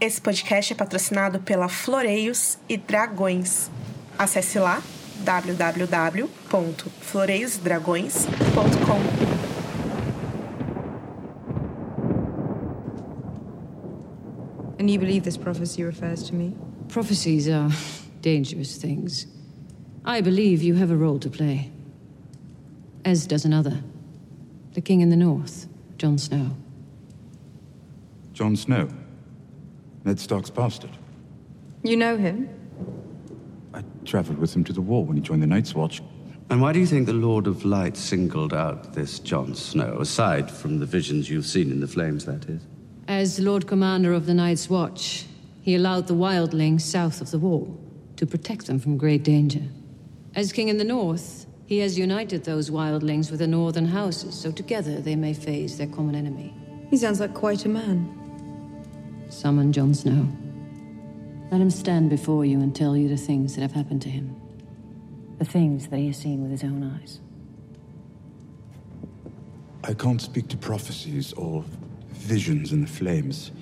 Esse podcast é patrocinado pela Floreios e Dragões. Acesse lá www.floreiosdragões.com. And you believe this prophecy refers to me? Prophecies are dangerous things. I believe you have a role to play. As does another. The King in the North, Jon Snow. Jon Snow? Ned Stark's bastard. You know him? I traveled with him to the war when he joined the Night's Watch. And why do you think the Lord of Light singled out this Jon Snow, aside from the visions you've seen in the flames, that is? As Lord Commander of the Night's Watch, he allowed the wildlings south of the wall to protect them from great danger. As King in the North, he has united those wildlings with the northern houses, so together they may face their common enemy. He sounds like quite a man. Summon Jon Snow. Let him stand before you and tell you the things that have happened to him. The things that he has seen with his own eyes. I can't speak to prophecies or visions in the flames,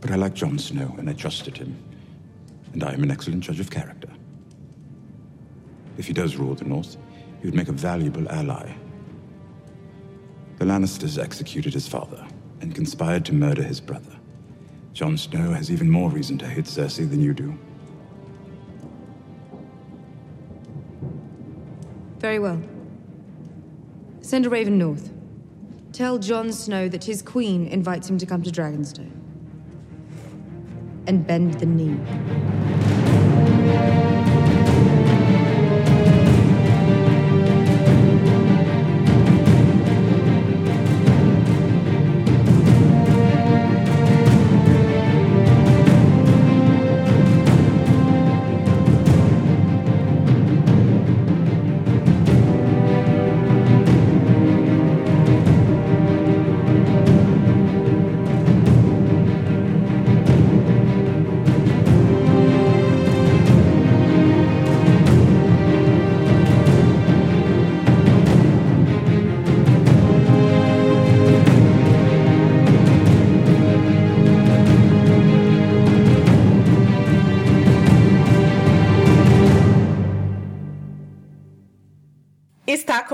but I like Jon Snow and I trusted him. And I am an excellent judge of character. If he does rule the North, he would make a valuable ally. The Lannisters executed his father and conspired to murder his brother. Jon Snow has even more reason to hate Cersei than you do. Very well. Send a raven north. Tell Jon Snow that his queen invites him to come to Dragonstone. And bend the knee.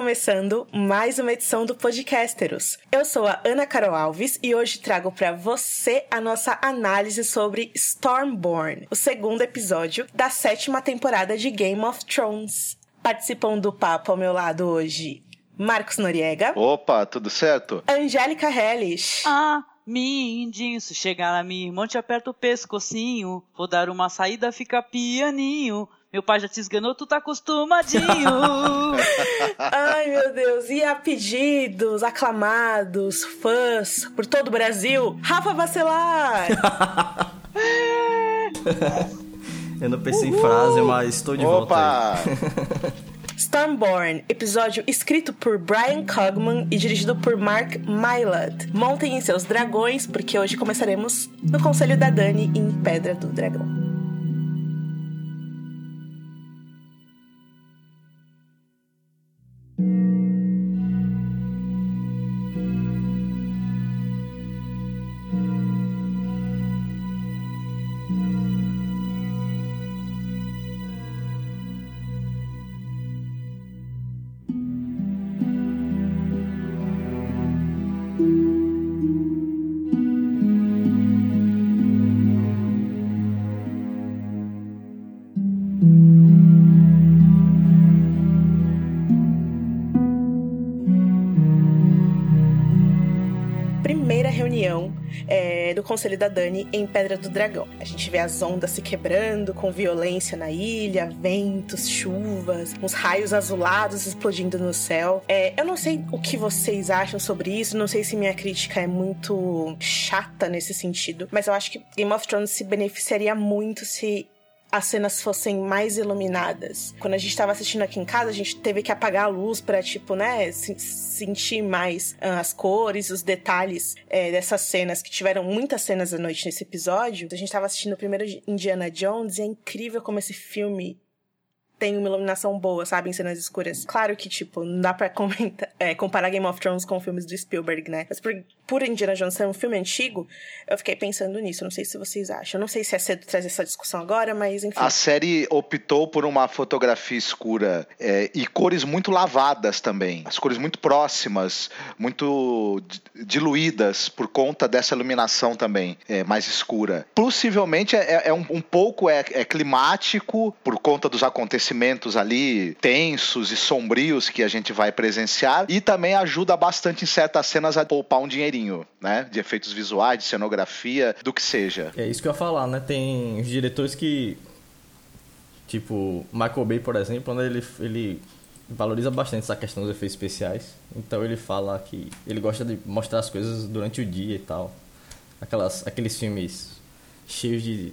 Começando mais uma edição do Podcasteros. Eu sou a Ana Carol Alves e hoje trago para você a nossa análise sobre Stormborn, o segundo episódio da sétima temporada de Game of Thrones. Participam do papo ao meu lado hoje Marcos Noriega. Opa, tudo certo? Angélica Hellish. Ah, mindinho, se chegar na minha irmã, te aperta o pescocinho. Vou dar uma saída, fica pianinho. Meu pai já te esganou, tu tá acostumadinho. Ai, meu Deus. E a pedidos, aclamados, fãs por todo o Brasil, Rafa Bacelar. Eu não pensei em frase, mas estou de volta. Opa! Stormborn, episódio escrito por Brian Cogman e dirigido por Mark Mylod. Montem em seus dragões, porque hoje começaremos no Conselho da Dani em Pedra do Dragão. Conselho da Dani em Pedra do Dragão. A gente vê as ondas se quebrando com violência na ilha, ventos, chuvas, uns raios azulados explodindo no céu. É, eu não sei o que vocês acham sobre isso, não sei se minha crítica é muito chata nesse sentido, mas eu acho que Game of Thrones se beneficiaria muito se as cenas fossem mais iluminadas. Quando a gente tava assistindo aqui em casa, a gente teve que apagar a luz pra, tipo, né, se- sentir mais ah, as cores, os detalhes eh, dessas cenas, que tiveram muitas cenas à noite nesse episódio. A gente tava assistindo o primeiro Indiana Jones e é incrível como esse filme tem uma iluminação boa, sabe, em cenas escuras. Claro que, tipo, não dá pra comentar, é, comparar Game of Thrones com filmes do Spielberg, né? Mas por, por Indiana Jones ser um filme antigo, eu fiquei pensando nisso. Não sei se vocês acham. Não sei se é cedo trazer essa discussão agora, mas enfim. A série optou por uma fotografia escura é, e cores muito lavadas também. As cores muito próximas, muito diluídas por conta dessa iluminação também é, mais escura. Possivelmente é, é um, um, pouco é, é climático por conta dos acontecimentos ali tensos e sombrios que a gente vai presenciar e também ajuda bastante em certas cenas a poupar um dinheirinho, né? De efeitos visuais, de cenografia, do que seja. É isso que eu ia falar, né? Tem os diretores que tipo Michael Bay, por exemplo, né? ele ele valoriza bastante essa questão dos efeitos especiais. Então ele fala que ele gosta de mostrar as coisas durante o dia e tal. Aquelas, aqueles filmes cheios de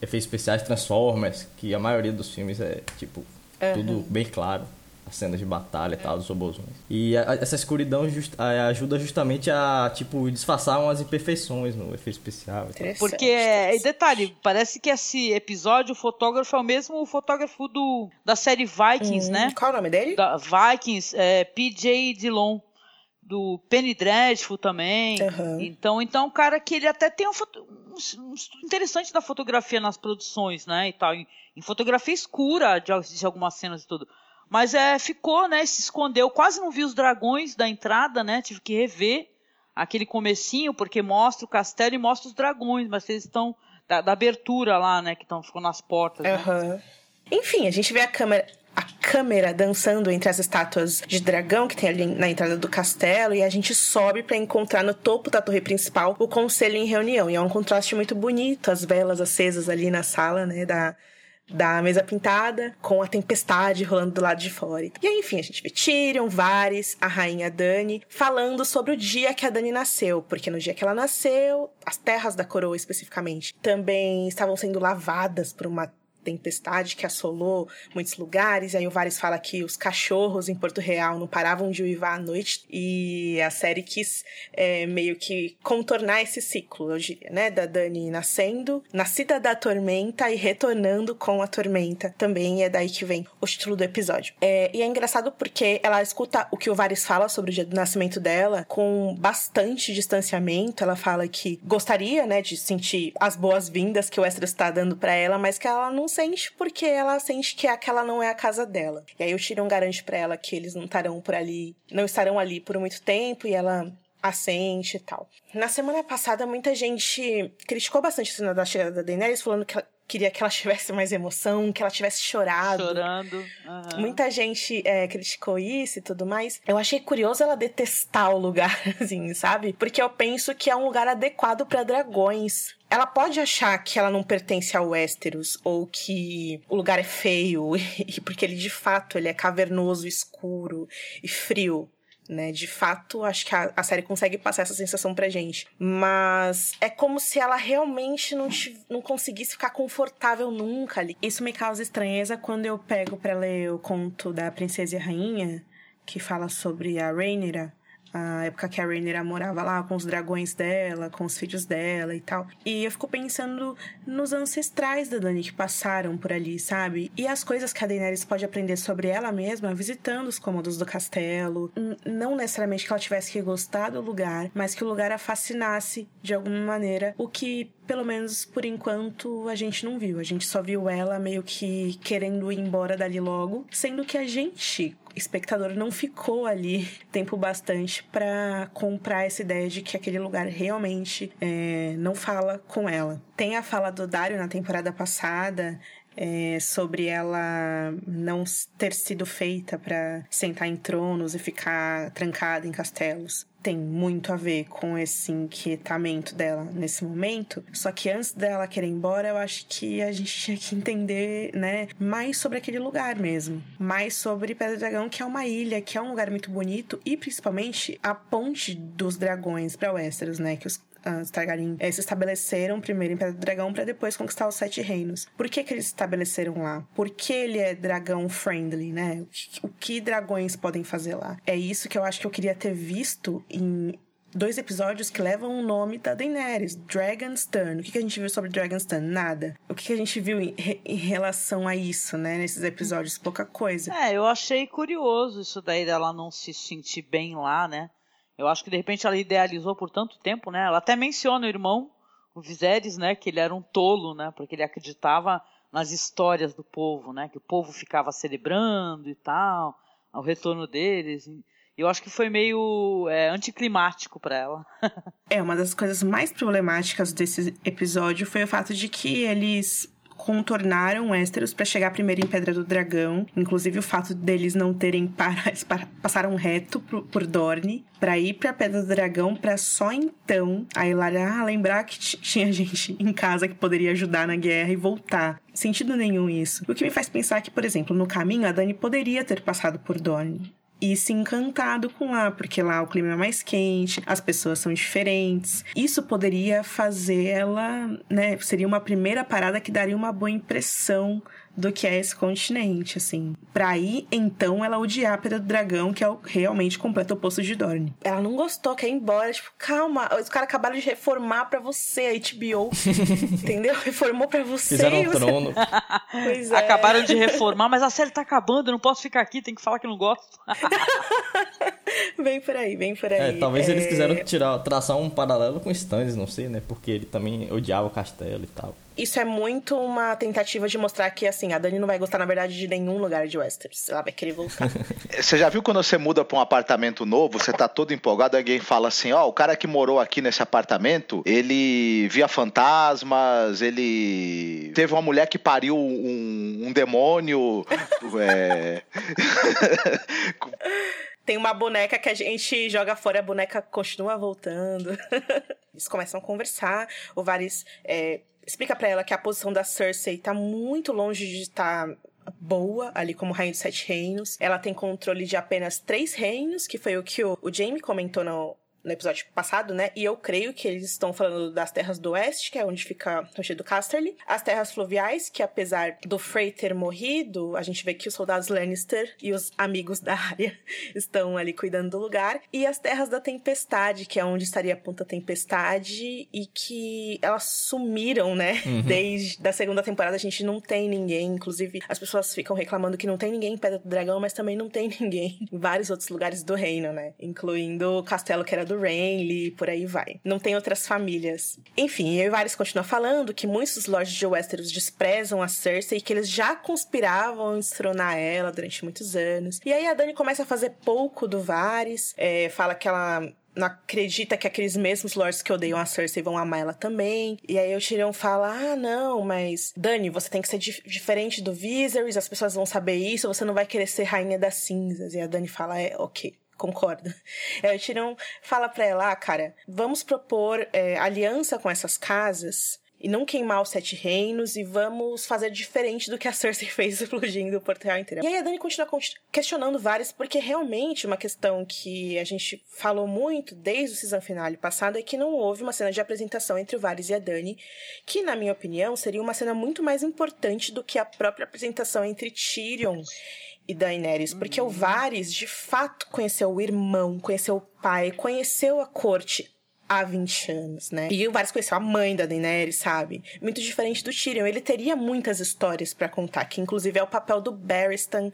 efeitos especiais, Transformers, que a maioria dos filmes é tipo uhum. tudo bem claro. As cenas de batalha e tal, dos robôs. E a, essa escuridão just, a, ajuda justamente a, tipo, disfarçar umas imperfeições no efeito especial. Porque, e detalhe, parece que esse episódio, o fotógrafo é o mesmo fotógrafo do, da série Vikings, hum, né? Qual o nome dele? Da Vikings, é, PJ Dillon do Penny Dreadful também. Uhum. Então, então, um cara que ele até tem um, um, um, interessante da fotografia nas produções, né, e tal, em, em fotografia escura de, de, algumas cenas e tudo. Mas é, ficou, né? Se escondeu. Quase não vi os dragões da entrada, né? Tive que rever aquele comecinho, porque mostra o castelo e mostra os dragões, mas eles estão. Da, da abertura lá, né? Que estão ficam nas portas. Uhum. Né? Enfim, a gente vê a câmera a câmera dançando entre as estátuas de dragão que tem ali na entrada do castelo e a gente sobe para encontrar no topo da torre principal o conselho em reunião. E é um contraste muito bonito, as velas acesas ali na sala, né, da, da mesa pintada, com a tempestade rolando do lado de fora. E aí, enfim, a gente vê Tyrion, Varys, a rainha Dani, falando sobre o dia que a Dani nasceu, porque no dia que ela nasceu, as terras da coroa especificamente também estavam sendo lavadas por uma tempestade que assolou muitos lugares. E aí o Vares fala que os cachorros em Porto Real não paravam de uivar à noite. E a série quis é, meio que contornar esse ciclo, né? Da Dani nascendo, nascida da tormenta e retornando com a tormenta. Também é daí que vem o título do episódio. É, e é engraçado porque ela escuta o que o Vares fala sobre o dia do nascimento dela com bastante distanciamento. Ela fala que gostaria, né, de sentir as boas-vindas que o Westeros está dando para ela, mas que ela não sente porque ela sente que aquela não é a casa dela. E aí o Tyrion garante para ela que eles não estarão por ali, não estarão ali por muito tempo e ela assente e tal. Na semana passada, muita gente criticou bastante a cena da chegada da Daenerys, falando que ela queria que ela tivesse mais emoção, que ela tivesse chorado. Chorando. Uhum. Muita gente é, criticou isso e tudo mais. Eu achei curioso ela detestar o lugar, assim, sabe? Porque eu penso que é um lugar adequado para dragões ela pode achar que ela não pertence ao Westeros ou que o lugar é feio, porque ele de fato ele é cavernoso, escuro e frio. Né? De fato, acho que a, a, série consegue passar essa sensação pra gente. Mas é como se ela realmente não, não conseguisse ficar confortável nunca ali. Isso me causa estranheza quando eu pego para ler o conto da Princesa e a Rainha, que fala sobre a Rhaenyra a época que a Rhaenyra morava lá com os dragões dela, com os filhos dela e tal. E eu fico pensando nos ancestrais da Dani que passaram por ali, sabe? E as coisas que a Daenerys pode aprender sobre ela mesma visitando os cômodos do castelo. Não necessariamente que ela tivesse que gostar do lugar, mas que o lugar a fascinasse de alguma maneira, o que pelo menos por enquanto a gente não viu. A gente só viu ela meio que querendo ir embora dali logo, sendo que a gente, espectador, não ficou ali tempo bastante para comprar essa ideia de que aquele lugar realmente é, não fala com ela. Tem a fala do Dario na temporada passada, é, sobre ela não ter sido feita para sentar em tronos e ficar trancada em castelos. Tem muito a ver com esse inquietamento dela nesse momento. Só que antes dela querer ir embora, eu acho que a gente tinha que entender, né, mais sobre aquele lugar mesmo. Mais sobre Pedra Dragão, que é uma ilha, que é um lugar muito bonito e principalmente a ponte dos dragões para Westeros, né, que os os Targaryen é, se estabeleceram primeiro em Pedra do Dragão para depois conquistar os Sete Reinos. Por que, que eles se estabeleceram lá? Porque ele é dragão friendly, né? O que, que dragões podem fazer lá? É isso que eu acho que eu queria ter visto em dois episódios que levam o nome da Daenerys, Dragonstone. O que, que a gente viu sobre Dragonstone? Nada. O que, que a gente viu em, em, relação a isso, né, nesses episódios? Pouca coisa. É, eu achei curioso isso daí dela não se sentir bem lá, né? Eu acho que de repente ela idealizou por tanto tempo, né? Ela até menciona o irmão, o Viserys, né, que ele era um tolo, né, porque ele acreditava nas histórias do povo, né, que o povo ficava celebrando e tal, ao retorno deles. Eu acho que foi meio é, anticlimático para ela. é, uma das coisas mais problemáticas desse episódio foi o fato de que eles contornaram Westeros para chegar primeiro em Pedra do Dragão. Inclusive o fato deles não terem eles passaram reto por, por Dorne para ir para Pedra do Dragão para só então a Hilaria ah, lembrar que tinha gente em casa que poderia ajudar na guerra e voltar. Sentido nenhum isso. O que me faz pensar que, por exemplo, no caminho a Dani poderia ter passado por Dorne e se encantado com lá, porque lá o clima é mais quente, as pessoas são diferentes. Isso poderia fazer ela, né? Seria uma primeira parada que daria uma boa impressão do que é esse continente, assim. Pra aí, então, ela odiar a Pedra do Dragão, que é o realmente completo oposto de Dorne. Ela não gostou, quer ir embora. Tipo, calma, os caras acabaram de reformar pra você, a HBO. entendeu? Reformou pra você. Fizeram um trono. pois é. Acabaram de reformar, mas a série tá acabando, eu não posso ficar aqui, tem que falar que não gosto. vem por aí, vem por aí. É, talvez é... eles quiseram tirar, traçar um paralelo com Stannis, não sei, né? Porque ele também odiava o castelo e tal isso é muito uma tentativa de mostrar que, assim, a Dani não vai gostar, na verdade, de nenhum lugar de Westeros. Ela vai querer voltar. você já viu quando você muda para um apartamento novo, você tá todo empolgado, alguém fala assim, ó, oh, o cara que morou aqui nesse apartamento, ele via fantasmas, ele teve uma mulher que pariu um, um demônio. é... Tem uma boneca que a gente joga fora, a boneca continua voltando. Eles começam a conversar. O Varys é, explica para ela que a posição da Cersei tá muito longe de estar tá boa ali como rainha dos sete reinos. Ela tem controle de apenas três reinos, que foi o que o, o Jamie comentou no, no episódio passado, né? E eu creio que eles estão falando das terras do oeste, que é onde fica o cheio do Casterly. As terras fluviais, que apesar do Frey ter morrido, a gente vê que os soldados Lannister e os amigos da área estão ali cuidando do lugar. E as terras da tempestade, que é onde estaria a Ponta Tempestade e que elas sumiram, né? Uhum. Desde a segunda temporada a gente não tem ninguém. Inclusive, as pessoas ficam reclamando que não tem ninguém em Pedra do Dragão, mas também não tem ninguém em vários outros lugares do reino, né? Incluindo o castelo que era do Renly, por aí vai. Não tem outras famílias. Enfim, e Varys continua falando que muitos lords de Westeros desprezam a Cersei e que eles já conspiravam em destronar ela durante muitos anos. E aí a Dani começa a fazer pouco do Varys, é, fala que ela não acredita que aqueles mesmos lords que odeiam a Cersei vão amar ela também. E aí o Tyrion fala: Ah, não, mas Dani, você tem que ser dif diferente do Viserys, as pessoas vão saber isso, você não vai querer ser rainha das cinzas. E a Dani fala: É, ok concorda. É, o Tirão fala pra ela, ah, cara, vamos propor é, aliança com essas casas e não queimar os sete reinos e vamos fazer diferente do que a Cersei fez explodindo o Porto Real inteiro. E aí a Dani continua questionando vários, porque realmente uma questão que a gente falou muito desde o season finale passado é que não houve uma cena de apresentação entre o Varys e a Dani, que na minha opinião seria uma cena muito mais importante do que a própria apresentação entre Tyrion e Daenerys, porque o Varys de fato conheceu o irmão, conheceu o pai, conheceu a corte há 20 anos, né? E o Varys conheceu a mãe da Daenerys, sabe? Muito diferente do Tyrion. Ele teria muitas histórias para contar, que inclusive é o papel do Barristan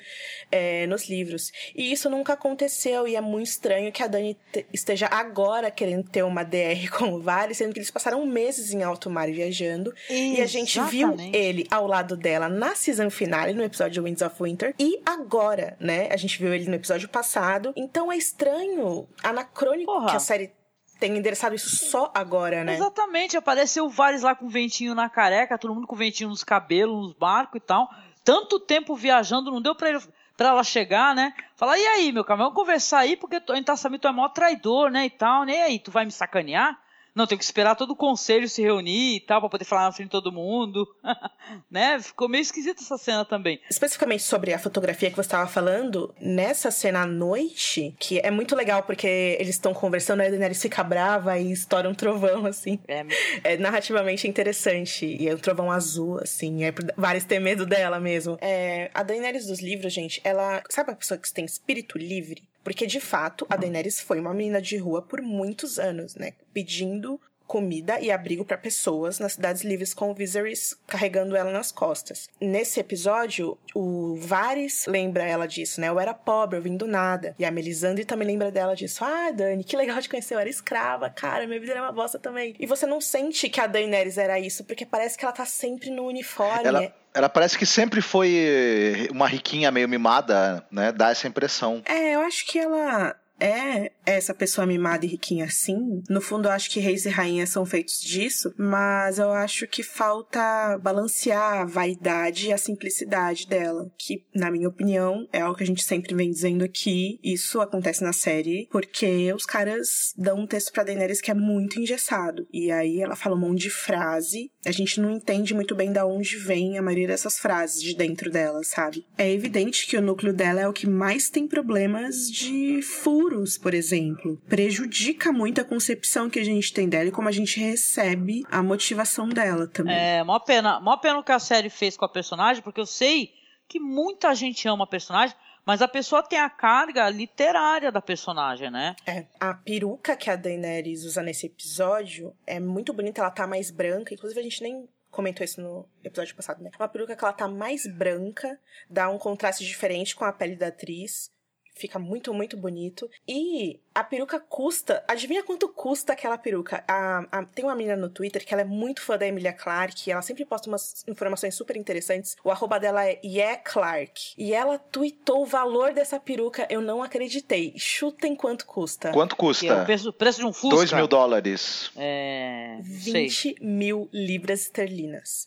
é, nos livros. E isso nunca aconteceu, e é muito estranho que a Dani esteja agora querendo ter uma DR com o Varys, sendo que eles passaram meses em alto mar viajando. Exatamente. E a gente viu ele ao lado dela na season finale, no episódio Winds of Winter, e agora, né? A gente viu ele no episódio passado. Então é estranho, anacrônico Porra. que a série tem endereçado isso só agora, né? Exatamente, apareceu vários lá com ventinho na careca, todo mundo com ventinho nos cabelos, nos barcos e tal. Tanto tempo viajando, não deu pra, ele, pra ela chegar, né? Falar, e aí, meu caminhão, vamos conversar aí, porque a gente tá sabendo que tu é maior traidor, né, e tal, né? E aí, tu vai me sacanear? Não, tem que esperar todo o conselho se reunir e tal, pra poder falar na frente de todo mundo. né? Ficou meio esquisita essa cena também. Especificamente sobre a fotografia que você estava falando, nessa cena à noite, que é muito legal porque eles estão conversando, a Daenerys fica brava e estoura um trovão, assim. É, é narrativamente interessante. E é um trovão azul, assim. É vários ter medo dela mesmo. É, a Daenerys dos livros, gente, ela. Sabe a pessoa que tem espírito livre? Porque, de fato, a Daenerys foi uma menina de rua por muitos anos, né? Pedindo comida e abrigo para pessoas nas cidades livres com o Viserys carregando ela nas costas. Nesse episódio, o Varys lembra ela disso, né? Eu era pobre, eu vim do nada. E a Melisandre também lembra dela disso. Ah, Dani, que legal de conhecer, eu era escrava, cara, minha vida era uma bosta também. E você não sente que a Daenerys era isso, porque parece que ela tá sempre no uniforme. Ela, ela parece que sempre foi uma riquinha meio mimada, né? Dá essa impressão. É, eu acho que ela é essa pessoa mimada e riquinha assim. No fundo, eu acho que reis e rainhas são feitos disso, mas eu acho que falta balancear a vaidade e a simplicidade dela, que, na minha opinião, é algo que a gente sempre vem dizendo aqui. Isso acontece na série porque os caras dão um texto pra Daenerys que é muito engessado. E aí ela fala um monte de frase, a gente não entende muito bem da onde vem a maioria dessas frases de dentro dela, sabe? É evidente que o núcleo dela é o que mais tem problemas de furos, por exemplo exemplo, prejudica muito a concepção que a gente tem dela e como a gente recebe a motivação dela também. É, mó pena, mó pena o que a série fez com a personagem, porque eu sei que muita gente ama a personagem, mas a pessoa tem a carga literária da personagem, né? É. A peruca que a Daenerys usa nesse episódio é muito bonita, ela tá mais branca. Inclusive, a gente nem comentou isso no episódio passado, né? Uma peruca que ela tá mais branca, dá um contraste diferente com a pele da atriz. Fica muito, muito bonito. E a peruca custa. Adivinha quanto custa aquela peruca? A, a, tem uma menina no Twitter que ela é muito fã da Emilia Clarke. ela sempre posta umas informações super interessantes. O arroba dela é Yeah Clark. E ela tweetou o valor dessa peruca. Eu não acreditei. Chutem quanto custa. Quanto custa? É o preço, preço de um Fusca. 2 mil dólares. É. 20 sei. mil libras esterlinas.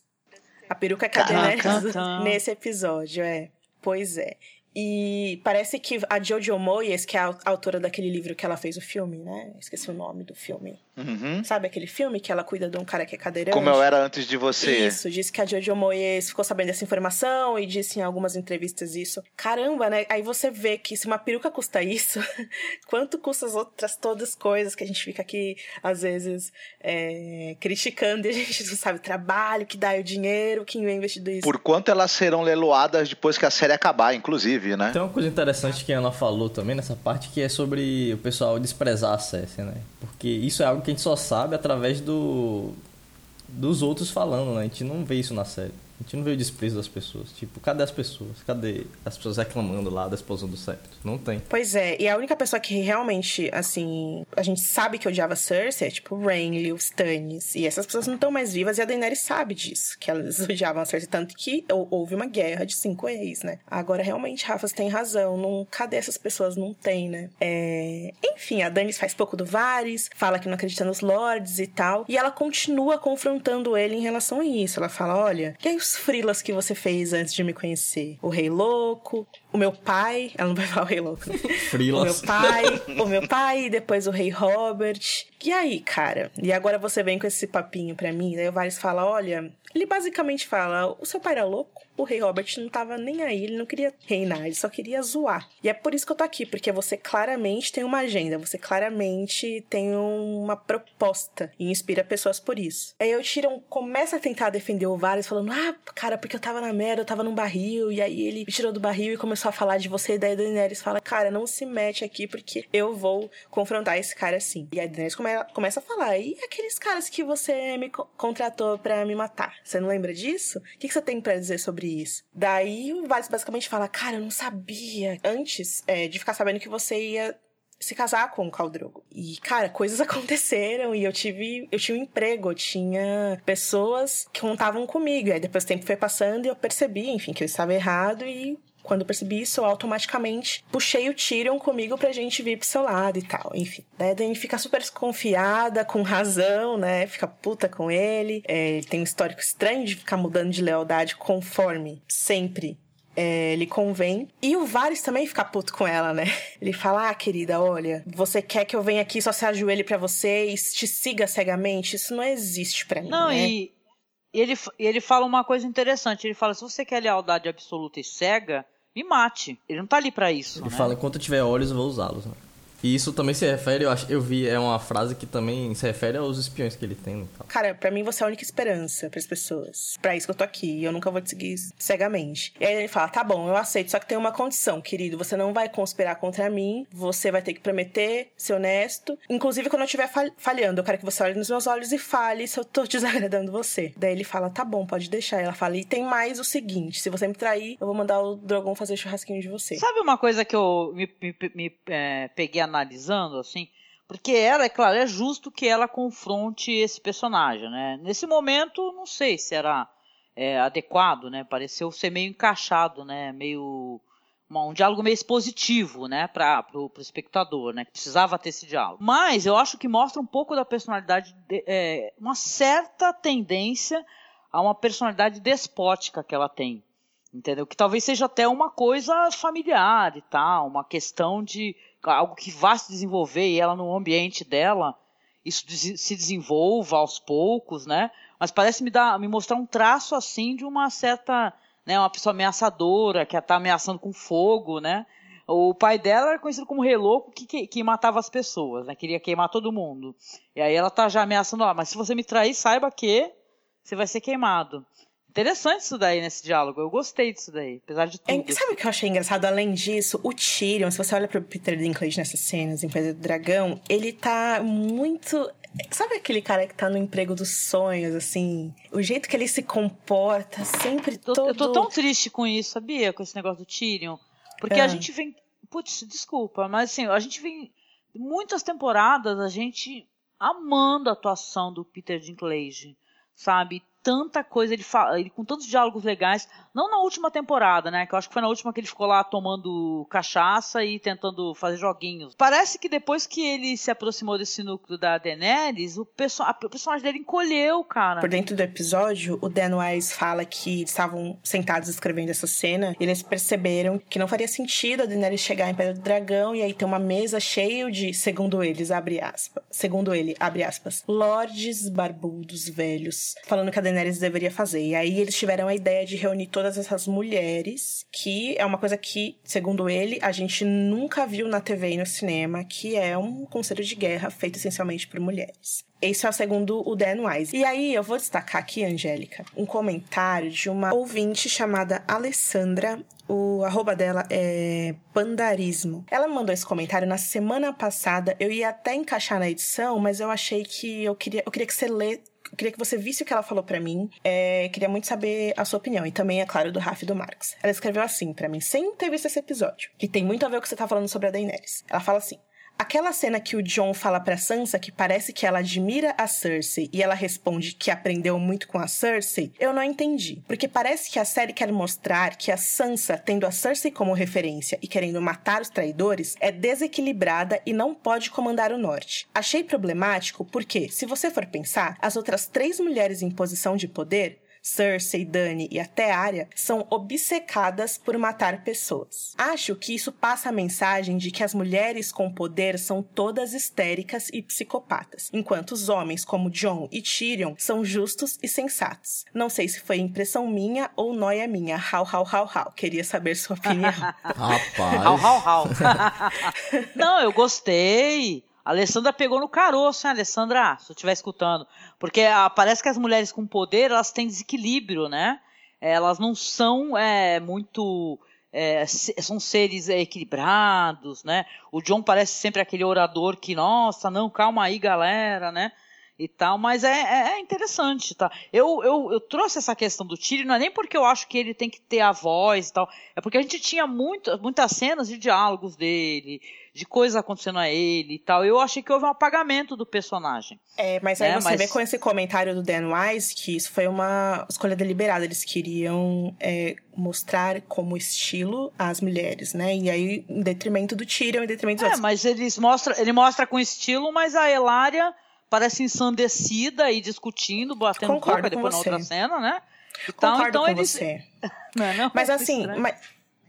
A peruca que a nesse episódio, é. Pois é. E parece que a Jojo Moyes, que é a autora daquele livro que ela fez o filme, né? Esqueci o nome do filme. Uhum. Sabe aquele filme que ela cuida de um cara que é cadeirante? Como eu era antes de você. Isso, disse que a Jojo Moyes ficou sabendo dessa informação e disse em algumas entrevistas isso. Caramba, né? Aí você vê que se uma peruca custa isso, quanto custa as outras todas coisas que a gente fica aqui, às vezes, é, criticando e a gente não sabe o trabalho que dá o dinheiro, quem é investido isso. Por quanto elas serão leiloadas depois que a série acabar, inclusive, né? Tem uma coisa interessante que a Ana falou também nessa parte, que é sobre o pessoal desprezar a Cersei, né? Porque isso é algo que que a gente só sabe através do dos outros falando, né? A gente não vê isso na série. A gente não vê o desprezo das pessoas. Tipo, cadê as pessoas? Cadê as pessoas reclamando lá da explosão do septo? Não tem. Pois é, e a única pessoa que realmente, assim, a gente sabe que odiava Cersei é tipo o Renly, os Stannis. E essas pessoas não estão mais vivas e a Daenerys sabe disso, que elas odiavam a Cersei. Tanto que houve uma guerra de cinco reis, né? Agora, realmente, Rafa, tem razão. Não, cadê essas pessoas? Não tem, né? É... Enfim, a Daenerys faz pouco do Varys, fala que não acredita nos Lords e tal. E ela continua confrontando ele em relação a isso. Ela fala: olha, e aí frilas que você fez antes de me conhecer? O Rei Louco, o meu pai, ela não vai falar o Rei Louco, né? Frilas. O meu pai, o meu pai, depois o Rei Robert. E aí, cara? E agora você vem com esse papinho pra mim, daí o Varys fala, olha, ele basicamente fala: o seu pai era louco, o rei Robert não tava nem aí, ele não queria reinar, ele só queria zoar. E é por isso que eu tô aqui, porque você claramente tem uma agenda, você claramente tem uma proposta e inspira pessoas por isso. Aí o Tyrion começa a tentar defender o Varys, falando: ah, cara, porque eu tava na merda, eu tava num barril, e aí ele me tirou do barril e começou a falar de você, e daí a Daenerys fala: cara, não se mete aqui porque eu vou confrontar esse cara assim. E a Daenerys come começa a falar: e aqueles caras que você me co contratou para me matar? Você não lembra disso? O que, que você tem para dizer sobre Daí o Varys basicamente fala: Cara, eu não sabia antes é, de ficar sabendo que você ia se casar com o Caldrogo. E, cara, coisas aconteceram e eu tive, eu tinha um emprego, eu tinha pessoas que contavam comigo. E aí depois o tempo foi passando e eu percebi, enfim, que eu estava errado e quando eu percebi isso, eu automaticamente puxei o Tyrion comigo pra gente vir pro seu lado e tal. Enfim. Daí a Dani fica super desconfiada, com razão, né? Fica puta com ele. É, ele tem um histórico estranho de ficar mudando de lealdade conforme sempre é, ele convém. E o Varys também fica puto com ela, né? Ele fala: Ah, querida, olha, você quer que eu venha aqui só se ajoelhe para você e te siga cegamente? Isso não existe para mim. Não, né? e ele, ele fala uma coisa interessante. Ele fala: se você quer lealdade absoluta e cega, me mate. Ele não tá ali para isso. Ele né? fala, enquanto eu tiver olhos, eu vou usá-los. Né? E isso também se refere, eu, acho, eu vi, é uma frase que também se refere aos espiões que ele tem. Então. Cara, para mim você é a única esperança para as pessoas. Para isso que eu tô aqui. E eu nunca vou te seguir cegamente. E aí ele fala: tá bom, eu aceito, só que tem uma condição, querido. Você não vai conspirar contra mim. Você vai ter que prometer ser honesto. Inclusive, quando eu estiver falhando, eu quero que você olhe nos meus olhos e fale se eu tô desagradando você. Daí ele fala: tá bom, pode deixar. Ela fala: e tem mais o seguinte: se você me trair, eu vou mandar o Drogon fazer churrasquinho de você. Sabe uma coisa que eu me, me, me é, peguei analisando, assim, porque ela, é claro, é justo que ela confronte esse personagem, né? Nesse momento, não sei se era é, adequado, né? Pareceu ser meio encaixado, né? Meio um diálogo meio expositivo, né, para o espectador, né, que precisava ter esse diálogo. Mas eu acho que mostra um pouco da personalidade, de, é, uma certa tendência a uma personalidade despótica que ela tem, entendeu? Que talvez seja até uma coisa familiar e tal, uma questão de algo que vá se desenvolver e ela no ambiente dela isso se desenvolva aos poucos, né? Mas parece me dar, me mostrar um traço assim de uma certa, né, uma pessoa ameaçadora que está ameaçando com fogo, né? O pai dela era conhecido como reloco que, que, que, matava as pessoas, né? Queria queimar todo mundo. E aí ela tá já ameaçando, ah, mas se você me trair, saiba que você vai ser queimado. Interessante isso daí nesse diálogo. Eu gostei disso daí, apesar de tudo. É, sabe o que eu achei engraçado? Além disso, o Tyrion, se você olha pro Peter Dinklage nessas cenas, em Pedra do Dragão, ele tá muito. Sabe aquele cara que tá no emprego dos sonhos, assim? O jeito que ele se comporta, sempre tô, todo... Eu tô tão triste com isso, sabia? Com esse negócio do Tyrion. Porque é. a gente vem. Putz, desculpa, mas assim, a gente vem. Muitas temporadas a gente amando a atuação do Peter Dinklage, sabe? Tanta coisa, ele, fala, ele com tantos diálogos legais, não na última temporada, né? Que eu acho que foi na última que ele ficou lá tomando cachaça e tentando fazer joguinhos. Parece que depois que ele se aproximou desse núcleo da Daenerys, o, perso a, o personagem dele encolheu, cara. Por dentro do episódio, o Dan Wise fala que estavam sentados escrevendo essa cena e eles perceberam que não faria sentido a Daenerys chegar em Pedra do Dragão e aí ter uma mesa cheia de, segundo eles, abre aspas, segundo ele, abre aspas, lordes barbudos velhos, falando que a Daenerys deveria fazer. E aí eles tiveram a ideia de reunir todas essas mulheres, que é uma coisa que, segundo ele, a gente nunca viu na TV e no cinema, que é um conselho de guerra feito essencialmente por mulheres. Esse é o segundo o Dan Wise. E aí eu vou destacar aqui, Angélica, um comentário de uma ouvinte chamada Alessandra. O arroba dela é Pandarismo. Ela mandou esse comentário na semana passada. Eu ia até encaixar na edição, mas eu achei que eu queria, eu queria que você lê, queria que você visse o que ela falou para mim. É, queria muito saber a sua opinião. E também, é claro, do Raf e do Marx. Ela escreveu assim para mim, sem ter visto esse episódio. Que tem muito a ver com o que você tá falando sobre a Daenerys. Ela fala assim. Aquela cena que o John fala pra Sansa que parece que ela admira a Cersei e ela responde que aprendeu muito com a Cersei, eu não entendi. Porque parece que a série quer mostrar que a Sansa, tendo a Cersei como referência e querendo matar os traidores, é desequilibrada e não pode comandar o norte. Achei problemático porque, se você for pensar, as outras três mulheres em posição de poder Cersei, Dany e até Arya são obcecadas por matar pessoas. Acho que isso passa a mensagem de que as mulheres com poder são todas histéricas e psicopatas, enquanto os homens como Jon e Tyrion são justos e sensatos. Não sei se foi impressão minha ou noia minha. How, how, how, how. Queria saber sua opinião. Rapaz. How, how, how. Não, eu gostei. A Alessandra pegou no caroço, hein, Alessandra? Se eu estiver escutando. Porque ah, parece que as mulheres com poder, elas têm desequilíbrio, né? Elas não são é, muito... É, são seres é, equilibrados, né? O John parece sempre aquele orador que, nossa, não, calma aí, galera, né? e tal, mas é, é, é, interessante, tá? Eu, eu, eu trouxe essa questão do Tyrion, não é nem porque eu acho que ele tem que ter a voz e tal, é porque a gente tinha muito, muitas cenas de diálogos dele, de coisas acontecendo a ele e tal. Eu achei que houve um apagamento do personagem. É, mas aí né? você mas... vê com esse comentário do Dan Wise que isso foi uma escolha deliberada. Eles queriam é, mostrar como estilo as mulheres, né? E aí, em detrimento do Tyrion, em detrimento dos é, outros. mas eles mostra, ele mostra com estilo, mas a Elária parece ensandecida e discutindo, batendo Concordo boca depois na outra cena, né? Então, Concordo então com eles... você. não, não, mas assim, mas,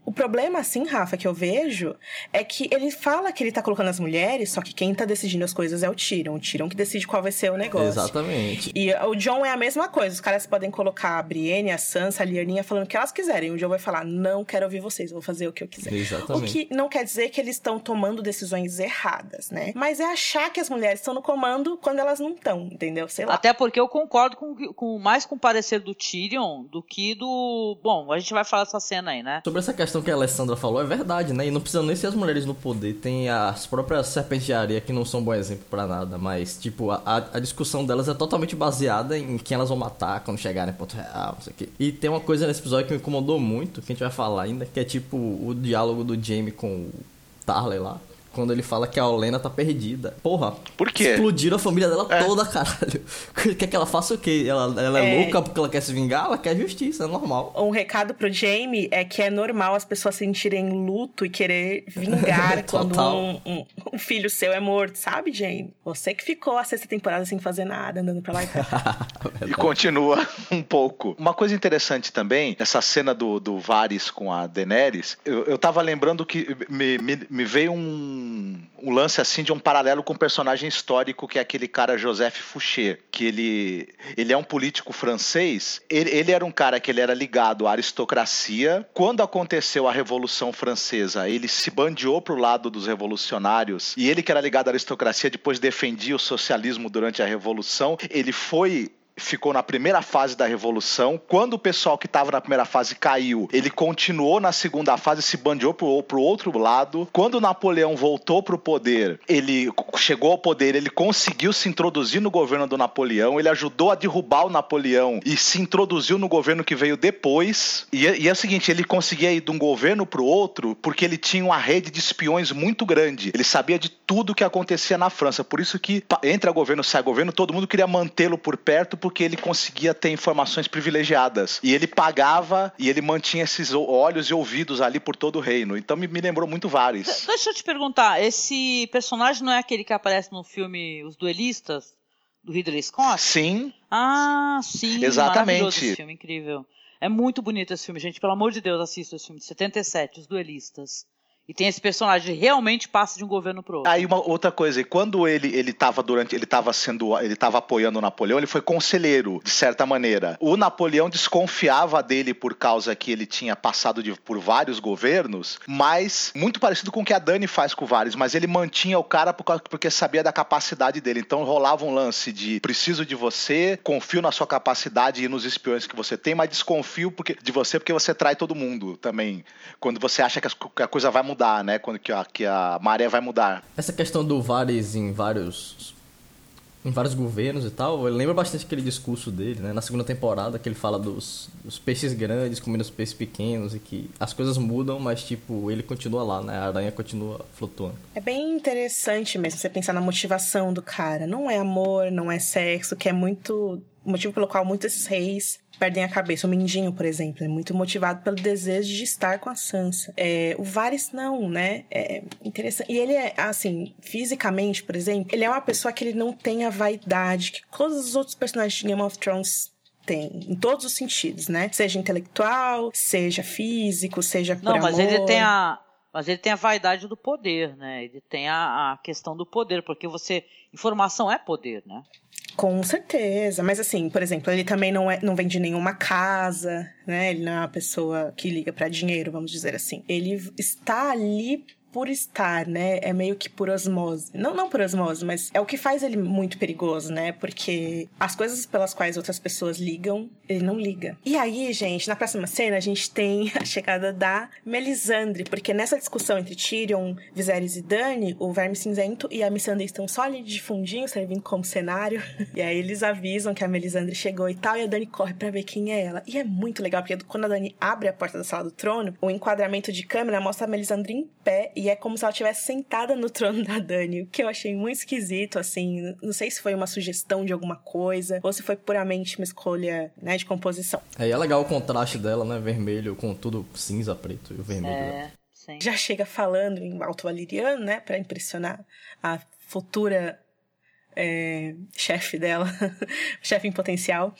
O problema, assim, Rafa, que eu vejo é que ele fala que ele tá colocando as mulheres, só que quem tá decidindo as coisas é o Tyrion. O Tyrion que decide qual vai ser o negócio. Exatamente. E o John é a mesma coisa. Os caras podem colocar a Brienne, a Sansa, a Lyanna falando o que elas quiserem. O John vai falar, não quero ouvir vocês, vou fazer o que eu quiser. Exatamente. O que não quer dizer que eles estão tomando decisões erradas, né? Mas é achar que as mulheres estão no comando quando elas não estão, entendeu? Sei lá. Até porque eu concordo com, com mais com o parecer do Tyrion do que do... Bom, a gente vai falar dessa cena aí, né? Sobre essa questão questão que a Alessandra falou é verdade, né? E não precisam nem ser as mulheres no poder. Tem as próprias serpentes de areia que não são um bom exemplo para nada, mas, tipo, a, a, discussão delas é totalmente baseada em quem elas vão matar quando chegarem em ponto real, não sei o quê. E tem uma coisa nesse episódio que me incomodou muito, que a gente vai falar ainda, que é tipo o diálogo do Jamie com o Tarley lá quando ele fala que a Olena tá perdida. Porra. Por quê? Explodiram a família dela é. toda, caralho. Quer que ela faça o quê? Ela, ela é, é, louca porque ela quer se vingar? Ela quer justiça, é normal. Um recado pro Jamie é que é normal as pessoas sentirem luto e querer vingar quando um, um, um, filho seu é morto, sabe, Jamie? Você que ficou a sexta temporada sem fazer nada, andando pra lá e cá. e continua um pouco. Uma coisa interessante também, essa cena do, do Varys com a Daenerys, eu, eu tava lembrando que me, me, me veio um um, lance assim de um paralelo com um personagem histórico que é aquele cara Joseph Fouché, que ele, ele é um político francês. Ele, ele era um cara que ele era ligado à aristocracia. Quando aconteceu a Revolução Francesa, ele se bandeou pro lado dos revolucionários e ele que era ligado à aristocracia depois defendia o socialismo durante a Revolução. Ele foi ficou na primeira fase da revolução. Quando o pessoal que estava na primeira fase caiu, ele continuou na segunda fase, se bandeou pro, pro outro lado. Quando Napoleão voltou pro poder, ele chegou ao poder, ele conseguiu se introduzir no governo do Napoleão, ele ajudou a derrubar o Napoleão e se introduziu no governo que veio depois. E, e é o seguinte, ele conseguia ir de um governo pro outro porque ele tinha uma rede de espiões muito grande. Ele sabia de tudo que acontecia na França. Por isso que entra governo, sai governo, todo mundo queria mantê-lo por perto porque ele conseguia ter informações privilegiadas. E ele pagava e ele mantinha esses olhos e ouvidos ali por todo o reino. Então me, me lembrou muito vários. Deixa eu te perguntar, esse personagem não é aquele que aparece no filme Os Duelistas? Do Ridley Scott? Sim. Ah, sim. Exatamente. Esse filme, incrível. É muito bonito esse filme, gente. Pelo amor de Deus, assista esse filme de 77, Os Duelistas. E tem esse personagem realmente passa de um governo pro outro. Aí uma outra coisa, quando ele ele estava durante ele estava sendo ele estava apoiando o Napoleão, ele foi conselheiro de certa maneira. O Napoleão desconfiava dele por causa que ele tinha passado de, por vários governos, mas muito parecido com o que a Dani faz com vários, mas ele mantinha o cara por causa, porque sabia da capacidade dele. Então rolava um lance de preciso de você, confio na sua capacidade e nos espiões que você tem, mas desconfio porque, de você porque você trai todo mundo também. Quando você acha que a coisa vai mudar né? Quando que a, que a maré vai mudar. Essa questão do Vares em vários em vários governos e tal, eu lembro bastante aquele discurso dele, né? Na segunda temporada, que ele fala dos, dos, peixes grandes comendo os peixes pequenos e que as coisas mudam, mas, tipo, ele continua lá, né? A aranha continua flutuando. É bem interessante mesmo você pensar na motivação do cara. Não é amor, não é sexo, que é muito... O motivo pelo qual muitos reis perdem a cabeça. O Mindinho, por exemplo, é muito motivado pelo desejo de estar com a Sansa. É, o Varys não, né? É interessante. E ele é, assim, fisicamente, por exemplo, ele é uma pessoa que ele não tem a vaidade que todos os outros personagens de Game of Thrones tem, em todos os sentidos, né? Seja intelectual, seja físico, seja por Não, mas amor. ele tem a mas ele tem a vaidade do poder, né? Ele tem a, a questão do poder, porque você informação é poder, né? Com certeza, mas assim, por exemplo, ele também não, é, não vende nenhuma casa, né? Ele não é uma pessoa que liga para dinheiro, vamos dizer assim. Ele está ali por estar, né? É meio que por osmose. Não, não por osmose, mas é o que faz ele muito perigoso, né? Porque as coisas pelas quais outras pessoas ligam, ele não liga. E aí, gente, na próxima cena a gente tem a chegada da Melisandre, porque nessa discussão entre Tyrion, Viserys e Dany, o Verme Cinzento e a Missandei estão só ali de fundinho, servindo como cenário. E aí eles avisam que a Melisandre chegou e tal, e a Dany corre para ver quem é ela. E é muito legal, porque quando a Dany abre a porta da sala do trono, o enquadramento de câmera mostra a Melisandre em pé e é como se ela estivesse sentada no trono da Dani, o que eu achei muito esquisito, assim. Não sei se foi uma sugestão de alguma coisa ou se foi puramente uma escolha, né, de composição. É, e é legal o contraste dela, né, vermelho com tudo cinza, preto e o vermelho. É, sim. Já chega falando em alto valeriano, né, para impressionar a futura é, chefe dela, chefe em potencial.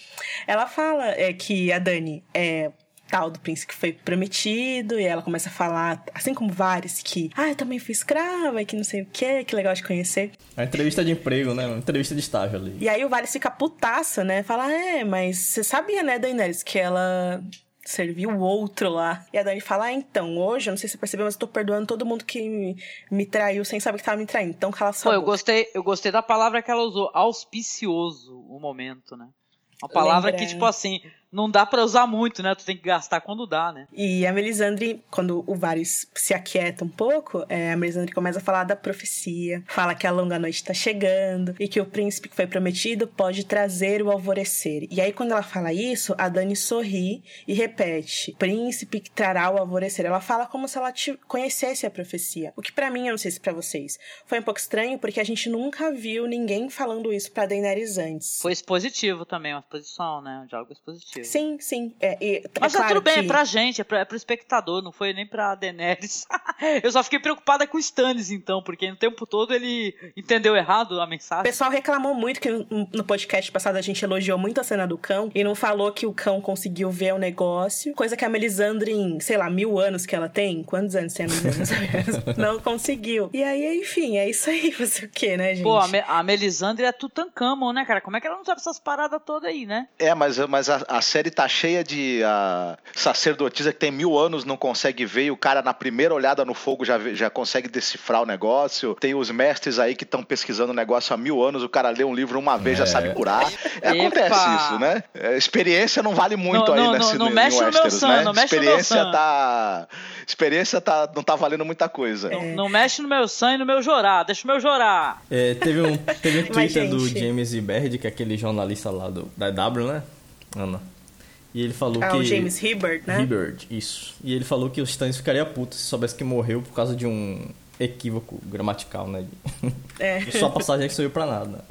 Ela fala é, que a Dani é tal do príncipe que foi prometido, e ela começa a falar, assim como vários, que, ah, eu também fui escrava, e que não sei o que, que legal de conhecer. A entrevista de emprego, né? Uma entrevista de estágio ali. E aí o Varys fica putaça, né? Fala, é, mas você sabia, né, Daenerys, que ela serviu o outro lá. E a Dani fala: ah, então, hoje, eu não sei se você percebeu, mas eu tô perdoando todo mundo que me, me traiu sem saber que tava me traindo. Então cala sua Pô, eu gostei, eu gostei da palavra que ela usou, auspicioso o momento, né? Uma palavra Lembra... que, tipo assim, não dá para usar muito, né? Tu tem que gastar quando dá, né? E a Melisandre, quando o Varys se aquieta um pouco, é, a Melisandre começa a falar da profecia, fala que a longa noite está chegando e que o príncipe que foi prometido pode trazer o alvorecer. E aí, quando ela fala isso, a Dani sorri e repete: príncipe que trará o alvorecer. Ela fala como se ela conhecesse a profecia. O que para mim, eu não sei se pra vocês, foi um pouco estranho porque a gente nunca viu ninguém falando isso pra Daenerys antes. Foi expositivo também, uma exposição, né? Um diálogo expositivo. Sim, sim. É, é, Mas é tá tudo bem, que... é pra gente, é, pra, é pro espectador, não foi nem pra Daenerys. eu só fiquei preocupada com o Stannis, então, porque no tempo todo ele entendeu errado a mensagem. O pessoal reclamou muito que no podcast passado a gente elogiou muito a cena do cão e não falou que o cão conseguiu ver o negócio, coisa que a Melisandre, em, sei lá, mil anos que ela tem, quantos anos tem a Melisandre? não conseguiu. E aí, enfim, é isso aí, fazer o quê, né, gente? Pô, a, Me a Melisandre é Tutankhamon, né, cara? Como é que ela não sabe essas paradas todas aí, né? É, mas, mas a, a série tá cheia de uh, sacerdotisa que tem mil anos, não consegue ver, e o cara na primeira olhada no fogo já, já consegue decifrar o negócio. Tem os mestres aí que estão pesquisando o negócio há mil anos, o cara lê um livro uma vez, é. já sabe curar. É, acontece isso, né? É, experiência não vale muito não, aí não, nesse não, não mexe Westeros, no meu sangue, né? não mexe experiência no meu tá experiência tá, não tá valendo muita coisa. Não, não mexe no meu sangue e no meu jorar, deixa o meu jorar. É, teve um, teve um Twitter do James Iberd, que é aquele jornalista lá do, da W, né? Ana. E ele falou ah, que. o James Hibbert, né? Hibbert, isso. E ele falou que o Stannis ficaria puto se soubesse que morreu por causa de um equívoco gramatical, né? É. Sua passagem que saiu pra nada.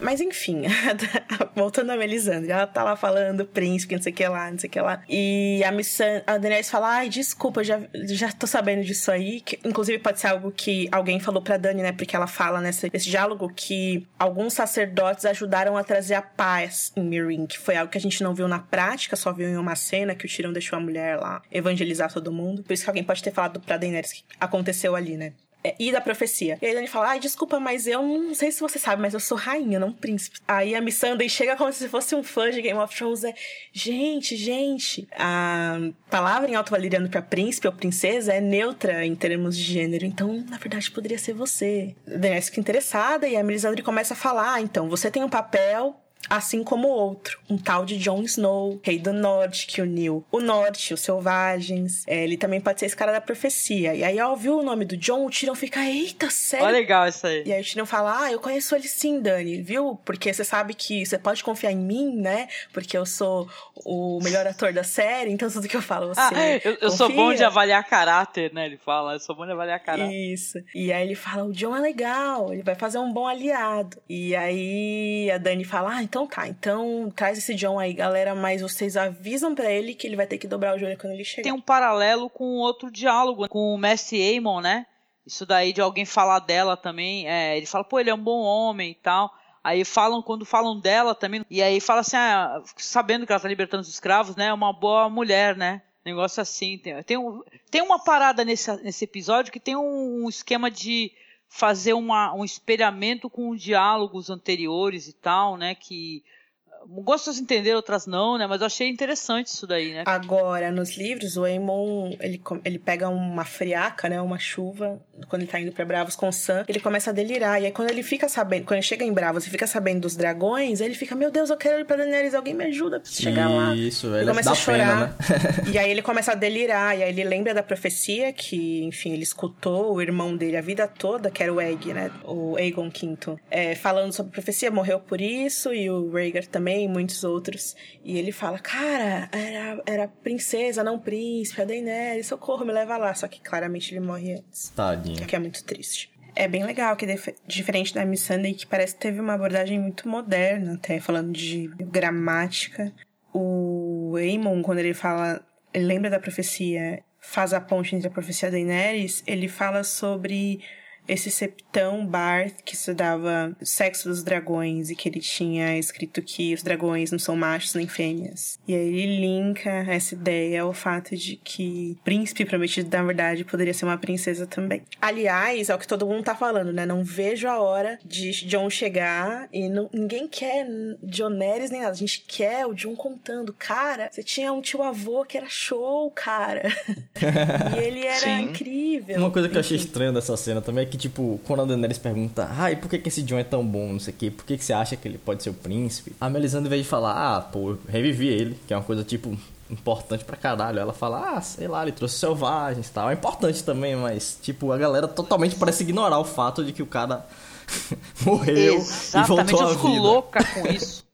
Mas enfim, voltando a Melisandre, ela tá lá falando príncipe, não sei o que lá, não sei o que lá. E a Missan, a Daenerys fala, ai, desculpa, já, já tô sabendo disso aí. Que, inclusive pode ser algo que alguém falou pra Dani, né? Porque ela fala nesse, nesse diálogo que alguns sacerdotes ajudaram a trazer a paz em Meereen, que foi algo que a gente não viu na prática, só viu em uma cena que o Tyrion deixou a mulher lá evangelizar todo mundo. Por isso que alguém pode ter falado pra Daenerys que aconteceu ali, né? É, e da profecia. E aí ele fala: Ai, desculpa, mas eu não sei se você sabe, mas eu sou rainha, não príncipe. Aí a Missandei chega como se fosse um fã de Game of Thrones. É, gente, gente. A palavra em alto valeriano pra príncipe ou princesa é neutra em termos de gênero. Então, na verdade, poderia ser você. Daenerys fica interessada e a Melisandre começa a falar: ah, então, você tem um papel assim como outro, um tal de Jon Snow, rei do norte, que uniu o norte, os selvagens. É, ele também pode ser esse cara da profecia. E aí, ao ouvir o nome do Jon, o Tyrion fica, eita, sério? Olha legal isso aí. E aí o Tyrion fala, ah, eu conheço ele sim, Dani, viu? Porque você sabe que você pode confiar em mim, né? Porque eu sou o melhor ator da série, então tudo que eu falo você ah, eu, eu sou bom de avaliar caráter, né? Ele fala, eu sou bom de avaliar caráter. Isso. E aí ele fala, o Jon é legal, ele vai fazer um bom aliado. E aí a Dani fala, ah, então tá, então traz esse John aí, galera, mas vocês avisam para ele que ele vai ter que dobrar o joelho quando ele chegar. Tem um paralelo com outro diálogo, com o Messi Aemon, né? Isso daí de alguém falar dela também, é, ele fala, pô, ele é um bom homem e tal. Aí falam, quando falam dela também, e aí fala assim, ah, sabendo que ela tá libertando os escravos, né? É uma boa mulher, né? Negócio assim. Tem, tem, um, tem uma parada nesse, nesse episódio que tem um, um esquema de fazer uma, um espelhamento com diálogos anteriores e tal, né? Que Gostas de entender, outras não, né? Mas eu achei interessante isso daí, né? Agora, nos livros, o Aemon, ele, ele pega uma friaca, né? Uma chuva, quando ele tá indo pra Bravos com o Sam, ele começa a delirar. E aí, quando ele fica sabendo, quando ele chega em Bravos e fica sabendo dos dragões, ele fica, meu Deus, eu quero ir pra Daenerys, alguém me ajuda pra chegar lá. Isso, ele começa a chorar. Pena, né? e aí ele começa a delirar, e aí ele lembra da profecia que, enfim, ele escutou o irmão dele a vida toda, que era o Egg, né? O Aegon V, é, falando sobre a profecia, morreu por isso, e o Rhaegar também também, muitos outros. E ele fala, cara, era, era princesa, não príncipe, a Daenerys, socorro, me leva lá. Só que claramente ele morre antes. Tadinho. Que é muito triste. É bem legal, que diferente da Miss Sunday, que parece que teve uma abordagem muito moderna, até falando de gramática. O Aemon, quando ele fala, ele lembra da profecia, faz a ponte entre a profecia da Daenerys, ele fala sobre esse septão Bar que estudava o sexo dos dragões e que ele tinha escrito que os dragões não são machos nem fêmeas. E aí ele linka essa ideia ao fato de que príncipe prometido, na verdade, poderia ser uma princesa também. Aliás, é o que todo mundo tá falando, né? Não vejo a hora de John chegar e não, ninguém quer John Neres nem nada. A gente quer o John contando, cara, você tinha um tio avô que era show, cara. e ele era Sim. incrível. Uma coisa que eu achei estranha dessa cena também é que, tipo, quando a Daenerys pergunta, ah, e por que, que esse John é tão bom, não sei o quê, por que, que você acha que ele pode ser o príncipe? A Melisandre, em vez de falar, ah, pô, revivi ele, que é uma coisa, tipo, importante pra caralho. Ela fala, ah, sei lá, ele trouxe selvagens e tal. É importante também, mas, tipo, a galera totalmente parece ignorar o fato de que o cara morreu Exatamente, e voltou eu fico louca com isso.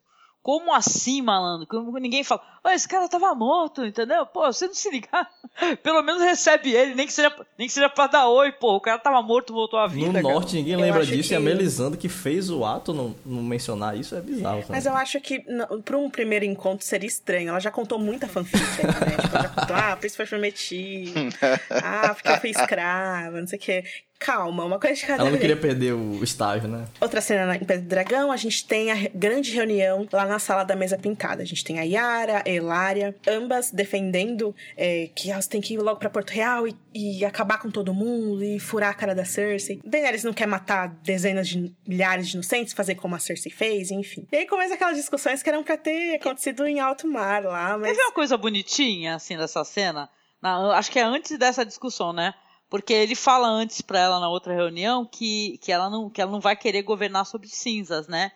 Como assim, malandro? Como ninguém fala, oh, esse cara tava morto, entendeu? Pô, você não se ligar. Pelo menos recebe ele, nem que seja, nem que seja pra dar oi, pô. O cara tava morto, voltou à vida. No cara. norte, ninguém lembra disso. Que... E a Melisandre que fez o ato não, não mencionar isso é bizarro. Sabe? Mas eu acho que não, pra um primeiro encontro seria estranho. Ela já contou muita fanfic né? Tipo, ela já contou, ah, por isso foi prometido. ah, porque eu fui escrava, não sei o quê calma, uma coisa de cada Ela não queria perder o estágio, né? Outra cena em Pedro do Dragão, a gente tem a grande reunião lá na sala da mesa pintada. A gente tem a Yara, a Elária, ambas defendendo é, que elas têm que ir logo para Porto Real e, e, acabar com todo mundo e furar a cara da Cersei. Daenerys não quer matar dezenas de milhares de inocentes, fazer como a Cersei fez, enfim. E aí começa aquelas discussões que eram pra ter acontecido em alto mar lá, mas... Teve uma coisa bonitinha, assim, dessa cena? Na, acho que é antes dessa discussão, né? Porque ele fala antes para ela na outra reunião que, que, ela não, que ela não vai querer governar sobre cinzas, né?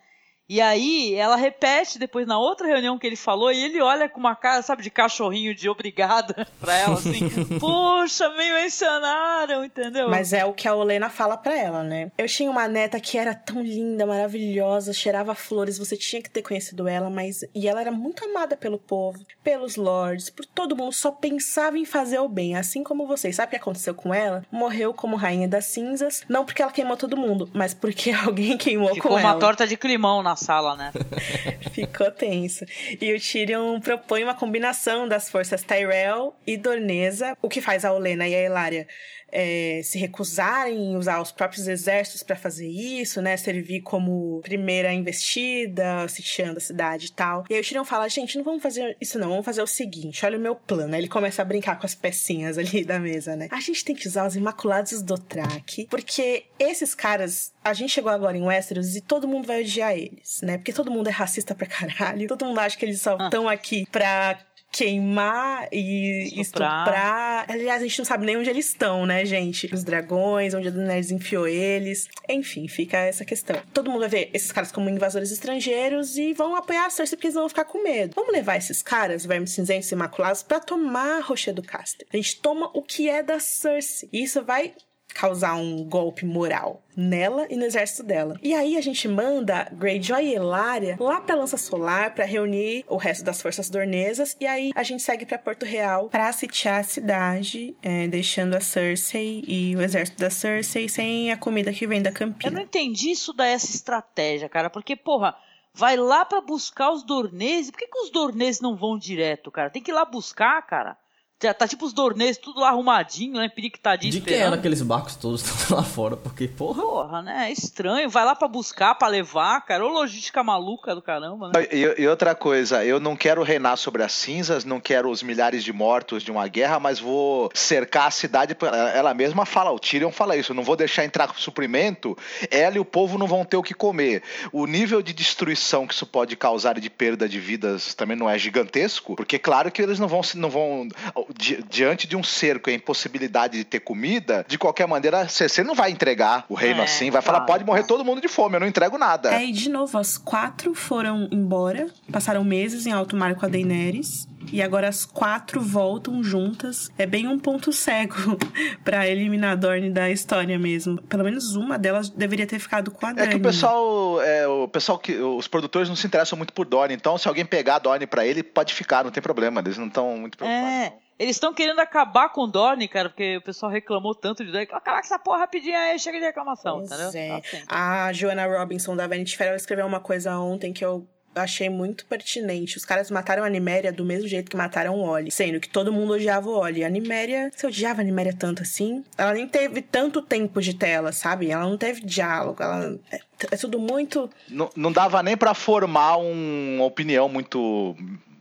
E aí ela repete depois na outra reunião que ele falou e ele olha com uma cara, sabe, de cachorrinho de obrigada pra ela, assim, poxa, me mencionaram, entendeu? Mas é o que a Olena fala pra ela, né? Eu tinha uma neta que era tão linda, maravilhosa, cheirava flores, você tinha que ter conhecido ela, mas. E ela era muito amada pelo povo, pelos lords, por todo mundo, só pensava em fazer o bem, assim como vocês. Sabe o que aconteceu com ela? Morreu como rainha das cinzas, não porque ela queimou todo mundo, mas porque alguém queimou Ficou com ela. Ficou uma torta de climão na sala, né? Ficou tenso. E o Tyrion propõe uma combinação das forças Tyrell e Dorneza, o que faz a Olena e a Elária é, se recusarem em usar os próprios exércitos para fazer isso, né? Servir como primeira investida, sitiando a cidade e tal. E aí o Tyrion fala, gente, não vamos fazer isso não, vamos fazer o seguinte, olha o meu plano. Aí ele começa a brincar com as pecinhas ali da mesa, né? A gente tem que usar os Imaculados do Track, porque esses caras, a gente chegou agora em Westeros e todo mundo vai odiar eles, né? Porque todo mundo é racista pra caralho, todo mundo acha que eles só estão ah. aqui pra queimar e estuprar. estuprar. Aliás, a gente não sabe nem onde eles estão, né, gente? Os dragões, onde a Daenerys enfiou eles. Enfim, fica essa questão. Todo mundo vai ver esses caras como invasores estrangeiros e vão apoiar a Cersei porque eles vão ficar com medo. Vamos levar esses caras, vermes cinzentos e imaculados, para tomar a Rocha do Caster. A gente toma o que é da Cersei. E isso vai causar um golpe moral nela e no exército dela. E aí a gente manda Greyjoy e Elaria lá pra Lança Solar para reunir o resto das forças dornesas e aí a gente segue para Porto Real para sitiar a cidade, é, deixando a Cersei e o exército da Cersei sem a comida que vem da Campina. Eu não entendi isso dessa estratégia, cara, porque porra, vai lá para buscar os dorneses. Por que, que os dorneses não vão direto, cara? Tem que ir lá buscar, cara. Já tá tipo os dornês tudo arrumadinho, né? Periquitadinho. De quem eram aqueles barcos todos lá fora? Porque, porra. Porra, né? É estranho. Vai lá pra buscar, pra levar, cara. Ô logística maluca do caramba, né? E, e, outra coisa, eu não quero reinar sobre as cinzas, não quero os milhares de mortos de uma guerra, mas vou cercar a cidade. Ela mesma fala, o Tyrion fala isso, não vou deixar entrar suprimento, ela e o povo não vão ter o que comer. O nível de destruição que isso pode causar e de perda de vidas também não é gigantesco, porque claro que eles não vão, não vão di diante de um cerco e a impossibilidade de ter comida, de qualquer maneira, você não vai entregar o reino é, assim, vai claro, falar, pode morrer todo mundo de fome, eu não entrego nada. É, e de novo, as quatro foram embora, passaram meses em alto mar com a Daenerys e agora as quatro voltam juntas. É bem um ponto cego para eliminar a Dorne da história mesmo. Pelo menos uma delas deveria ter ficado com a Dorne. É que o pessoal, é, o pessoal que os produtores não se interessam muito por Dorne, então se alguém pegar a Dorne para ele, pode ficar, não tem problema, eles não estão muito preocupados. É. Eles estão querendo acabar com Dorne, cara, porque o pessoal reclamou tanto de Dorne. Caraca, essa porra rapidinho aí, chega de reclamação, pois entendeu? É. Tá a Joanna Robinson da Vanity Fair escreveu uma coisa ontem que eu achei muito pertinente. Os caras mataram a Niméria do mesmo jeito que mataram o Oli, sendo que todo mundo odiava o Oli. A Niméria, você odiava a Niméria tanto assim? Ela nem teve tanto tempo de tela, sabe? Ela não teve diálogo, ela é, é tudo muito não, não dava nem para formar uma opinião muito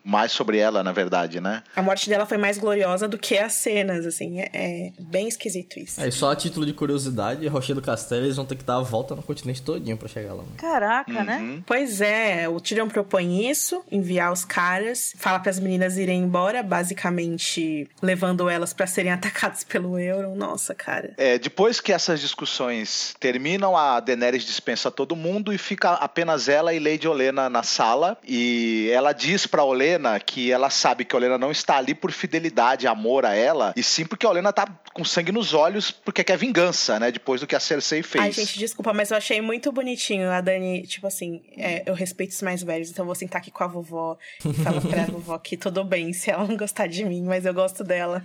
mais sobre ela, na verdade, né? A morte dela foi mais gloriosa do que as cenas, assim. É, é bem esquisito isso. É, só a título de curiosidade, Rocher do Castelo, eles vão ter que dar a volta no continente todinho para chegar lá. Né? Caraca, né? uhum. né? Pois é, o Tyrion propõe isso, enviar os caras, fala para as meninas irem embora, basicamente levando elas para serem atacadas pelo Euron. Nossa, cara. É, depois que essas discussões terminam, a Daenerys dispensa todo mundo e fica apenas ela e Lady Olena na sala. E ela diz para Olena Olena que ela sabe que a Olena não está ali por fidelidade, amor a ela, e sim porque a Olena tá com sangue nos olhos porque quer vingança, né? Depois do que a Cersei fez. Ai, gente, desculpa, mas eu achei muito bonitinho a Dani, tipo assim, é, eu respeito os mais velhos, então eu vou sentar aqui com a vovó e falar pra vovó que tudo bem se ela não gostar de mim, mas eu gosto dela.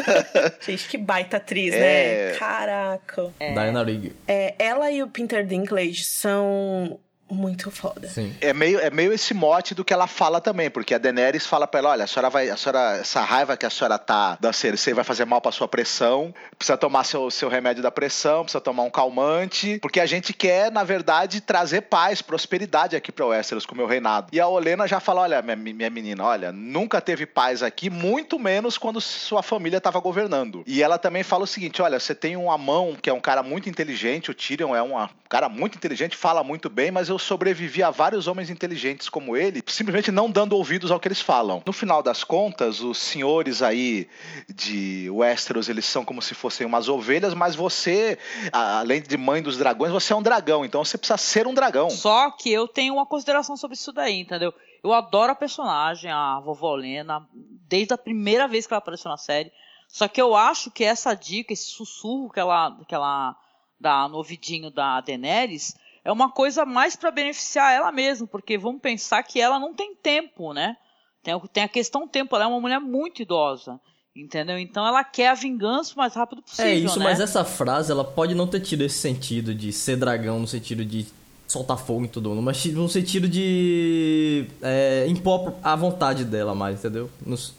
gente, que baita atriz, né? é... né? Caraca. É, Diana Rigg. É, ela e o Peter Dinklage são muito foda. Sim. É meio, é meio esse mote do que ela fala também, porque a Daenerys fala pra ela, olha, a senhora vai, a senhora, essa raiva que a senhora tá da Cersei vai fazer mal pra sua pressão, precisa tomar seu, seu remédio da pressão, precisa tomar um calmante, porque a gente quer, na verdade, trazer paz, prosperidade aqui pra Westeros com o meu reinado. E a Olena já fala, olha, minha, minha menina, olha, nunca teve paz aqui, muito menos quando sua família tava governando. E ela também fala o seguinte, olha, você tem um Amão, que é um cara muito inteligente, o Tyrion é um cara muito inteligente, fala muito bem, mas eu sobrevivi a vários homens inteligentes como ele, simplesmente não dando ouvidos ao que eles falam. No final das contas, os senhores aí de Westeros, eles são como se fossem umas ovelhas, mas você, além de mãe dos dragões, você é um dragão, então você precisa ser um dragão. Só que eu tenho uma consideração sobre isso daí, entendeu? Eu adoro a personagem, a vovó Lena, desde a primeira vez que ela apareceu na série. Só que eu acho que essa dica, esse sussurro que ela, que ela dá no ouvidinho da Daenerys, é uma coisa mais para beneficiar ela mesma, porque vamos pensar que ela não tem tempo, né? Tem, tem a questão tempo, ela é uma mulher muito idosa. Entendeu? Então ela quer a vingança o mais rápido possível. É isso, né? mas essa frase ela pode não ter tido esse sentido de ser dragão no sentido de soltar fogo em todo mundo, mas no sentido de é, impor a vontade dela mais, entendeu?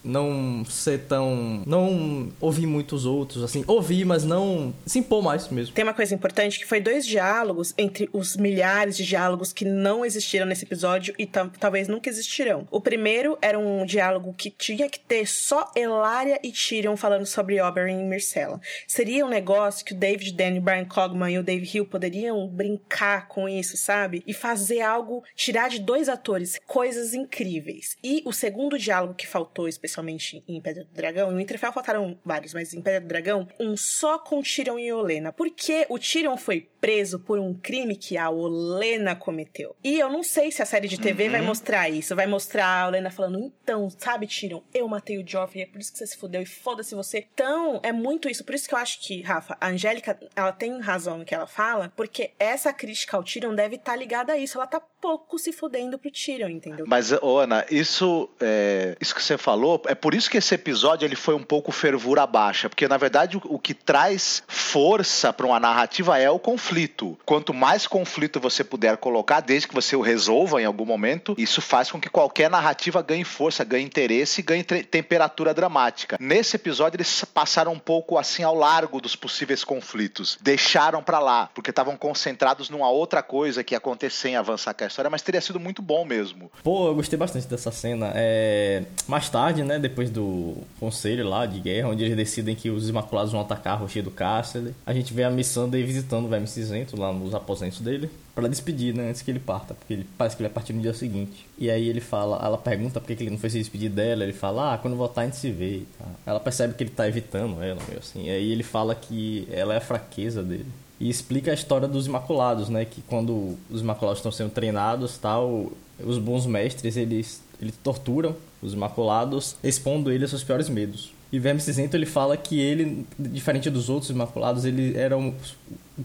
Não ser tão. Não ouvir muitos outros, assim, ouvir, mas não se impor mais mesmo. Tem uma coisa importante que foi dois diálogos entre os milhares de diálogos que não existiram nesse episódio e talvez nunca existirão. O primeiro era um diálogo que tinha que ter só Elaria e Tyrion falando sobre Oberyn e Myrcella. Seria um negócio que o David Danny, Brian Cogman e o Dave Hill poderiam brincar com isso, sabe? E fazer algo, tirar de dois atores coisas incríveis. E o segundo diálogo que faltou, especialmente em Pedra do Dragão, em Winterfell faltaram vários, mas em Pedra do Dragão, um só com Tyrion e Olena. Porque o Tyrion foi preso por um crime que a Olena cometeu. E eu não sei se a série de TV uhum. vai mostrar isso. Vai mostrar a Olena falando, então, sabe, Tyrion, eu matei o Joffrey, é por isso que você se fudeu e foda-se você. Então, é muito isso. Por isso que eu acho que, Rafa, a Angélica, ela tem razão no que ela fala, porque essa crítica ao Tyrion deve estar tá ligada a isso. Ela tá pouco se fudendo pro Tyrion, entendeu? Mas, Ana, isso, é, isso que você falou, é por isso que esse episódio ele foi um pouco fervura baixa, porque na verdade o, o que traz força para uma narrativa é o conflito. Quanto mais conflito você puder colocar, desde que você o resolva em algum momento, isso faz com que qualquer narrativa ganhe força, ganhe interesse ganhe temperatura dramática. Nesse episódio eles passaram um pouco assim ao largo dos possíveis conflitos, deixaram para lá, porque estavam concentrados numa outra coisa que ia acontecer em avançar com a história, mas teria sido muito bom mesmo. Pô, eu gostei bastante dessa cena. É... Mais tarde, né, depois do conselho lá de guerra, onde eles decidem que os Imaculados vão atacar a Rocher do Castle, a gente vê a Missandei visitando o Verme Cinzento lá nos aposentos dele para despedir, né, antes que ele parta, porque ele parece que ele vai partir no dia seguinte. E aí ele fala, ela pergunta por que ele não foi se despedir dela, ele fala: "Ah, quando voltar a gente se vê". Tá. Ela percebe que ele tá evitando ela, meio assim. E aí ele fala que ela é a fraqueza dele e explica a história dos Imaculados, né? Que quando os Imaculados estão sendo treinados, tal, os bons mestres eles, eles torturam os Imaculados, expondo eles aos seus piores medos. E Verme Cinzento ele fala que ele, diferente dos outros Imaculados, ele era um,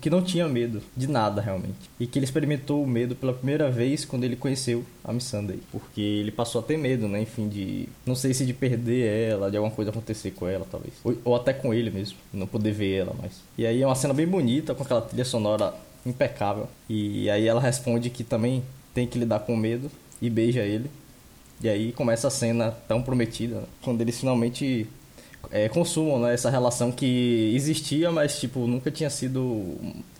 que não tinha medo de nada realmente. E que ele experimentou o medo pela primeira vez quando ele conheceu a Missandei. Porque ele passou a ter medo, né? Enfim, de. Não sei se de perder ela, de alguma coisa acontecer com ela, talvez. Ou, ou até com ele mesmo, não poder ver ela mais. E aí é uma cena bem bonita, com aquela trilha sonora impecável. E aí ela responde que também tem que lidar com medo e beija ele. E aí começa a cena tão prometida, né? quando eles finalmente é, consumam né, essa relação que existia, mas tipo nunca tinha sido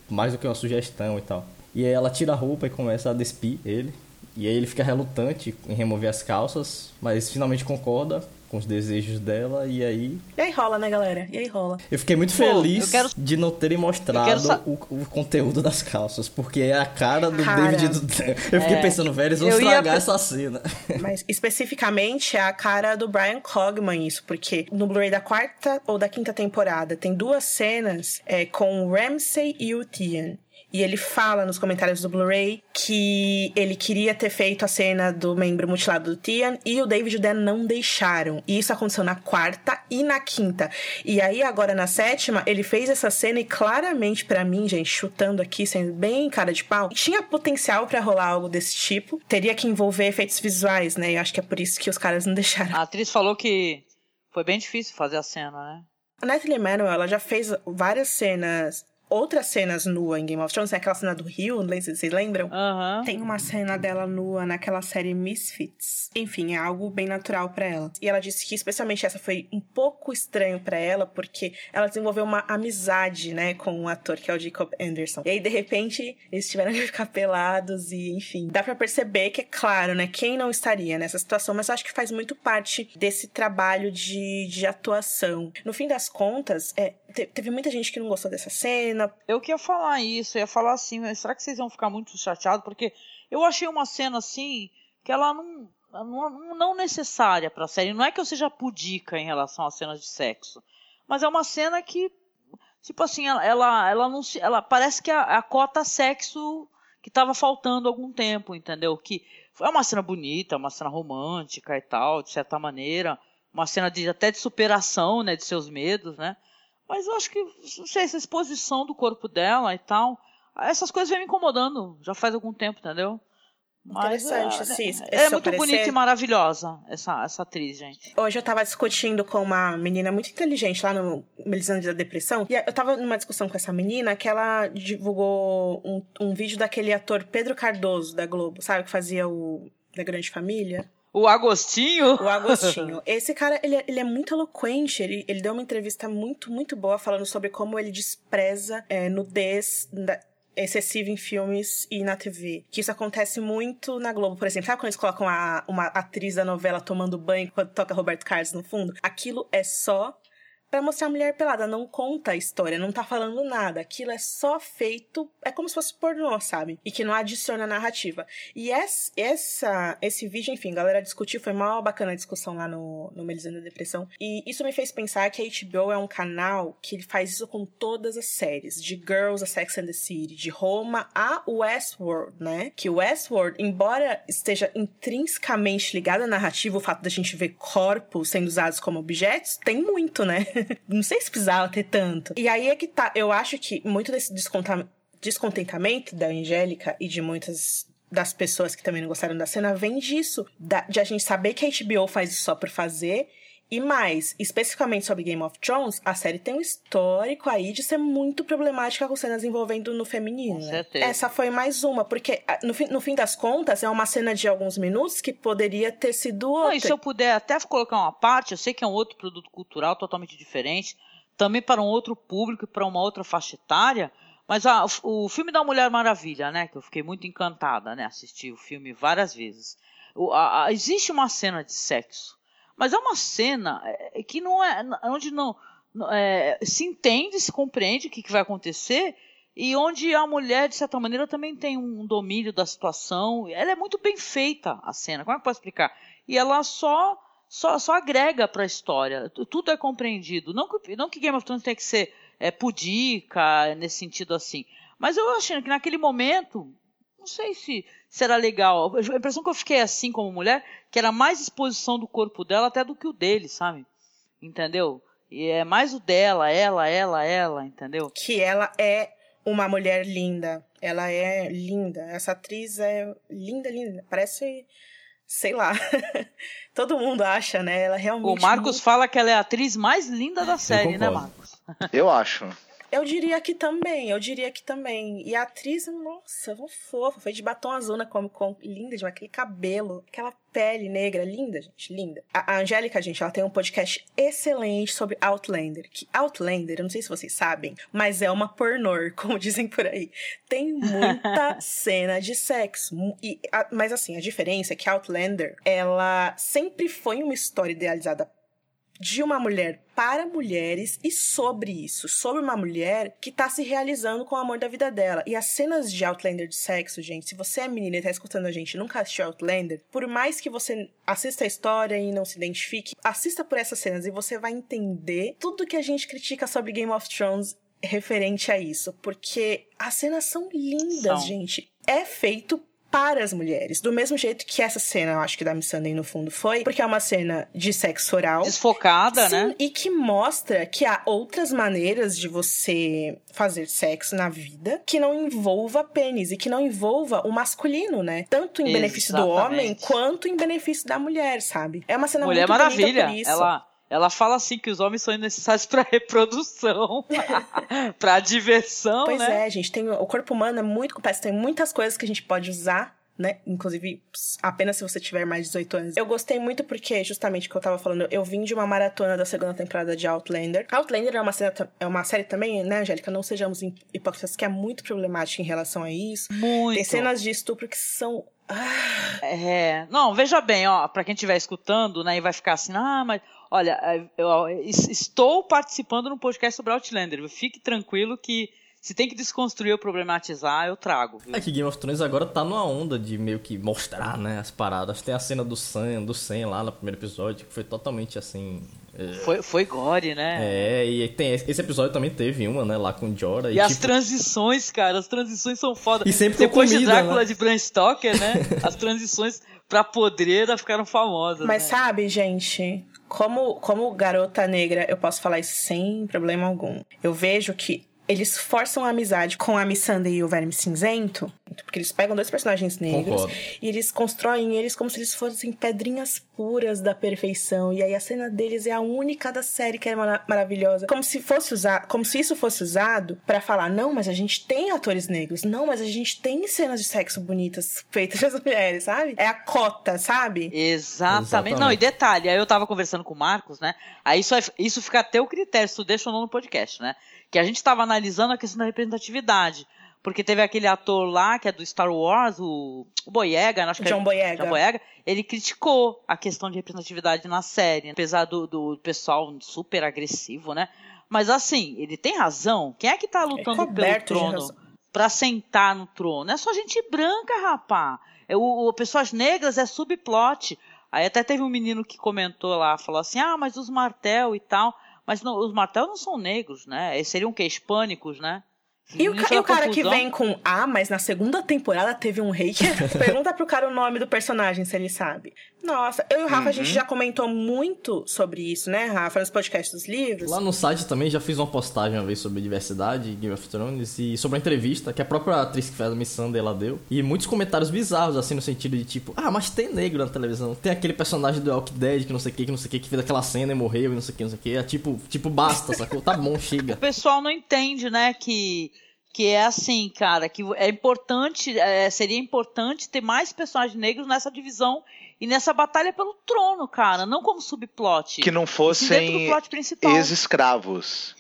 mais do que uma sugestão e tal. E aí ela tira a roupa e começa a despir ele. E aí ele fica relutante em remover as calças, mas finalmente concorda com os desejos dela e aí. E aí rola, né, galera? E aí rola. Eu fiquei muito Pô, feliz quero... de não terem mostrado o, o, conteúdo das calças, porque é a cara do cara, David do... Eu fiquei é... pensando, velho, eles vão eu estragar ia... essa cena. Mas especificamente é a cara do Brian Cogman, isso, porque no Blu-ray da quarta ou da quinta temporada tem duas cenas é, com o Ramsey e o Tian. E ele fala nos comentários do Blu-ray que ele queria ter feito a cena do membro mutilado do Tian e o David e o Dan não deixaram. E isso aconteceu na quarta e na quinta. E aí, agora na sétima, ele fez essa cena e claramente, para mim, gente, chutando aqui, sendo bem cara de pau, tinha potencial para rolar algo desse tipo. Teria que envolver efeitos visuais, né? Eu acho que é por isso que os caras não deixaram. A atriz falou que foi bem difícil fazer a cena, né? A Natalie Manuel, ela já fez várias cenas outras cenas nua em Game of Thrones, tem aquela cena do Rio, não sei se vocês lembram? Uhum. Tem uma cena dela nua naquela série Misfits. Enfim, é algo bem natural para ela. E ela disse que especialmente essa foi um pouco estranho para ela, porque ela desenvolveu uma amizade, né, com um ator que é o Jacob Anderson. E aí, de repente, eles tiveram que ficar pelados e, enfim. Dá para perceber que é claro, né, quem não estaria nessa situação, mas eu acho que faz muito parte desse trabalho de, de atuação. No fim das contas, é, teve muita gente que não gostou dessa cena. Eu que ia falar isso, ia falar assim, será que vocês vão ficar muito chateados? Porque eu achei uma cena assim que ela não, não, não necessária para a série. Não é que eu seja pudica em relação às cenas de sexo, mas é uma cena que, tipo assim, ela, ela, ela não se, ela parece que a, a cota sexo que estava faltando algum tempo, entendeu? Que é uma cena bonita, uma cena romântica e tal, de certa maneira, uma cena de até de superação, né, de seus medos, né? Mas eu acho que, não sei, essa exposição do corpo dela e tal, essas coisas vêm me incomodando já faz algum tempo, entendeu? Mas, Interessante, é, sim. É, é muito parecer... bonita e maravilhosa, essa, essa atriz, gente. Hoje eu tava discutindo com uma menina muito inteligente lá no Melisande da Depressão. E eu tava numa discussão com essa menina que ela divulgou um, um vídeo daquele ator Pedro Cardoso, da Globo, sabe? Que fazia o Da Grande Família. O Agostinho? O Agostinho. Esse cara, ele, é, ele é muito eloquente. Ele, ele deu uma entrevista muito, muito boa falando sobre como ele despreza é, nudez da, excessiva em filmes e na TV. Que isso acontece muito na Globo, por exemplo. Sabe quando eles colocam a, uma atriz da novela tomando banho quando toca Roberto Carlos no fundo? Aquilo é só para mostrar a mulher pelada, não conta a história, não tá falando nada. Aquilo é só feito, é como se fosse pornô, sabe? E que não adiciona narrativa. E essa, esse vídeo, enfim, a galera discutiu, foi uma bacana a discussão lá no, no Melisandre da Depressão. E isso me fez pensar que a HBO é um canal que ele faz isso com todas as séries, de Girls a Sex and the City, de Roma a Westworld, né? Que Westworld, embora esteja intrinsecamente ligado à narrativa, o fato da gente ver corpos sendo usados como objetos, tem muito, né? não sei se precisava ter tanto. E aí é que tá. Eu acho que muito desse descontentamento da Angélica e de muitas das pessoas que também não gostaram da cena vem disso. Da, de a gente saber que a HBO faz isso só por fazer e mais, especificamente sobre Game of Thrones, a série tem um histórico aí de ser muito problemática com cenas envolvendo no feminino. Com né? Essa foi mais uma, porque no fim, no fim das contas é uma cena de alguns minutos que poderia ter sido outra. Não, e se eu puder até colocar uma parte, eu sei que é um outro produto cultural totalmente diferente, também para um outro público e para uma outra faixa etária, mas ah, o, o, filme da Mulher Maravilha, né, que eu fiquei muito encantada, né, assisti o filme várias vezes. O, a, a, existe uma cena de sexo mas é uma cena é, é que não é. onde não. É, se entende, se compreende o que, que vai acontecer e onde a mulher, de certa maneira, também tem um domínio da situação. Ela é muito bem feita, a cena. Como é que eu posso explicar? E ela só só, só agrega para a história. Tudo é compreendido. Não que, não que Game of Thrones tenha que ser é, pudica, nesse sentido assim. Mas eu achando que naquele momento não sei se será legal. A impressão que eu fiquei assim como mulher, que era mais exposição do corpo dela até do que o dele, sabe? Entendeu? E é mais o dela, ela, ela, ela, entendeu? Que ela é uma mulher linda. Ela é linda. Essa atriz é linda, linda. Parece, sei lá. Todo mundo acha, né? Ela realmente. O Marcos muito... fala que ela é a atriz mais linda da série, né, Marcos? Eu acho. Eu diria que também, eu diria que também. E a atriz, nossa, fofa, foi de batom azul na Comic Con, linda demais, aquele cabelo, aquela pele negra, linda, gente, linda. A, a Angélica, gente, ela tem um podcast excelente sobre Outlander, que Outlander, eu não sei se vocês sabem, mas é uma pornor, como dizem por aí. Tem muita cena de sexo. E, a, mas assim, a diferença é que Outlander, ela sempre foi uma história idealizada de uma mulher para mulheres e sobre isso, sobre uma mulher que tá se realizando com o amor da vida dela. E as cenas de Outlander de sexo, gente, se você é menina e tá escutando a gente e nunca assistiu Outlander, por mais que você assista a história e não se identifique, assista por essas cenas e você vai entender tudo que a gente critica sobre Game of Thrones referente a isso, porque as cenas são lindas, são. gente. É feito para as mulheres. Do mesmo jeito que essa cena, eu acho que da Miss Sunday no fundo foi, porque é uma cena de sexo oral. Desfocada, sim, né? E que mostra que há outras maneiras de você fazer sexo na vida que não envolva pênis e que não envolva o masculino, né? Tanto em Exatamente. benefício do homem quanto em benefício da mulher, sabe? É uma cena mulher muito maravilha. por isso. Ela ela fala assim que os homens são necessários para reprodução, para diversão, pois né? Pois é, gente, tem o corpo humano é muito complexo, tem muitas coisas que a gente pode usar né? Inclusive, apenas se você tiver mais de 18 anos. Eu gostei muito porque, justamente, o que eu tava falando, eu vim de uma maratona da segunda temporada de Outlander. Outlander é uma, série, é uma série também, né, Angélica? Não sejamos hipócritas, que é muito problemática em relação a isso. Muito. Tem cenas de estupro que são. Ah. É. Não, veja bem, ó, pra quem estiver escutando, né, e vai ficar assim, ah, mas Olha, é, eu estou participando no podcast sobre Outlander. Fique tranquilo que se tem que desconstruir ou problematizar, eu trago. Viu? É que Game of Thrones agora tá numa onda de meio que mostrar, né, as paradas. Tem a cena do Sam, do Sam lá no primeiro episódio, que foi totalmente assim. É... Foi, foi gore, né? É, e tem esse episódio também teve uma, né, lá com Jorah. E, e as tipo... transições, cara, as transições são foda. E sempre Depois comida, de Drácula né? de Bram Stoker, né? as transições pra podreira ficaram famosas. Mas né? sabe, gente, como, como garota negra, eu posso falar isso sem problema algum. Eu vejo que eles forçam a amizade com a Missandei e o Verme Cinzento, porque eles pegam dois personagens negros Concordo. e eles constroem eles como se eles fossem pedrinhas puras da perfeição. E aí a cena deles é a única da série que é mar maravilhosa. Como se fosse usar, como se isso fosse usado para falar, não, mas a gente tem atores negros, não, mas a gente tem cenas de sexo bonitas feitas pelas mulheres, sabe? É a cota, sabe? Exatamente. Exatamente. Não, e detalhe, aí eu tava conversando com o Marcos, né? Aí isso, é, isso fica até o critério, se tu deixa ou não no podcast, né? Que a gente tava analisando a questão da representatividade. Porque teve aquele ator lá, que é do Star Wars, o, o Boyega, acho que John é, Boyega. John Boyega, ele criticou a questão de representatividade na série, apesar do, do pessoal super agressivo, né? Mas assim, ele tem razão. Quem é que tá lutando é pelo trono pra sentar no trono? É só gente branca, rapá. É, o, o, pessoas negras é subplot. Aí até teve um menino que comentou lá, falou assim, ah, mas os Martel e tal. Mas não, os Martel não são negros, né? Seriam o quê? Hispânicos, né? E o, e o cara que vem com Ah, mas na segunda temporada teve um rei que pergunta pro cara o nome do personagem, se ele sabe. Nossa, eu e o Rafa, uhum. a gente uhum. já comentou muito sobre isso, né, Rafa, nos podcasts dos livros. Lá no site também já fiz uma postagem uma vez sobre diversidade, Game of Thrones, e sobre a entrevista que a própria atriz que fez a Missandei ela deu. E muitos comentários bizarros, assim, no sentido de tipo, ah, mas tem negro na televisão. Tem aquele personagem do Walking Dead que não sei o que, que não sei o que, que fez aquela cena e morreu e não sei o que, não sei o que. É tipo, tipo, basta, sacou? Tá bom, chega. O pessoal não entende, né, que que é assim, cara, que é importante, é, seria importante ter mais personagens negros nessa divisão e nessa batalha pelo trono, cara, não como subplot. Que não fossem ex-escravos.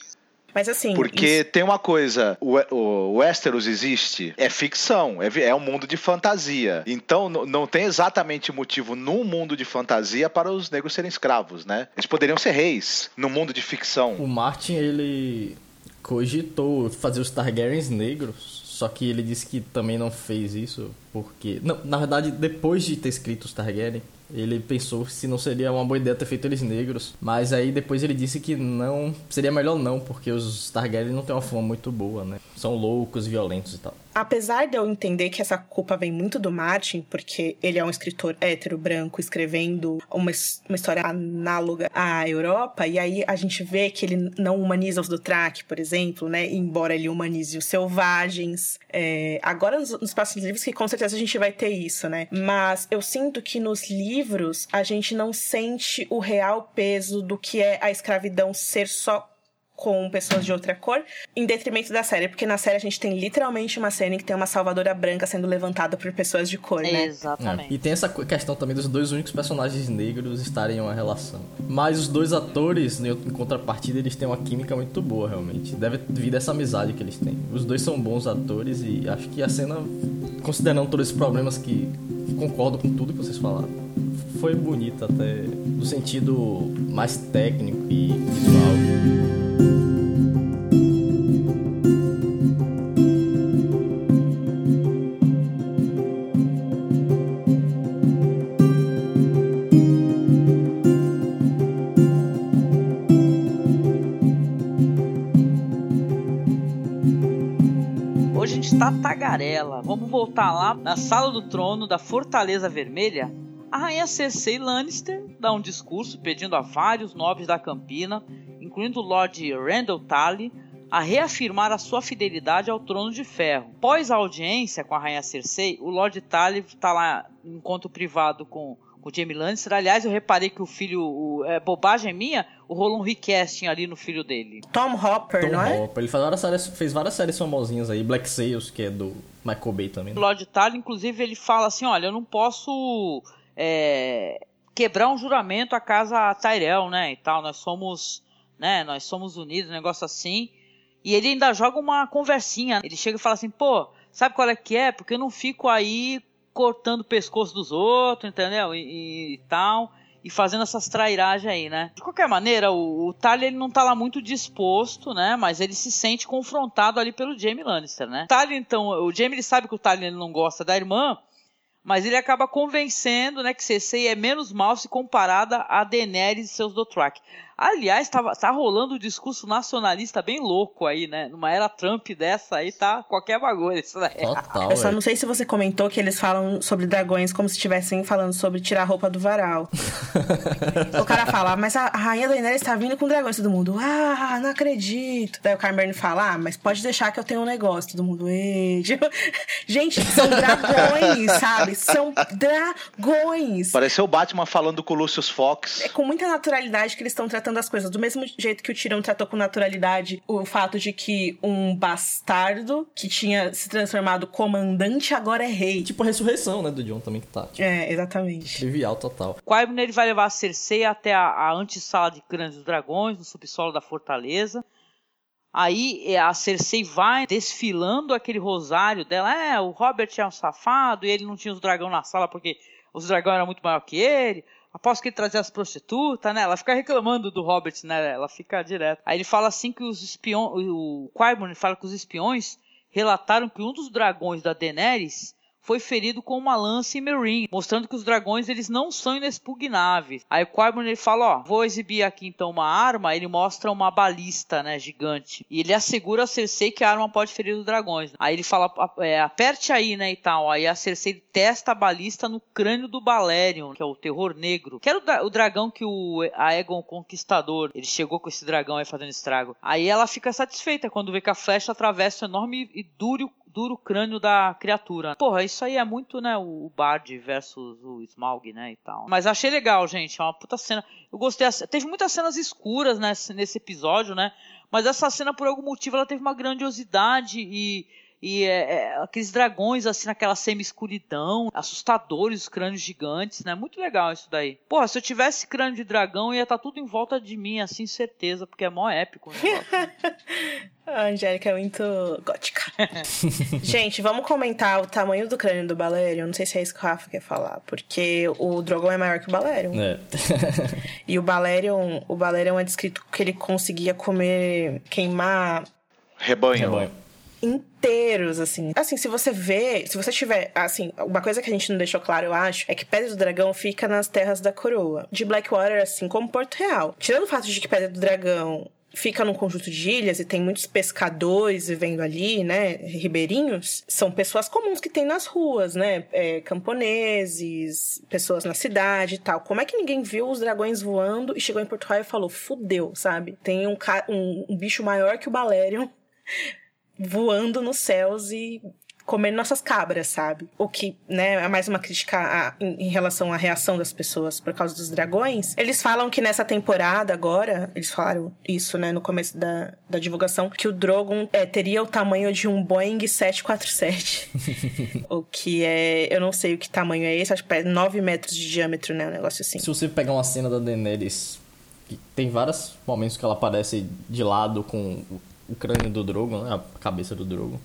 Mas assim. Porque isso... tem uma coisa: o, o Westeros existe, é ficção, é, é um mundo de fantasia. Então não tem exatamente motivo num mundo de fantasia para os negros serem escravos, né? Eles poderiam ser reis no mundo de ficção. O Martin, ele cogitou fazer os Targaryens negros, só que ele disse que também não fez isso porque, não, na verdade, depois de ter escrito os Targaryen, ele pensou se não seria uma boa ideia ter feito eles negros, mas aí depois ele disse que não, seria melhor não, porque os Targaryen não têm uma fama muito boa, né? São loucos, violentos e tal. Apesar de eu entender que essa culpa vem muito do Martin, porque ele é um escritor hétero branco escrevendo uma, uma história análoga à Europa, e aí a gente vê que ele não humaniza os do Track, por exemplo, né? Embora ele humanize os selvagens. É, agora, nos, nos próximos livros, que com certeza a gente vai ter isso, né? Mas eu sinto que nos livros a gente não sente o real peso do que é a escravidão ser só com pessoas de outra cor, em detrimento da série, porque na série a gente tem literalmente uma cena em que tem uma salvadora branca sendo levantada por pessoas de cor, né? Exatamente. É. E tem essa questão também dos dois únicos personagens negros estarem em uma relação. Mas os dois atores, em contrapartida, eles têm uma química muito boa, realmente. Deve vir dessa amizade que eles têm. Os dois são bons atores e acho que a cena, considerando todos esses problemas que concordo com tudo que vocês falaram, foi bonita até no sentido mais técnico e visual. tagarela. Vamos voltar lá na sala do trono da Fortaleza Vermelha. A rainha Cersei Lannister dá um discurso pedindo a vários nobres da Campina, incluindo o Lord Randall Tully, a reafirmar a sua fidelidade ao trono de ferro. Após a audiência com a rainha Cersei, o Lord Tully está lá em encontro privado com o Jamie Lannister. Aliás, eu reparei que o filho, o, é bobagem minha, o rolou um recasting ali no filho dele. Tom Hopper, Tom não é? Hopper. Ele fez várias, séries, fez várias séries famosinhas aí. Black Sails, que é do Michael Bay também. Né? O Lord Tully, inclusive, ele fala assim, olha, eu não posso é, quebrar um juramento à casa Tyrell, né, e tal. Nós somos, né, nós somos unidos, um negócio assim. E ele ainda joga uma conversinha. Ele chega e fala assim, pô, sabe qual é que é? Porque eu não fico aí cortando o pescoço dos outros, entendeu? E, e, tal. E fazendo essas trairagens aí, né? De qualquer maneira, o, o ele não tá lá muito disposto, né? Mas ele se sente confrontado ali pelo Jaime Lannister, né? O Talia, então, o Jaime ele sabe que o Talia ele não gosta da irmã, mas ele acaba convencendo, né, que Cersei é menos mal se comparada a Daenerys e seus Dothraki. Aliás, tá, tá rolando um discurso nacionalista bem louco aí, né? Numa era Trump dessa aí, tá qualquer bagulho isso daí. Total, Eu só não sei se você comentou que eles falam sobre dragões como se estivessem falando sobre tirar a roupa do varal. o cara fala, mas a, rainha Daenerys está vindo com dragões, todo mundo, ah, não acredito. Daí o Carmen fala, ah, mas pode deixar que eu tenho um negócio. Todo mundo, ei. Gente, são dragões, sabe? São dragões. Pareceu o Batman falando com o Lucius Fox. É com muita naturalidade que eles estão tratando das coisas. Do mesmo jeito que o Tirão tratou com naturalidade o fato de que um bastardo que tinha se transformado comandante agora é rei. Tipo a ressurreição, né, do John também que tá. Tipo, é, exatamente. Trivial total. Qyburn ele vai levar a Cersei até a, a antessala de dos Dragões, no subsolo da fortaleza. Aí é, a Cersei vai desfilando aquele rosário dela. É, o Robert é um safado e ele não tinha os dragões na sala porque os dragões eram muito maior que ele. Aposto que ele trazia as prostitutas, né? Ela fica reclamando do Robert, né? Ela fica direto. Aí ele fala assim que os espiões. O Qyburn fala que os espiões relataram que um dos dragões da Daenerys foi ferido com uma lança em Meereen, mostrando que os dragões eles não são inexpugnáveis. Aí o ele fala, ó, vou exibir aqui então uma arma, ele mostra uma balista, né, gigante. E ele assegura a Cersei que a arma pode ferir os dragões. Aí ele fala, é, aperte aí, né, e tal. Aí a Cersei testa a balista no crânio do Balerion, que é o terror negro, que era o, o dragão que o Aegon Conquistador, ele chegou com esse dragão aí fazendo estrago. Aí ela fica satisfeita quando vê que a flecha atravessa o enorme e duro duro crânio da criatura. Porra, isso aí é muito, né, o Bard versus o Smaug, né, e tal. Mas achei legal, gente, é uma puta cena. Eu gostei, teve muitas cenas escuras nesse, nesse episódio, né, mas essa cena, por algum motivo, ela teve uma grandiosidade e e é, é, aqueles dragões, assim, naquela semi-escuridão, assustadores, os crânios gigantes, né? Muito legal isso daí. Porra, se eu tivesse crânio de dragão, ia estar tá tudo em volta de mim, assim, certeza, porque é mó épico. Né? A Angélica é muito gótica. Gente, vamos comentar o tamanho do crânio do Balerion. Não sei se é isso que o Rafa quer falar, porque o Drogon é maior que o Balerion. É. e o Balerion, o Balerion é descrito que ele conseguia comer, queimar rebanho. rebanho inteiros, assim. Assim, se você vê, se você tiver, assim, uma coisa que a gente não deixou claro, eu acho, é que Pedra do Dragão fica nas terras da coroa. De Blackwater, assim como Porto Real. Tirando o fato de que Pedra do Dragão fica num conjunto de ilhas e tem muitos pescadores vivendo ali, né, ribeirinhos, são pessoas comuns que tem nas ruas, né, é, camponeses, pessoas na cidade e tal. Como é que ninguém viu os dragões voando e chegou em Porto Real e falou, fudeu, sabe? Tem um, um, um bicho maior que o Balerion voando nos céus e comer nossas cabras, sabe? O que, né, é mais uma crítica a, em, em, relação à reação das pessoas por causa dos dragões. Eles falam que nessa temporada agora, eles falaram isso, né, no começo da, da divulgação, que o Drogon é, teria o tamanho de um Boeing 747. o que é, eu não sei o que tamanho é esse, acho que é 9 metros de diâmetro, né, um negócio assim. Se você pegar uma cena da Daenerys, tem vários momentos que ela aparece de lado com o crânio do Drogon, né, a cabeça do Drogon.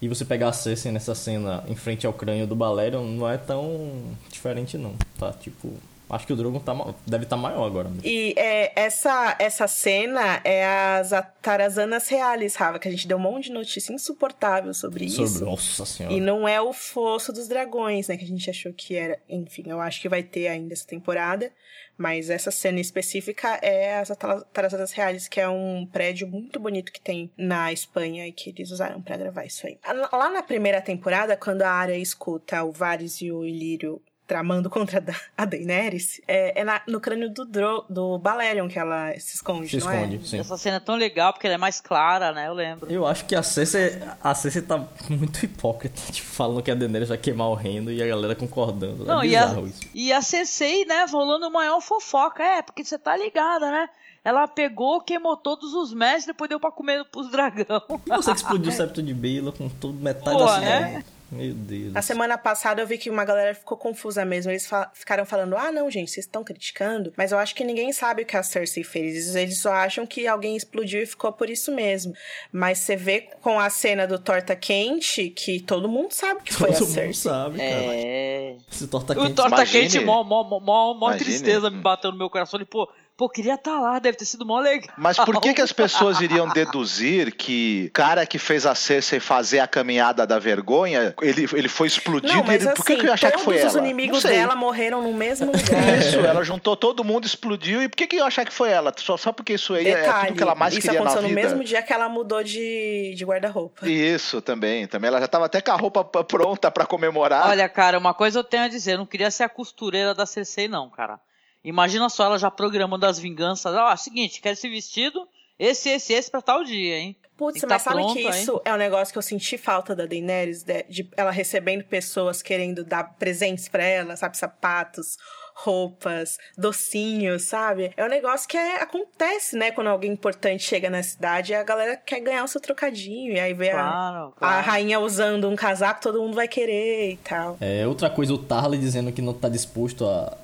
E você pegar a Cersei nessa cena em frente ao crânio do Balerion não é tão diferente não, tá? Tipo, acho que o Drogon tá, deve estar tá maior agora. Mesmo. E é, essa, essa cena é as Atarazanas Reales, Rava, que a gente deu um monte de notícia insuportável sobre, sobre isso. Nossa senhora. E não é o Fosso dos Dragões, né, que a gente achou que era. Enfim, eu acho que vai ter ainda essa temporada. Mas essa cena específica é as Atarazanas Reais, que é um prédio muito bonito que tem na Espanha e que eles usaram para gravar isso aí. Lá na primeira temporada, quando a Arya escuta o Varys e o Ilírio tramando contra a Daenerys, é, é na, no crânio do, Dro, do Balerion que ela se esconde, se não esconde, é? Sim. Essa cena é tão legal porque ela é mais clara, né? Eu lembro. Eu acho que a Cersei, a Cersei tá muito hipócrita, tipo, falando que a Daenerys vai queimar o reino e a galera concordando. É não, é e, a, isso. e a Cersei, né, rolando maior fofoca. É, porque você tá ligada, né? Ela pegou, queimou todos os mestres, depois deu pra comer pros dragão. E você que explodiu o septo de Bela com todo metade Pô, da cidade. Né? Meu Deus. A semana passada eu vi que uma galera ficou confusa mesmo. Eles fa ficaram falando: ah, não, gente, vocês estão criticando. Mas eu acho que ninguém sabe o que a Cersei fez. Eles só acham que alguém explodiu e ficou por isso mesmo. Mas você vê com a cena do Torta Quente que todo mundo sabe que foi todo a Cersei. Todo mundo sabe, cara. É. Esse Torta Quente. O Torta Quente, mó, mó, mó, mó tristeza me bateu no meu coração. Ele, pô Pô, queria estar tá lá, deve ter sido mó legal. Mas por que, que as pessoas iriam deduzir que o cara que fez a Cersei fazer a caminhada da vergonha, ele, ele foi explodido? Não, mas ele, assim, por que, que eu ia achar que foi ela? Todos os inimigos dela morreram no mesmo lugar. Isso, ela juntou todo mundo, explodiu. E por que, que eu ia achar que foi ela? Só, só porque isso aí Detalhe, é tudo que ela mais isso queria na vida. Isso aconteceu no mesmo dia que ela mudou de, de guarda-roupa. Isso, também. Também ela já estava até com a roupa pronta para comemorar. Olha, cara, uma coisa eu tenho a dizer. Eu não queria ser a costureira da Cersei, não, cara. Imagina só ela já programando as vinganças. Ó, oh, seguinte, quero esse vestido, esse, esse, esse pra tal dia, hein? Putz, mas tá sabe pronto, que isso hein? é um negócio que eu senti falta da Daenerys, de, de ela recebendo pessoas querendo dar presentes para ela, sabe? Sapatos, roupas, docinhos, sabe? É um negócio que é, acontece, né? Quando alguém importante chega na cidade, a galera quer ganhar o seu trocadinho. E aí vê claro, a, claro. a, rainha usando um casaco, todo mundo vai querer e tal. É, outra coisa, o Tarly dizendo que não tá disposto a,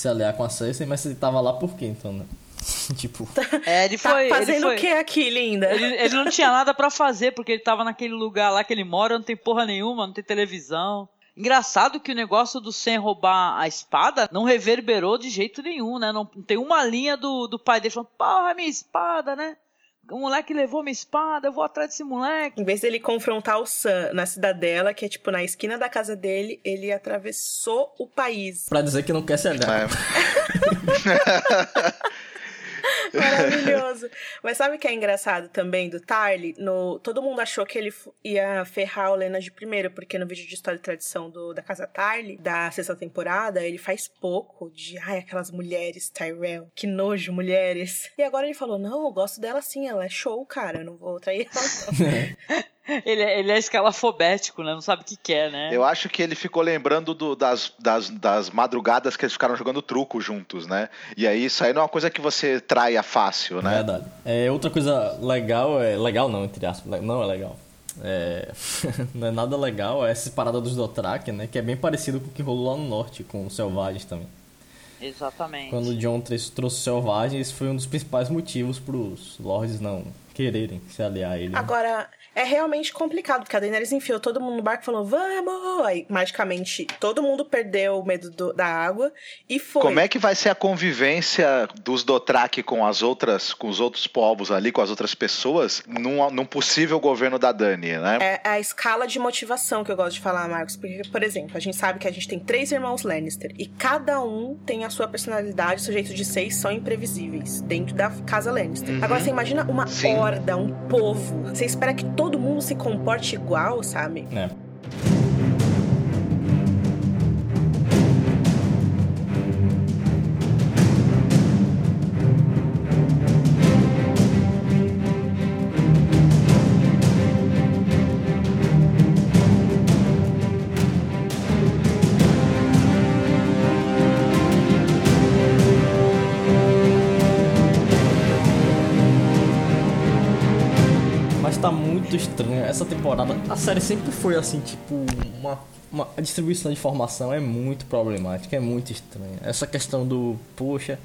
se aliar com a Cersei, mas ele tava lá por quê, então, né? tipo. É, ele foi. Tá fazendo foi, o que aqui, linda? Ele, ele não tinha nada para fazer, porque ele tava naquele lugar lá que ele mora, não tem porra nenhuma, não tem televisão. Engraçado que o negócio do sem roubar a espada não reverberou de jeito nenhum, né? Não, não tem uma linha do, do pai dele falando, porra, minha espada, né? O moleque levou minha espada, eu vou atrás desse moleque. Em vez dele confrontar o Sam na cidadela, que é tipo na esquina da casa dele, ele atravessou o país. Pra dizer que não quer se aliar. É. Maravilhoso. Mas sabe o que é engraçado também do Tarly? No, todo mundo achou que ele ia ferrar o Lena de primeiro, porque no vídeo de história e tradição do, da Casa Tarly, da sexta temporada, ele faz pouco de, ai, aquelas mulheres, Tyrell, que nojo, mulheres. E agora ele falou, não, eu gosto dela sim, ela é show, cara, eu não vou trair ela. ele, é, ele é escalafobético, né? Não sabe o que quer, né? Eu acho que ele ficou lembrando do, das, das, das madrugadas que eles ficaram jogando truco juntos, né? E aí isso aí não é uma coisa que você traia fácil, né? É verdade. É, outra coisa legal, é legal não, entre aspas, não é legal. É, não é nada legal, é essa parada dos Dothraki, né? Que é bem parecido com o que rolou lá no norte, com os Selvagens também. Exatamente. Quando o John trouxe os Selvagens, foi um dos principais motivos para os Lords não quererem se aliar a ele. Né? É realmente complicado, porque a Daenerys enfiou todo mundo no barco e falou, vamos! Aí, magicamente, todo mundo perdeu o medo do, da água e foi. Como é que vai ser a convivência dos Dothraki com as outras, com os outros povos ali, com as outras pessoas, num, num possível governo da Dani, né? É, a escala de motivação que eu gosto de falar, Marcos. Porque, por exemplo, a gente sabe que a gente tem três irmãos Lannister e cada um tem a sua personalidade, seu jeito de ser e são imprevisíveis dentro da casa Lannister. Uhum. Agora, você imagina uma Sim. horda, um povo. Você espera que todo mundo se comporte igual, sabe? É. muito estranha. Essa temporada, a série sempre foi assim, tipo, uma, uma a distribuição de informação é muito problemática, é muito estranha. Essa questão do, poxa,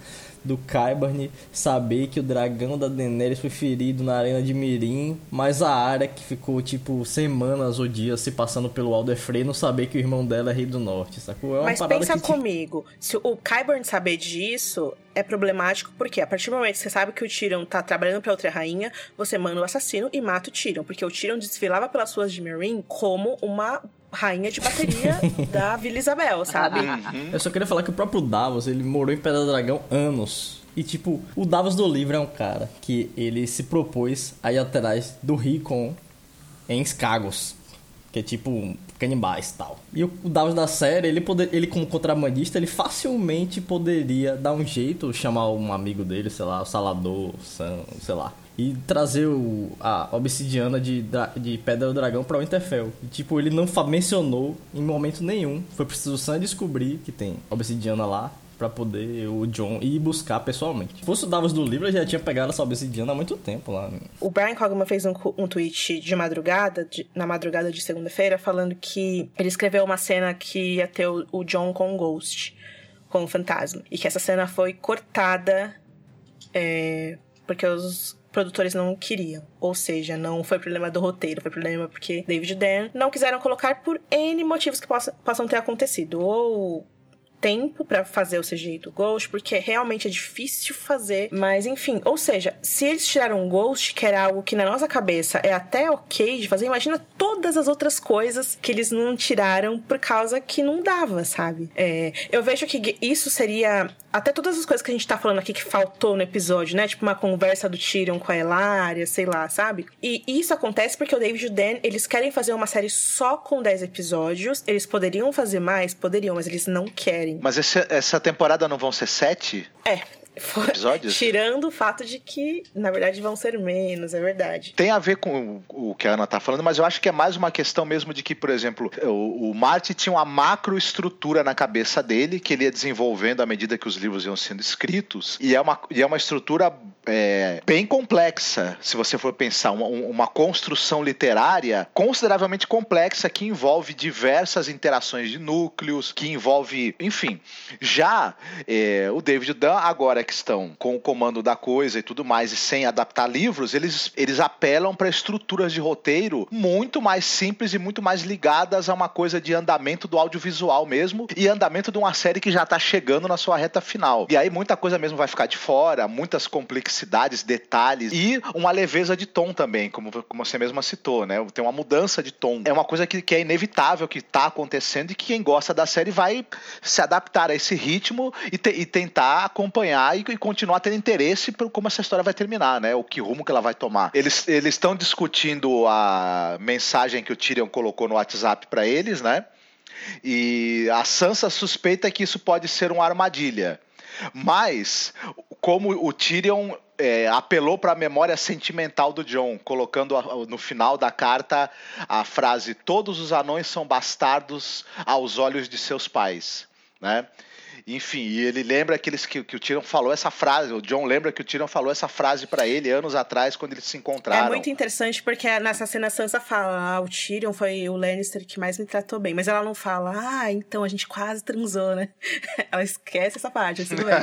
do Kyburn saber que o dragão da Daenerys foi ferido na arena de Mirim, mas a área que ficou tipo semanas ou dias se passando pelo Alder Frey não saber que o irmão dela é rei do norte, sacou? É uma mas pensa que, comigo, se o Kyburn saber disso, é problemático porque a partir do momento que você sabe que o Tyrion tá trabalhando para outra rainha, você manda o assassino e mata o Tyrion, porque o Tyrion desfilava pelas ruas de Meereen como uma rainha de bateria da Vila Isabel, sabe? Uhum. Eu só queria falar que o próprio Davos, ele morou em Pedra do Dragão anos. E, tipo, o Davos do livro é um cara que ele se propôs a ir atrás do Rickon em Skagos. Que é tipo canibais e tal. E o Davos da série, ele, poder, ele como contrabandista, ele facilmente poderia dar um jeito, chamar um amigo dele, sei lá, o Salador, Sam, sei lá, e trazer o, a obsidiana de, de Pedra do Dragão para o. E, tipo, ele não mencionou em momento nenhum. Foi preciso só descobrir que tem obsidiana lá para poder o John ir buscar pessoalmente. Se fosse o Davos do livro, já tinha pegado essa obsidiana há muito tempo lá. O Brian Cogman fez um, um tweet de madrugada, de, na madrugada de segunda-feira, falando que ele escreveu uma cena que ia ter o, o John com o Ghost, com o fantasma. E que essa cena foi cortada é, porque os produtores não queriam. Ou seja, não foi problema do roteiro, foi problema porque David e Dan não quiseram colocar por N motivos que possam, possam ter acontecido. Ou tempo para fazer o CGI do Ghost, porque realmente é difícil fazer. Mas enfim, ou seja, se eles tiraram o Ghost, que era algo que na nossa cabeça é até ok de fazer, imagina todas as outras coisas que eles não tiraram por causa que não dava, sabe? É, eu vejo que isso seria até todas as coisas que a gente tá falando aqui que faltou no episódio, né? Tipo uma conversa do Tyrion com a Elaria, sei lá, sabe? E isso acontece porque o David e o Dan, eles querem fazer uma série só com 10 episódios. Eles poderiam fazer mais? Poderiam, mas eles não querem. Mas esse, essa temporada não vão ser sete? É, episódios? Tirando o fato de que, na verdade, vão ser menos, é verdade. Tem a ver com o, que a Ana tá falando, mas eu acho que é mais uma questão mesmo de que, por exemplo, o, o Marty tinha uma macroestrutura na cabeça dele, que ele ia desenvolvendo à medida que os livros iam sendo escritos, e é uma, e é uma estrutura é, bem complexa, se você for pensar, uma, uma construção literária consideravelmente complexa que envolve diversas interações de núcleos, que envolve, enfim, já é, o David Dunn agora estão com o comando da coisa e tudo mais e sem adaptar livros, eles, eles apelam para estruturas de roteiro muito mais simples e muito mais ligadas a uma coisa de andamento do audiovisual mesmo e andamento de uma série que já está chegando na sua reta final. E aí muita coisa mesmo vai ficar de fora, muitas complexidades, detalhes e uma leveza de tom também, como, como você mesma citou, né? Tem uma mudança de tom. É uma coisa que, que é inevitável que está acontecendo e que quem gosta da série vai se adaptar a esse ritmo e, te, e tentar acompanhar e, e, continuar tendo interesse por como essa história vai terminar, né? O que rumo que ela vai tomar. Eles estão discutindo a mensagem que o Tyrion colocou no WhatsApp para eles, né? E a Sansa suspeita que isso pode ser uma armadilha. Mas, como o Tyrion é, apelou para a memória sentimental do John, colocando no final da carta a frase: Todos os anões são bastardos aos olhos de seus pais. Né? Enfim, e ele lembra aqueles que, que o Tyrion falou essa frase, o John lembra que o Tyrion falou essa frase para ele anos atrás, quando eles se encontraram. É muito interessante porque nessa cena a Sansa fala, ah, o Tyrion foi o Lannister que mais me tratou bem, mas ela não fala, ah, então a gente quase transou, né? Ela esquece essa parte, assim, bem.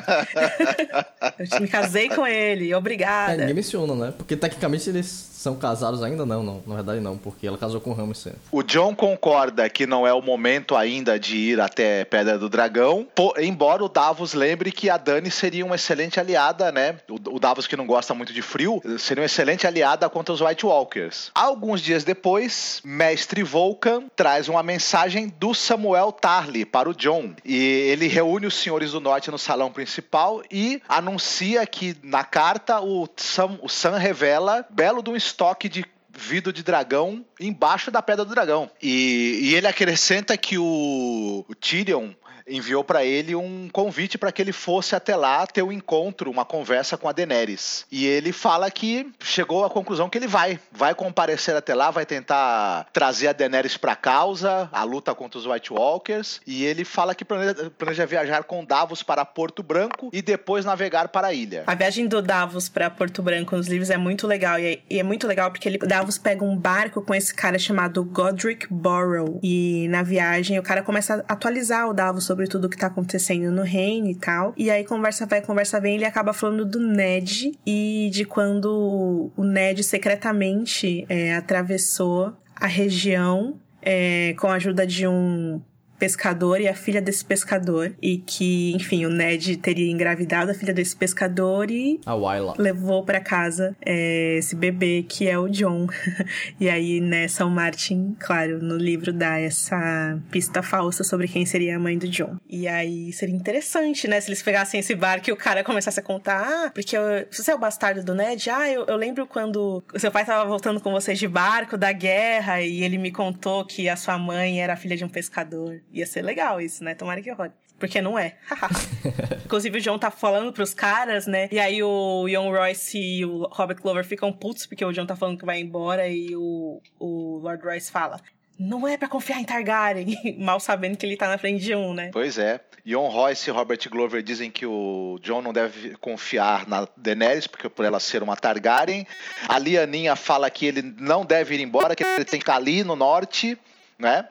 eu me casei com ele, obrigada. É, ninguém menciona, né? Porque tecnicamente eles são casados ainda? Não, não. Na verdade, não, porque ela casou com o Ramsay. O John concorda que não é o momento ainda de ir até Pedra do Dragão, embora o Davos lembre que a Dani seria uma excelente aliada, né? O, Davos, que não gosta muito de frio, seria uma excelente aliada contra os White Walkers. Alguns dias depois, Mestre Vulcan traz uma mensagem do Samuel Tarly para o John. E ele reúne os senhores do norte no salão principal e anuncia que na carta o Sam, o Sam revela belo de um estoque de vidro de dragão embaixo da pedra do dragão. E, e ele acrescenta que o, o Tyrion enviou para ele um convite para que ele fosse até lá ter um encontro, uma conversa com a Daenerys. E ele fala que chegou à conclusão que ele vai, vai comparecer até lá, vai tentar trazer a Daenerys para causa, a luta contra os White Walkers, e ele fala que planeja, planeja viajar com Davos para Porto Branco e depois navegar para a ilha. A viagem do Davos para Porto Branco nos livros é muito legal e é, e é muito legal porque ele Davos pega um barco com esse cara chamado Godric Borrow e na viagem o cara começa a atualizar o Davos sobre tudo que tá acontecendo no reino e tal. E aí conversa vai, conversa vem, ele acaba falando do Ned e de quando o Ned secretamente é, atravessou a região é, com a ajuda de um pescador e a filha desse pescador. E que, enfim, o Ned teria engravidado a filha desse pescador e a Wyla. levou para casa é, esse bebê que é o John. e aí, né, São Martin, claro, no livro dá essa pista falsa sobre quem seria a mãe do John. E aí seria interessante, né, se eles pegassem esse barco e o cara começasse a contar, ah, porque eu, você é o bastardo do Ned? Ah, eu, eu lembro quando seu pai tava voltando com você de barco da guerra e ele me contou que a sua mãe era filha de um pescador. Ia ser legal isso, né? Tomara que role. Porque não é. Inclusive, o John tá falando pros caras, né? E aí o Young Royce e o Robert Clover ficam putos porque o John tá falando que vai embora e o, o Lord Royce fala: não é para confiar em Targaryen, mal sabendo que ele tá na frente de um, né? Pois é. Ion Royce e Robert Glover dizem que o John não deve confiar na Daenerys, porque por ela ser uma Targaryen. A Lianinha fala que ele não deve ir embora, que ele tem que ficar ali no norte, né?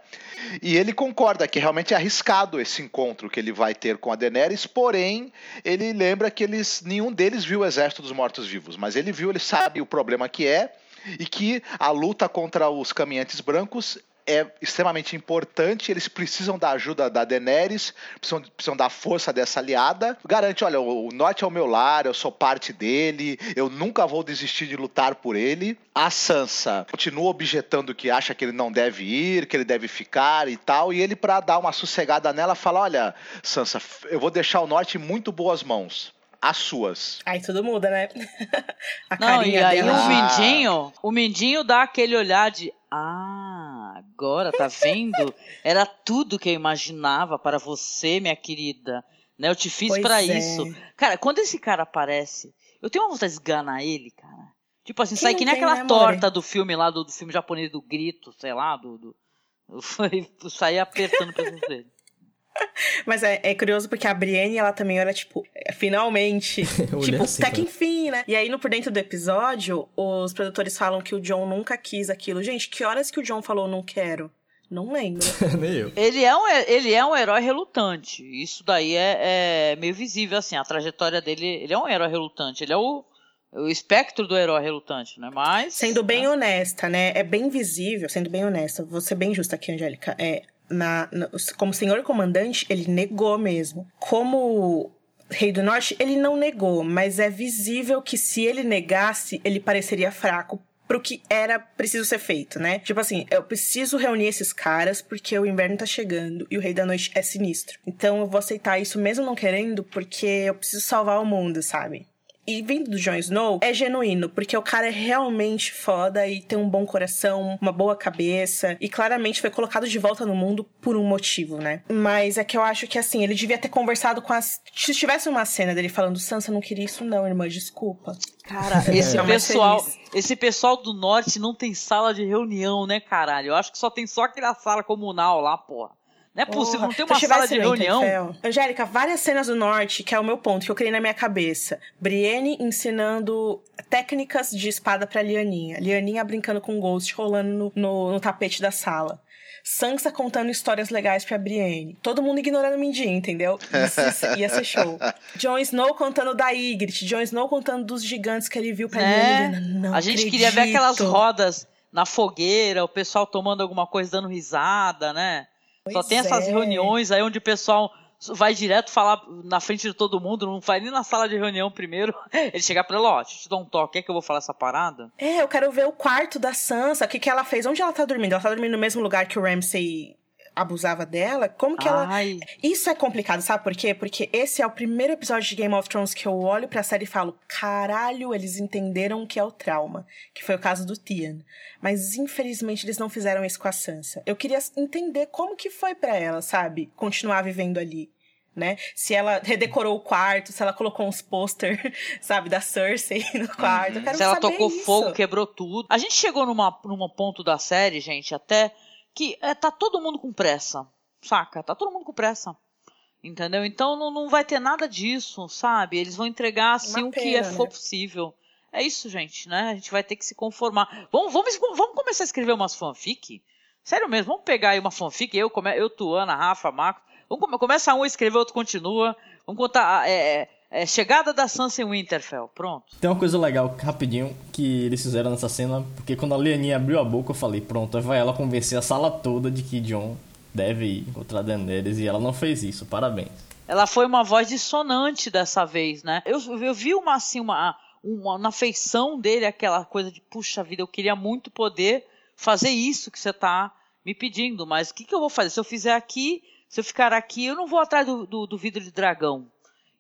E ele concorda que realmente é arriscado esse encontro que ele vai ter com a Daenerys, porém, ele lembra que eles nenhum deles viu o exército dos mortos-vivos, mas ele viu, ele sabe o problema que é e que a luta contra os caminhantes brancos é extremamente importante. Eles precisam da ajuda da Daenerys, precisam, precisam da força dessa aliada. Garante: olha, o Norte é o meu lar, eu sou parte dele, eu nunca vou desistir de lutar por ele. A Sansa continua objetando que acha que ele não deve ir, que ele deve ficar e tal. E ele, para dar uma sossegada nela, fala: olha, Sansa, eu vou deixar o Norte em muito boas mãos as suas. Aí tudo muda, né? A Não, e aí dela... o Mindinho, o Mindinho dá aquele olhar de ah, agora tá vendo? Era tudo que eu imaginava para você, minha querida. Né? Eu te fiz para é. isso. Cara, quando esse cara aparece, eu tenho uma vontade de esganar ele, cara. Tipo assim, Quem sai que nem aquela né, torta do filme lá, do, do, filme japonês do grito, sei lá, do. do... Eu saí apertando o pescoço dele. Mas é, é, curioso porque a Brienne, ela também era, tipo, é, finalmente. tipo, assim, até que enfim, né? E aí, no por dentro do episódio, os produtores falam que o John nunca quis aquilo. Gente, que horas que o John falou não quero? Não lembro. Nem eu. Ele é, um, ele é um herói relutante. Isso daí é, é meio visível, assim. A trajetória dele. Ele é um herói relutante. Ele é o o espectro do herói relutante, né? Mas. Sendo bem né? honesta, né? É bem visível, sendo bem honesta, vou ser bem justa aqui, Angélica. É, na, na, como senhor comandante, ele negou mesmo. Como Rei do Norte, ele não negou, mas é visível que se ele negasse, ele pareceria fraco pro que era preciso ser feito, né? Tipo assim, eu preciso reunir esses caras porque o inverno tá chegando e o Rei da Noite é sinistro. Então eu vou aceitar isso mesmo não querendo porque eu preciso salvar o mundo, sabe? E vindo do Jon Snow, é genuíno, porque o cara é realmente foda e tem um bom coração, uma boa cabeça, e claramente foi colocado de volta no mundo por um motivo, né? Mas é que eu acho que assim, ele devia ter conversado com as. Se tivesse uma cena dele falando, Sansa, não queria isso, não, irmã, desculpa. Cara, esse pessoal, esse pessoal do norte não tem sala de reunião, né, caralho? Eu acho que só tem só aquela sala comunal lá, porra. Não é possível, Porra, não tem uma sala de reunião. Angélica, várias cenas do norte, que é o meu ponto, que eu criei na minha cabeça. Brienne ensinando técnicas de espada pra Lianinha. Lianinha brincando com Ghost, rolando no, no, no tapete da sala. Sansa contando histórias legais pra Brienne. Todo mundo ignorando o Mindinho, entendeu? Isso ia ser show. Jon Snow contando da Ygritte. Jon Snow contando dos gigantes que ele viu pra é, Não A gente acredito. queria ver aquelas rodas na fogueira, o pessoal tomando alguma coisa, dando risada, né? Só tem essas é. reuniões aí onde o pessoal vai direto falar na frente de todo mundo, não vai nem na sala de reunião primeiro. Ele chegar pra ela, ó, deixa eu te dar um toque, quer que eu vou falar essa parada? É, eu quero ver o quarto da Sansa, o que, que ela fez, onde ela tá dormindo? Ela tá dormindo no mesmo lugar que o Ramsay abusava dela, como que Ai. ela. Isso é complicado, sabe por quê? Porque esse é o primeiro episódio de Game of Thrones que eu olho pra série e falo: caralho, eles entenderam o que é o trauma. Que foi o caso do Tian. Mas infelizmente eles não fizeram isso com a Sansa. Eu queria entender como que foi para ela, sabe? Continuar vivendo ali né? Se ela redecorou o quarto, se ela colocou uns pôster, sabe, da Cersei no quarto. Uhum. se ela tocou isso. fogo, quebrou tudo. A gente chegou numa, numa ponto da série, gente, até que é, tá todo mundo com pressa, saca? Tá todo mundo com pressa. Entendeu? Então não, não vai ter nada disso, sabe? Eles vão entregar assim Uma o que é né? for possível. É isso, gente, né? A gente vai ter que se conformar. Vamos, vamos, vamos começar a escrever umas fanfic? Sério mesmo, vamos pegar aí uma fanfic, eu, eu Tuana, Rafa, Marcos, Vamos, começa um, escrever, outro continua. Vamos contar. Ah, é, é, chegada da Sansa em Winterfell, pronto. Tem uma coisa legal, rapidinho, que eles fizeram nessa cena, porque quando a Leoninha abriu a boca, eu falei, pronto, vai ela convencer a sala toda de que John deve ir contra a Daenerys, e ela não fez isso, parabéns. Ela foi uma voz dissonante dessa vez, né? Eu, eu vi uma, assim, uma, uma, na feição dele, aquela coisa de, puxa vida, eu queria muito poder fazer isso que você tá me pedindo, mas o que, que eu vou fazer? Se eu fizer aqui, se eu ficar aqui, eu não vou atrás do, do, do vidro de dragão.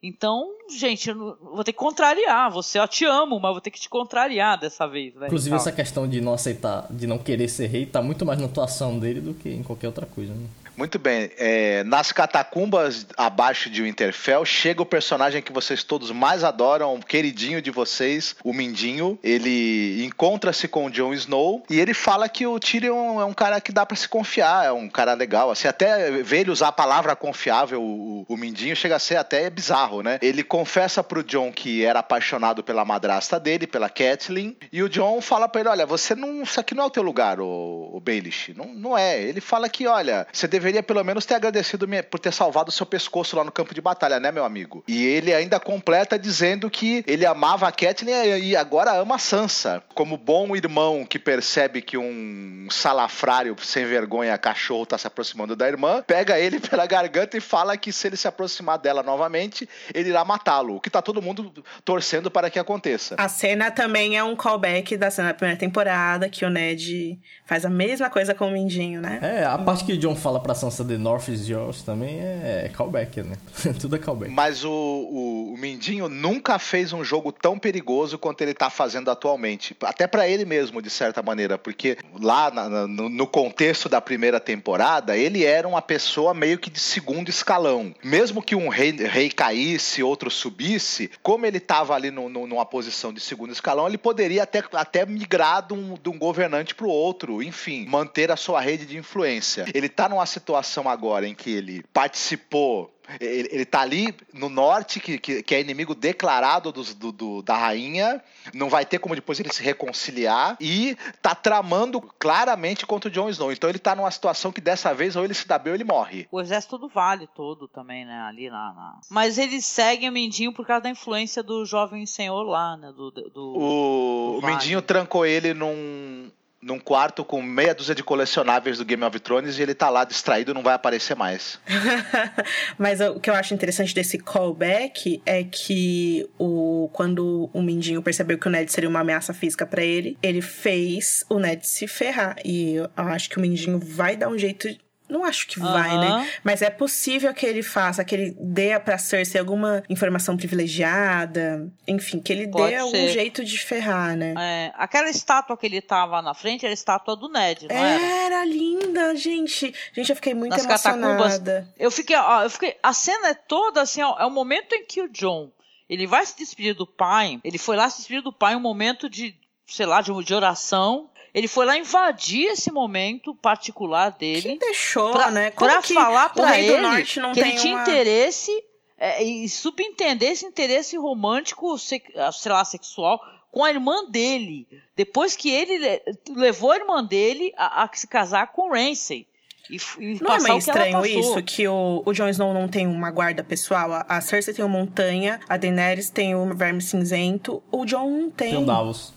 Então, gente, eu vou ter que contrariar. Você, eu te amo, mas vou ter que te contrariar dessa vez. Né? Inclusive, essa questão de não aceitar, de não querer ser rei, tá muito mais na atuação dele do que em qualquer outra coisa. Né? Muito bem. É, nas catacumbas abaixo de Winterfell, chega o personagem que vocês todos mais adoram, um queridinho de vocês, o Mindinho. Ele encontra-se com o Jon Snow e ele fala que o Tyrion é um cara que dá para se confiar, é um cara legal. Assim, até ver ele usar a palavra confiável, o, o Mindinho, chega a ser até bizarro, né? Ele confessa pro Jon que era apaixonado pela madrasta dele, pela Catelyn, e o Jon fala para ele: Olha, você não. Isso aqui não é o teu lugar, o, o Baelish. Não, não é. Ele fala que, olha, você deve deveria pelo menos ter agradecido por ter salvado o seu pescoço lá no campo de batalha, né, meu amigo? E ele ainda completa dizendo que ele amava a Catelyn e agora ama a Sansa. Como bom irmão que percebe que um salafrário sem vergonha cachorro tá se aproximando da irmã, pega ele pela garganta e fala que se ele se aproximar dela novamente, ele irá matá-lo. O que tá todo mundo torcendo para que aconteça. A cena também é um callback da cena da primeira temporada, que o Ned faz a mesma coisa com o Mindinho, né? É, a parte que John fala pra Sansa de North Yours também é callback, né? Tudo é callback. Mas o, o, o, Mindinho nunca fez um jogo tão perigoso quanto ele tá fazendo atualmente. Até para ele mesmo, de certa maneira, porque lá na, no, no, contexto da primeira temporada, ele era uma pessoa meio que de segundo escalão. Mesmo que um rei, rei caísse, outro subisse, como ele tava ali no, no, numa posição de segundo escalão, ele poderia até, até migrar de um, de um governante pro outro, enfim, manter a sua rede de influência. Ele tá numa situação situação agora em que ele participou ele, ele tá ali no norte, que, que, que é inimigo declarado do, do, do, da rainha. Não vai ter como depois ele se reconciliar. E tá tramando claramente contra o Jon Snow. Então ele tá numa situação que dessa vez ou ele se dá bem ou ele morre. O exército do Vale todo também, né? Ali na. na... Mas eles seguem o Mindinho por causa da influência do jovem senhor lá, né? Do, do, o, o vale. Mindinho trancou ele num num quarto com meia dúzia de colecionáveis do Game of Thrones e ele tá lá distraído não vai aparecer mais. Mas o que eu acho interessante desse callback é que o quando o Mindinho percebeu que o Ned seria uma ameaça física para ele, ele fez o Ned se ferrar. E eu acho que o Mindinho vai dar um jeito não acho que vai, uhum. né? Mas é possível que ele faça, que ele dê pra Cersei alguma informação privilegiada. Enfim, que ele Pode dê ser. algum jeito de ferrar, né? É, aquela estátua que ele tava na frente era a estátua do Ned, não era? Era linda, gente. Gente, eu fiquei muito Nas emocionada. Catacumbas. Eu fiquei, ó, eu fiquei. A cena é toda assim, ó, é o momento em que o John ele vai se despedir do pai. Ele foi lá se despedir do pai, um momento de, sei lá, de, de oração. Ele foi lá invadir esse momento particular dele. Que deixou, pra, né? Como pra que falar pra ele que ele tinha uma... interesse é, e subentender esse interesse romântico, sei lá, sexual com a irmã dele. Depois que ele levou a irmã dele a, a se casar com Ramsay. E, e não é meio estranho isso, que o, o Jon Snow não tem uma guarda pessoal? A, a Cersei tem uma montanha, a Daenerys tem o verme cinzento, o Jon não tem. Tem o Davos.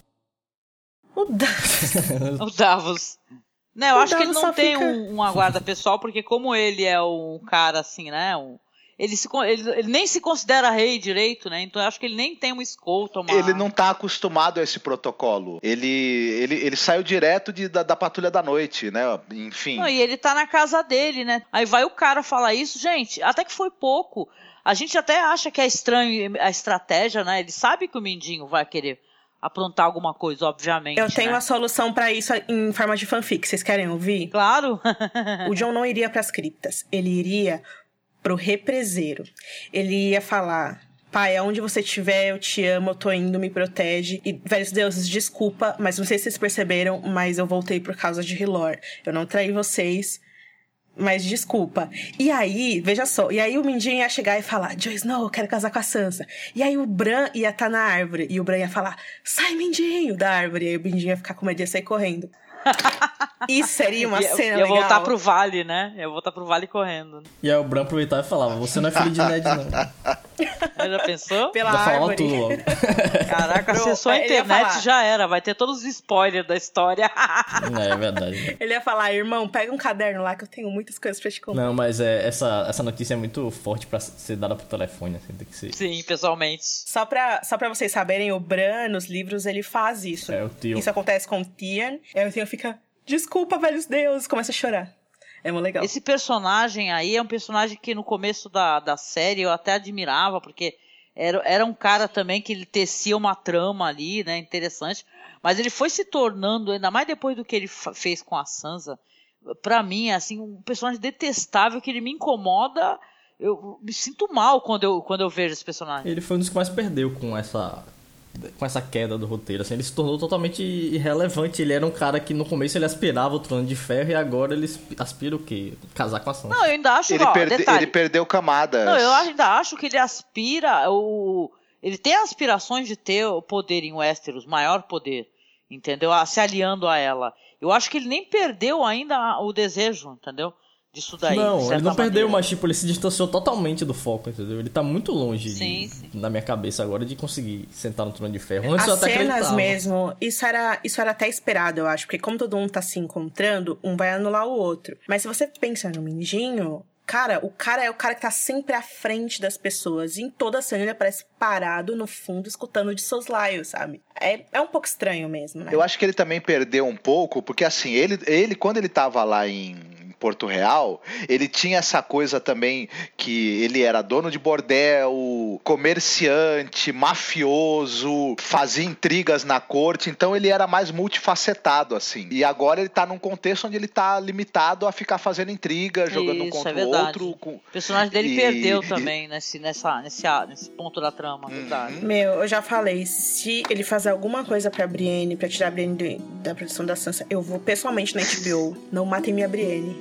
O Davos. o Davos. Não, eu o acho Davos que ele não tem fica... um, uma guarda pessoal, porque como ele é um cara assim, né? Um, ele, se, ele, ele, nem se considera rei direito, né? Então eu acho que ele nem tem uma escolta. Uma... Ele não tá acostumado a esse protocolo. Ele, ele, ele saiu direto de, da, da patrulha da noite, né? Enfim. Não, e ele tá na casa dele, né? Aí vai o cara falar isso, gente, até que foi pouco. A gente até acha que é estranho a estratégia, né? Ele sabe que o Mindinho vai querer aprontar alguma coisa, obviamente. Eu tenho né? a solução para isso em forma de fanfic. Vocês querem ouvir? Claro. o John não iria para as criptas. Ele iria pro represeiro. Ele ia falar: Pai, aonde você estiver, eu te amo, eu tô indo, me protege. E, velhos deuses, desculpa, mas não sei se vocês perceberam, mas eu voltei por causa de Hilor. Eu não traí vocês, mas desculpa. E aí, veja só, e aí o Mindinho ia chegar e falar: Jon Snow, quero casar com a Sansa. E aí o Bran ia estar tá na árvore, e o Bran ia falar: sai, Mindinho, da árvore. E aí o Mindinho ia ficar com medo de sair correndo. Isso seria uma cena ia, ia legal. Ia voltar pro vale, né? Ia voltar pro vale correndo. E aí o Bran aproveitava e falava, você não é filho de Ned, não. já pensou? Pela já árvore. tudo logo. Caraca, acessou a internet já era. Vai ter todos os spoilers da história. é, é verdade. Ele ia falar, irmão, pega um caderno lá que eu tenho muitas coisas pra te contar. Não, mas é, essa, essa notícia é muito forte pra ser dada por telefone, assim, tem que ser. Sim, pessoalmente. Só pra, só pra vocês saberem, o Bran, nos livros, ele faz isso. É, o tio. Isso acontece com o Tian. Aí o Tian fica, desculpa, velhos deuses, começa a chorar. É muito legal. Esse personagem aí é um personagem que no começo da, da série eu até admirava, porque era, era um cara também que ele tecia uma trama ali, né, interessante. Mas ele foi se tornando, ainda mais depois do que ele fez com a Sansa, para mim, assim, um personagem detestável que ele me incomoda. Eu me sinto mal quando eu, quando eu vejo esse personagem. Ele foi um dos que mais perdeu com essa com essa queda do roteiro, assim, ele se tornou totalmente irrelevante. Ele era um cara que no começo ele aspirava o trono de ferro e agora ele aspira o quê? Casar com a Sansa. Não, eu ainda acho, ele, ó, perde, detalhe, ele perdeu camadas. Não, eu ainda acho que ele aspira o ele tem aspirações de ter o poder em Westeros, maior poder, entendeu? Se aliando a ela. Eu acho que ele nem perdeu ainda o desejo, entendeu? Disso daí. Não, ele não perdeu, maneira. mas tipo, ele se distanciou totalmente do foco, entendeu? Ele tá muito longe, sim, de, sim. na minha cabeça agora, de conseguir sentar no trono de ferro. Antes As eu até cenas acreditava. mesmo, isso era, isso era até esperado, eu acho, porque como todo mundo tá se encontrando, um vai anular o outro. Mas se você pensa no Mindinho, Cara, o cara é o cara que tá sempre à frente das pessoas. E em toda a cena ele aparece parado no fundo, escutando de soslaio, sabe? É, é um pouco estranho mesmo, né? Eu acho que ele também perdeu um pouco, porque assim, ele, ele quando ele tava lá em Porto Real, ele tinha essa coisa também que ele era dono de bordel, comerciante, mafioso, fazia intrigas na corte, então ele era mais multifacetado, assim. E agora ele tá num contexto onde ele tá limitado a ficar fazendo intriga, jogando Isso, um contra é o outro. Com... O personagem dele e... perdeu também nesse, nessa, nesse, nesse ponto da trama, Uhum. verdade. Meu, eu já falei, se ele fazer alguma coisa pra Brienne, pra tirar a Brienne da produção da Sansa, eu vou pessoalmente na HBO. Não matem minha Brienne.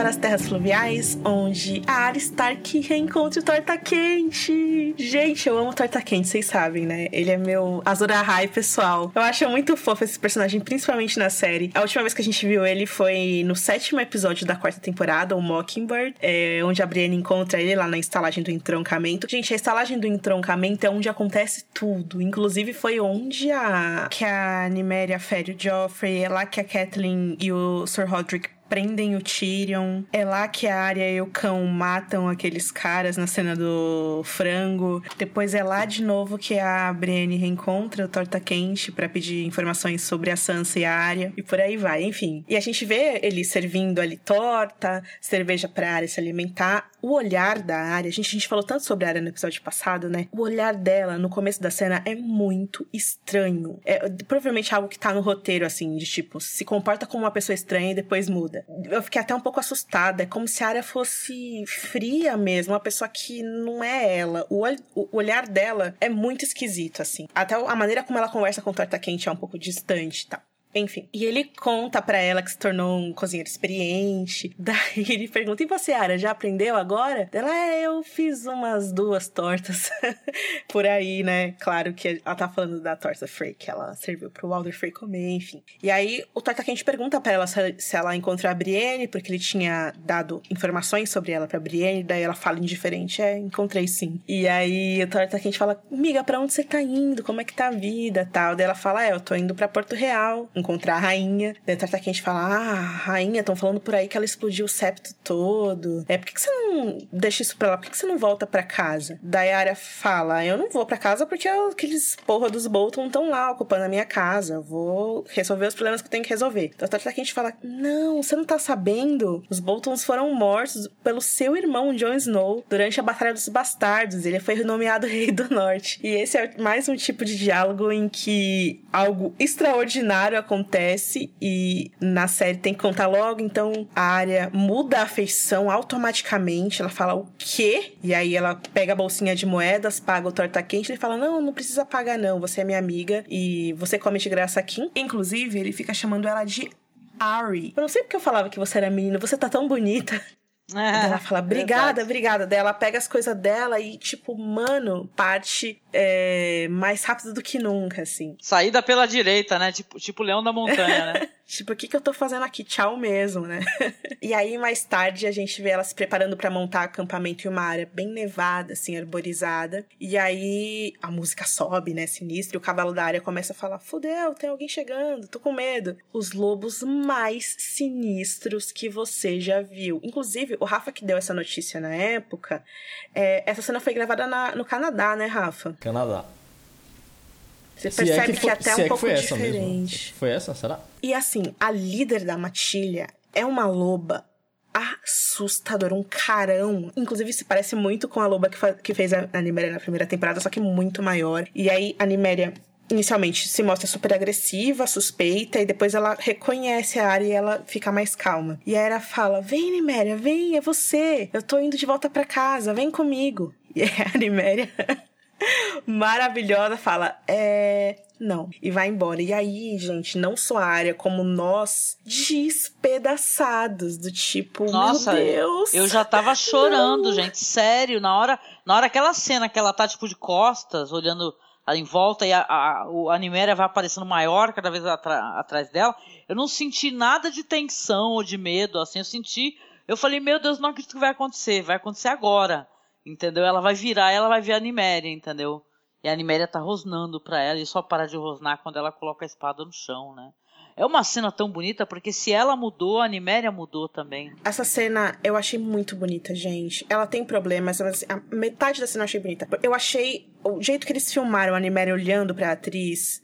Para as terras fluviais, onde a Arya Stark reencontra o Torta Quente. Gente, eu amo Torta Quente, vocês sabem, né? Ele é meu Azor Ahai pessoal. Eu acho muito fofo esse personagem, principalmente na série. A última vez que a gente viu ele foi no sétimo episódio da quarta temporada, o Mockingbird, é, onde a Brienne encontra ele lá na estalagem do entroncamento. Gente, a estalagem do entroncamento é onde acontece tudo. Inclusive, foi onde a que a Niméria fere o Joffrey, é lá que a Kathleen e o Sir Roderick prendem o Tyrion. É lá que a Arya e o cão matam aqueles caras na cena do frango. Depois é lá de novo que a Brienne reencontra o Torta Quente para pedir informações sobre a Sansa e a Arya. E por aí vai, enfim. E a gente vê ele servindo ali torta, cerveja pra Arya se alimentar. O olhar da Arya, a gente, a gente falou tanto sobre a Arya no episódio passado, né? O olhar dela no começo da cena é muito estranho. É provavelmente algo que tá no roteiro, assim, de tipo, se comporta como uma pessoa estranha e depois muda. Eu fiquei até um pouco assustada. É como se a área fosse fria mesmo, uma pessoa que não é ela. O, ol o olhar dela é muito esquisito, assim. Até a maneira como ela conversa com o Torta Quente é um pouco distante, tá? Enfim. E ele conta para ela que se tornou um cozinheiro experiente. Daí ele pergunta: E você, Ara, já aprendeu agora? Ela, é, eu fiz umas duas tortas por aí, né? Claro que ela tá falando da torta Frey, que ela serviu pro Walder Frey comer, enfim. E aí o Torta Quente pergunta para ela se, ela encontrou a Brienne, porque ele tinha dado informações sobre ela pra Brienne. Daí ela fala indiferente: É, encontrei sim. E aí o Torta Quente fala: Miga, pra onde você tá indo? Como é que tá a vida tal? Daí ela fala: É, eu tô indo pra Porto Real encontrar a rainha. Daí Tarta Quente fala: Ah, rainha, estão falando por aí que ela explodiu o septo todo. É, por que, que você não deixa isso pra lá? Por que, que você não volta pra casa? Daí a Arya fala: Eu não vou pra casa porque aqueles porra dos Bolton estão lá ocupando a minha casa. Eu vou resolver os problemas que eu tenho que resolver. Então a Tarta Quente fala: Não, você não tá sabendo? Os Boltons foram mortos pelo seu irmão, Jon Snow, durante a Batalha dos Bastardos. Ele foi renomeado Rei do Norte. E esse é mais um tipo de diálogo em que algo extraordinário acontece e na série tem que contar logo, então a área muda a feição automaticamente. Ela fala o quê? E aí ela pega a bolsinha de moedas, paga o torta quente e fala: Não, não precisa pagar, não. Você é minha amiga e você come de graça aqui. Inclusive, ele fica chamando ela de Ari. Eu não sei porque eu falava que você era menina, você tá tão bonita. É, ela fala, obrigada, obrigada. Daí ela pega as coisas dela e, tipo, mano, parte é, mais rápido do que nunca, assim. Saída pela direita, né? Tipo, tipo Leão da Montanha, né? tipo, o que, que eu tô fazendo aqui? Tchau mesmo, né? e aí, mais tarde, a gente vê ela se preparando para montar acampamento em uma área bem nevada, assim, arborizada. E aí, a música sobe, né? Sinistra. E o cavalo da área começa a falar: Fudeu, tem alguém chegando, tô com medo. Os lobos mais sinistros que você já viu. Inclusive, o Rafa que deu essa notícia na época, é, essa cena foi gravada na, no Canadá, né, Rafa? Canadá. Você se percebe é que, foi, que até um é pouco diferente. Foi essa, será? E assim, a líder da matilha é uma loba assustadora, um carão. Inclusive, se parece muito com a loba que, que fez a, a Niméria na primeira temporada, só que muito maior. E aí, a Niméria inicialmente se mostra super agressiva, suspeita, e depois ela reconhece a área e ela fica mais calma. E a Era fala: Vem, Niméria, vem, é você. Eu tô indo de volta para casa, vem comigo. E a Niméria maravilhosa, fala: É. Não. E vai embora. E aí, gente, não só a área, como nós, despedaçados. Do tipo, Nossa, meu Deus. Eu já tava chorando, não. gente. Sério, na hora. Na hora aquela cena que ela tá, tipo, de costas, olhando em volta e a, a, a Animéria vai aparecendo maior cada vez atrás dela, eu não senti nada de tensão ou de medo, assim, eu senti. Eu falei, meu Deus, não acredito que vai acontecer, vai acontecer agora. Entendeu? Ela vai virar, ela vai ver a Animéria, entendeu? E a Animéria tá rosnando pra ela e só para de rosnar quando ela coloca a espada no chão, né? É uma cena tão bonita porque se ela mudou, a Animéria mudou também. Essa cena eu achei muito bonita, gente. Ela tem problemas, mas a metade da cena eu achei bonita. Eu achei o jeito que eles filmaram a Animéria olhando para a atriz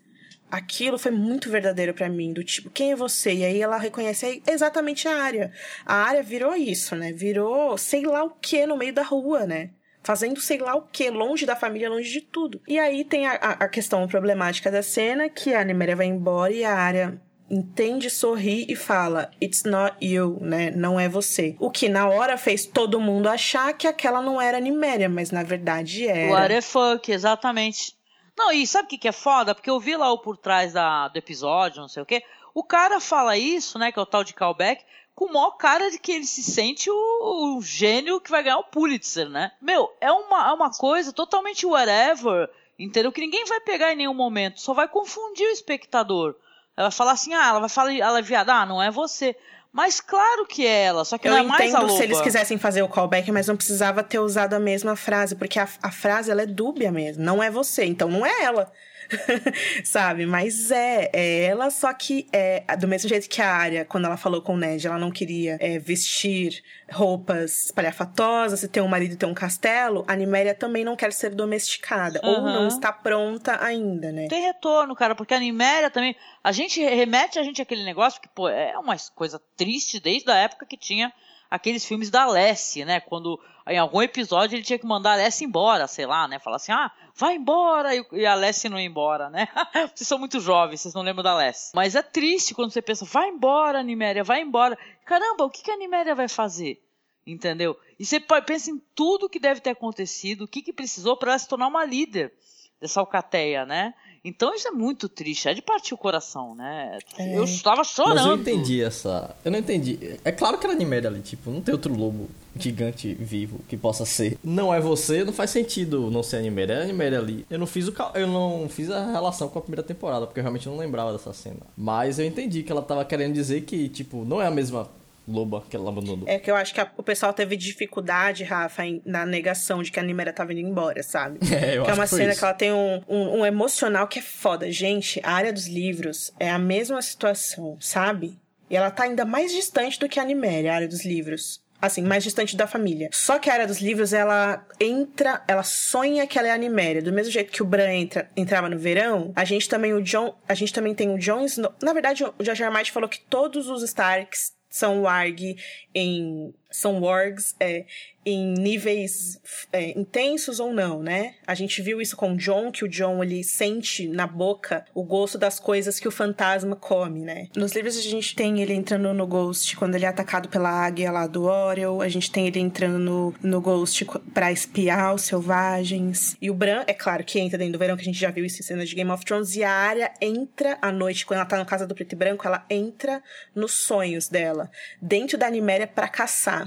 aquilo foi muito verdadeiro para mim, do tipo, quem é você? E aí ela reconhece exatamente a área. A área virou isso, né? Virou sei lá o que no meio da rua, né? Fazendo sei lá o que, longe da família, longe de tudo. E aí tem a, a questão problemática da cena, que a Animéria vai embora e a área entende, sorri e fala: It's not you, né? Não é você. O que na hora fez todo mundo achar que aquela não era Niméria, mas na verdade era. What the fuck, exatamente. Não, e sabe o que, que é foda? Porque eu vi lá o por trás da, do episódio, não sei o quê. O cara fala isso, né? Que é o tal de callback, com o maior cara de que ele se sente o, o gênio que vai ganhar o Pulitzer, né? Meu, é uma, é uma coisa totalmente whatever, entendeu? Que ninguém vai pegar em nenhum momento, só vai confundir o espectador. Ela vai falar assim, ah, ela vai falar, ela é viada, ah, não é você. Mas claro que é ela, só que eu não é mais a Eu entendo se eles quisessem fazer o callback, mas não precisava ter usado a mesma frase, porque a, a frase ela é dúbia mesmo, não é você, então não é ela. sabe? Mas é, é ela, só que é do mesmo jeito que a Arya, quando ela falou com o Ned, ela não queria é, vestir roupas espalhafatosas e ter um marido e ter um castelo, a Niméria também não quer ser domesticada, uhum. ou não está pronta ainda, né? Tem retorno, cara, porque a Niméria também, a gente remete a gente àquele negócio que, pô, é uma coisa triste desde a época que tinha aqueles filmes da Alessi, né? Quando em algum episódio ele tinha que mandar a Alessi embora, sei lá, né? Falar assim, ah, vai embora, e a Alessi não ia embora, né? vocês são muito jovens, vocês não lembram da Alessi. Mas é triste quando você pensa, vai embora, Niméria, vai embora. Caramba, o que, que a Niméria vai fazer? Entendeu? E você pensa em tudo que deve ter acontecido, o que, que precisou para ela se tornar uma líder dessa alcateia, né? Então isso é muito triste, é de partir o coração, né? É. Eu estava chorando. Mas eu entendi essa. Eu não entendi. É claro que era Niméria ali, tipo, não tem outro lobo gigante vivo que possa ser. Não é você, não faz sentido não ser a Niméria. É a Niméria ali. Eu não fiz o eu não fiz a relação com a primeira temporada, porque eu realmente não lembrava dessa cena. Mas eu entendi que ela tava querendo dizer que, tipo, não é a mesma loba que ela abandonou. É que eu acho que a, o pessoal teve dificuldade, Rafa, em, na negação de que a Nimera tava indo embora, sabe? É, eu que é uma que cena isso. que ela tem um, um, um, emocional que é foda. Gente, a área dos livros é a mesma situação, sabe? E ela tá ainda mais distante do que a Nimera, a área dos livros. Assim, mais distante da família. Só que a área dos livros, ela entra, ela sonha que ela é a Niméria. Do mesmo jeito que o Bran entra, entrava no verão, a gente também o John, a gente também tem o Jon Snow. Na verdade, o George R. Martin falou que todos os Starks são warg em são wargs é, em níveis é, intensos ou não, né? A gente viu isso com o John, que o John ele sente na boca o gosto das coisas que o fantasma come, né? Nos livros a gente tem ele entrando no Ghost quando ele é atacado pela águia lá do Orel, a gente tem ele entrando no, no Ghost para espiar os selvagens. E o Bran, é claro que entra dentro do verão, que a gente já viu isso em cenas de Game of Thrones, e a Arya entra à noite, quando ela tá na casa do preto e branco, ela entra nos sonhos dela, dentro da Niméria para caçar.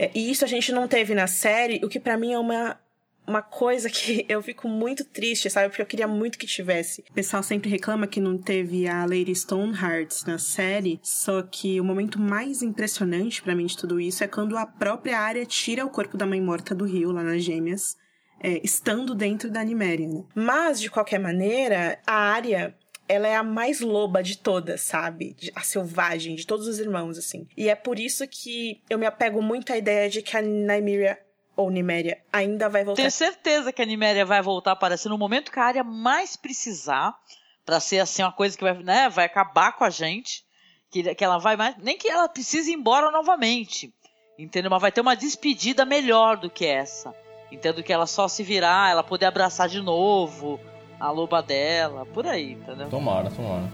É, e isso a gente não teve na série, o que para mim é uma uma coisa que eu fico muito triste, sabe? Porque eu queria muito que tivesse. O pessoal sempre reclama que não teve a Lady Stoneheart na série, só que o momento mais impressionante para mim de tudo isso é quando a própria área tira o corpo da mãe morta do rio, lá nas Gêmeas, é, estando dentro da Niméria. Né? Mas, de qualquer maneira, a área ela é a mais loba de todas, sabe? A selvagem, de todos os irmãos, assim. E é por isso que eu me apego muito à ideia de que a Nymeria ou Niméria ainda vai voltar. Tenho certeza que a Niméria vai voltar a aparecer no momento que a área mais precisar, para ser assim uma coisa que vai, né, vai acabar com a gente, que, que ela vai mais, nem que ela precise ir embora novamente, entendeu? Mas vai ter uma despedida melhor do que essa, entendo que ela só se virar, ela poder abraçar de novo, a loba dela, por aí, entendeu? Tomara, tomara.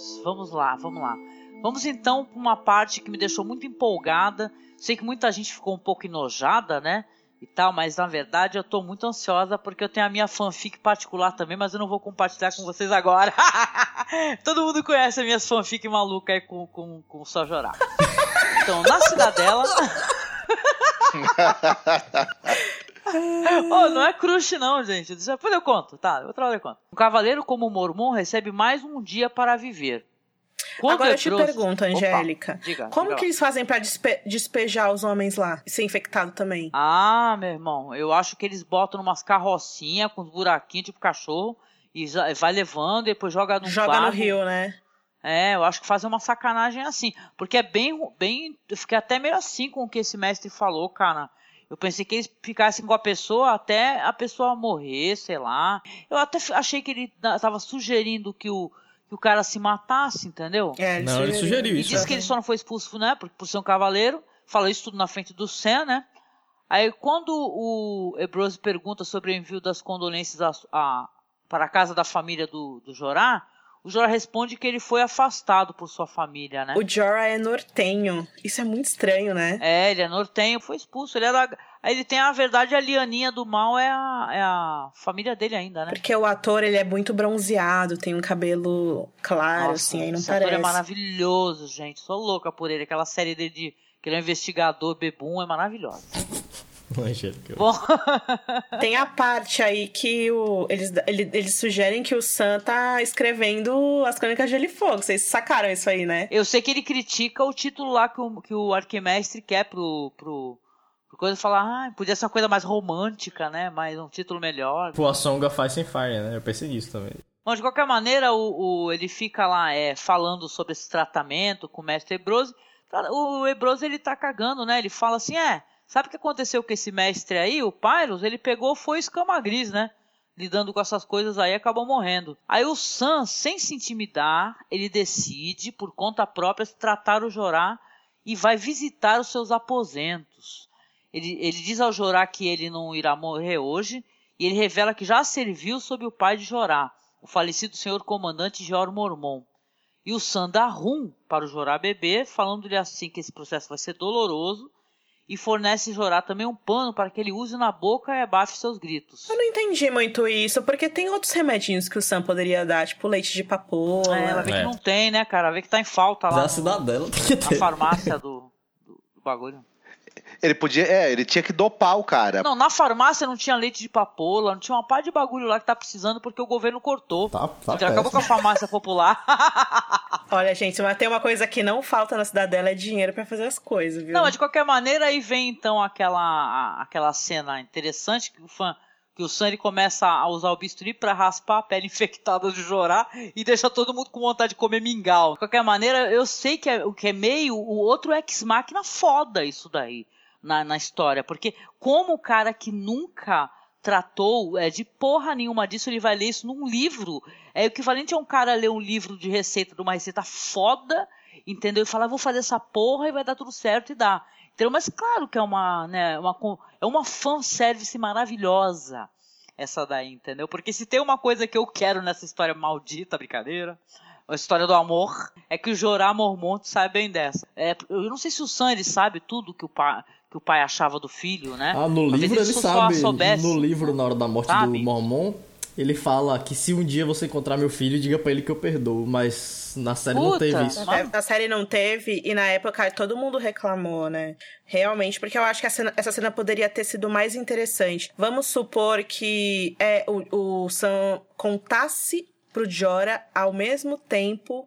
Vamos, vamos lá, vamos lá. Vamos então para uma parte que me deixou muito empolgada. Sei que muita gente ficou um pouco enojada, né? E tal, mas na verdade eu estou muito ansiosa porque eu tenho a minha fanfic particular também, mas eu não vou compartilhar com vocês agora. Todo mundo conhece as minhas fanfic maluca aí com, com, com só chorar. Então, na Cidadela. oh, não é crush não, gente. Depois eu conto, tá? Outra hora eu conto. Um cavaleiro como o Mormon recebe mais um dia para viver. Quando Agora eu te trouxe... pergunto, Angélica. Opa, diga, como diga que eles fazem para despe despejar os homens lá e ser infectado também? Ah, meu irmão, eu acho que eles botam umas carrocinhas com uns buraquinhos, tipo cachorro, e vai levando e depois joga no Joga barro. no rio, né? É, eu acho que fazer uma sacanagem assim. Porque é bem. bem eu fiquei até meio assim com o que esse mestre falou, cara. Eu pensei que eles ficassem com a pessoa até a pessoa morrer, sei lá. Eu até achei que ele estava sugerindo que o, que o cara se matasse, entendeu? É, ele Não, sugeriu. ele sugeriu isso. E disse que ele só não foi expulso, né, por, por ser um cavaleiro. Falou isso tudo na frente do Sen, né? Aí quando o Ebrose pergunta sobre o envio das condolências a, a, para a casa da família do, do Jorá, o Jorah responde que ele foi afastado por sua família, né? O Jorah é nortenho. Isso é muito estranho, né? É, ele é nortenho, foi expulso. Ele é ele tem a verdade, a lianinha do mal é a, é a família dele ainda, né? Porque o ator, ele é muito bronzeado, tem um cabelo claro, Nossa, assim, aí não esse parece. ator é maravilhoso, gente. Sou louca por ele. Aquela série dele de... Que ele é um investigador bebum, é maravilhosa. Angélica. Bom, Tem a parte aí que o, eles, ele- eles sugerem que o Sam tá escrevendo as crônicas de Gelo e Fogo. Vocês sacaram isso aí, né? eu sei que ele critica o título lá que o, que o Arquimestre quer pro... pro... pro coisa falar, ah, podia ser uma coisa mais romântica, né? Mais um título melhor. Tipo, a Song of Ice and Fire, né? Eu pensei nisso também. Bom, de qualquer maneira, o, o- ele fica lá é, falando sobre esse tratamento com o mestre Ebrose. O Ebrose, ele tá cagando, né? Ele fala assim, é, sabe o que aconteceu com esse mestre aí, o Pyros? Ele pegou, foi escama gris, né? Lidando com essas coisas aí, acabou morrendo. Aí o Sam, sem se intimidar, ele decide, por conta própria, tratar o Jorá e vai visitar os seus aposentos. Ele, ele diz ao Jorá que ele não irá morrer hoje, e ele revela que já serviu sob o pai de Jorá, o falecido senhor comandante Jor Mormon. E o Sam dá rum para o Jorá beber, falando-lhe assim que esse processo vai ser doloroso, e fornece Jorá também um pano para que ele use na boca e abafe seus gritos. Eu não entendi muito isso, porque tem outros remedinhos que o Sam poderia dar, tipo leite de papoula. É, ela vê É. que não tem, né, cara? Vê que tá em falta lá a no- cidadela na farmácia do, do, do bagulho. Ele podia, é, ele tinha que dopar o cara. Não, na farmácia não tinha leite de papoula, não tinha uma par de bagulho lá que tá precisando porque o governo cortou. Tá- tá Já acabou com a farmácia popular. Olha, gente, mas tem uma coisa que não falta na cidadela é dinheiro pra fazer as coisas, viu? Não, mas de qualquer maneira, aí vem então aquela, aquela cena interessante que o fã. Que o ele começa a usar o bisturi pra raspar a pele infectada de Jorá e deixa todo mundo com vontade de comer mingau. De qualquer maneira, eu sei que é, o que é meio o outro ex-máquina foda isso daí na, na história. Porque como o cara que nunca tratou é, de porra nenhuma disso, ele vai ler isso num livro. É equivalente a um cara ler um livro de receita, de uma receita foda, entendeu? E falar, vou fazer essa porra e vai dar tudo certo e dá. Entendeu? Mas claro que é uma, né, uma, é uma fanservice maravilhosa essa daí, entendeu? Porque se tem uma coisa que eu quero nessa história maldita, brincadeira, a história do amor, é que o Jorah Mormont sai bem dessa. É, eu não sei se o ele sabe tudo que o pai, que o pai achava do filho, né? Ah, no Talvez livro ele sabe. soubesse. No livro, na hora da morte Sabe? do Mormon, ele fala que se um dia você encontrar meu filho, diga pra ele que eu perdoo. Mas na série não Puta. teve isso. Mano. É, A série não teve, e na época todo mundo reclamou, né? Realmente, porque eu acho que a cena- essa cena poderia ter sido mais interessante. Vamos supor que é, o, o Sam contasse pro Jora ao mesmo tempo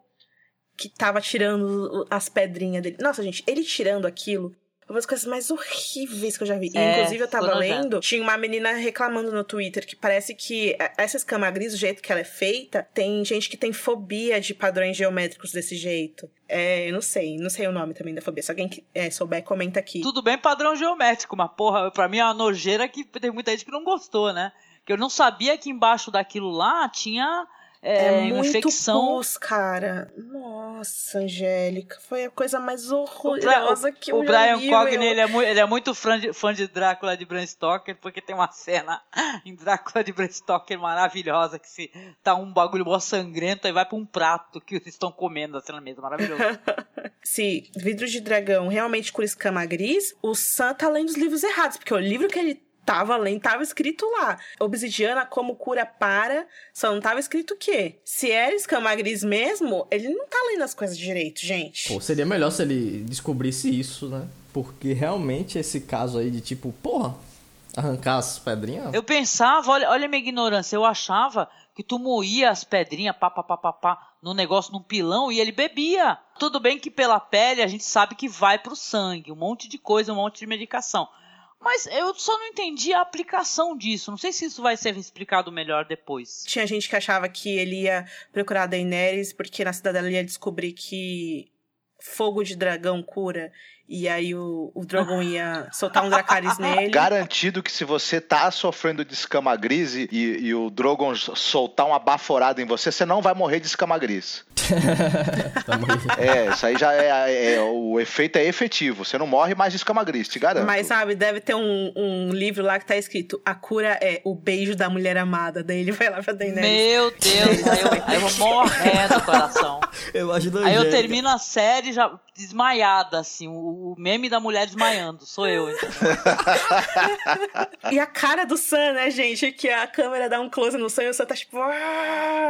que tava tirando as pedrinhas dele. Nossa, gente, ele tirando aquilo. Uma das coisas mais horríveis que eu já vi. É, inclusive, eu tava lendo, tinha uma menina reclamando no Twitter que parece que é, essa escama gris, do jeito que ela é feita, tem gente que tem fobia de padrões geométricos desse jeito. É, eu não sei, não sei o nome também da fobia. Se alguém que- é, souber, comenta aqui. Tudo bem padrão geométrico, mas porra, pra mim é uma nojeira que tem muita gente que não gostou, né? Que eu não sabia que embaixo daquilo lá tinha é, uma muito infecção. pus, cara. Nossa, Angélica, foi a coisa mais O, horrorosa Bra- que eu o Brian vi, Cogni, meu. ele é, muito, ele é muito fã de, fã de Drácula de Bram Stoker, porque tem uma cena em Drácula de Bram Stoker maravilhosa, que se tá um bagulho mó sangrento, aí vai pra um prato que eles estão comendo assim na mesa, maravilhoso. Se vidro de dragão realmente cura escama gris, o Sam tá lendo os livros errados, porque o livro que ele tava lendo tava escrito lá. Obsidiana como cura para, só não tava escrito o quê? Se era escama gris mesmo, ele não tá lendo as coisas direito, gente. Pô, seria melhor se ele descobrisse isso, né? Porque realmente esse caso aí de tipo, porra, arrancar as pedrinhas. Eu pensava, olha, olha a minha ignorância, eu achava que tu moía as pedrinhas, pá, pá, pá, pá, pá, no negócio, num pilão, e ele bebia. Tudo bem que pela pele a gente sabe que vai pro sangue, um monte de coisa, um monte de medicação. Mas eu só não entendi a aplicação disso. Não sei se isso vai ser explicado melhor depois. Tinha gente que achava que ele ia procurar a Daenerys porque na cidadela ele ia descobrir que fogo de dragão cura. E aí o, o Drogon ia soltar um Dracarys nele. Garantido que se você tá sofrendo de escama gris e, e o Drogon soltar uma baforada em você, você não vai morrer de escama gris. é, isso aí já é, é, O efeito é efetivo. Você não morre mais de escama gris, te garanto. Mas sabe, deve ter um, um livro lá que tá escrito: A cura é o beijo da mulher amada. Daí ele vai lá pra Daenerys. Meu Deus, aí eu, aí eu vou morrer do coração. Eu imagino Aí eu termino a série já desmaiada, assim. O, o meme da mulher desmaiando. Sou eu, então. e a cara do Sam, né, gente? Que a câmera dá um close no Sam e o Sam tá tipo.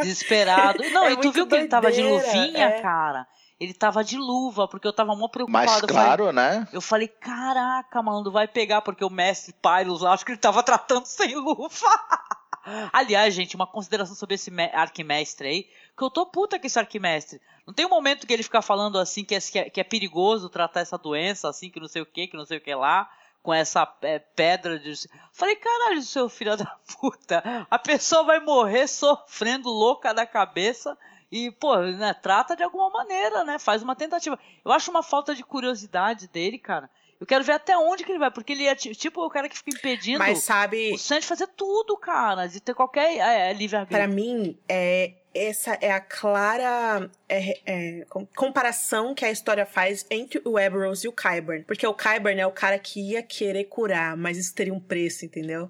Desesperado. Não, é e tu viu que ele tava de luvinha, é. cara? Ele tava de luva, porque eu tava mó preocupado. Mas claro, falei, né? Eu falei, caraca, mano, vai pegar, porque o mestre Pylos lá, acho que ele tava tratando sem luva. Aliás, gente, uma consideração sobre esse arquimestre aí, que eu tô puta com esse arquimestre. Não tem um momento que ele fica falando assim que é, que é, é perigoso tratar essa doença, assim, que não sei o que, que não sei o que lá com essa é, pedra de. Falei, caralho, seu filho da puta, a pessoa vai morrer sofrendo louca da cabeça e, pô, né, trata de alguma maneira, né? Faz uma tentativa. Eu acho uma falta de curiosidade dele, cara. Eu quero ver até onde que ele vai, porque ele é tipo o cara que fica impedindo Mas sabe... o Sam de fazer tudo, cara, de ter qualquer é, é livre-arbítrio. Pra mim, é, essa é a clara é, é, comparação que a história faz entre o Eberose e o Kyburn. Porque o Kyburn é o cara que ia querer curar, mas isso teria um preço, entendeu?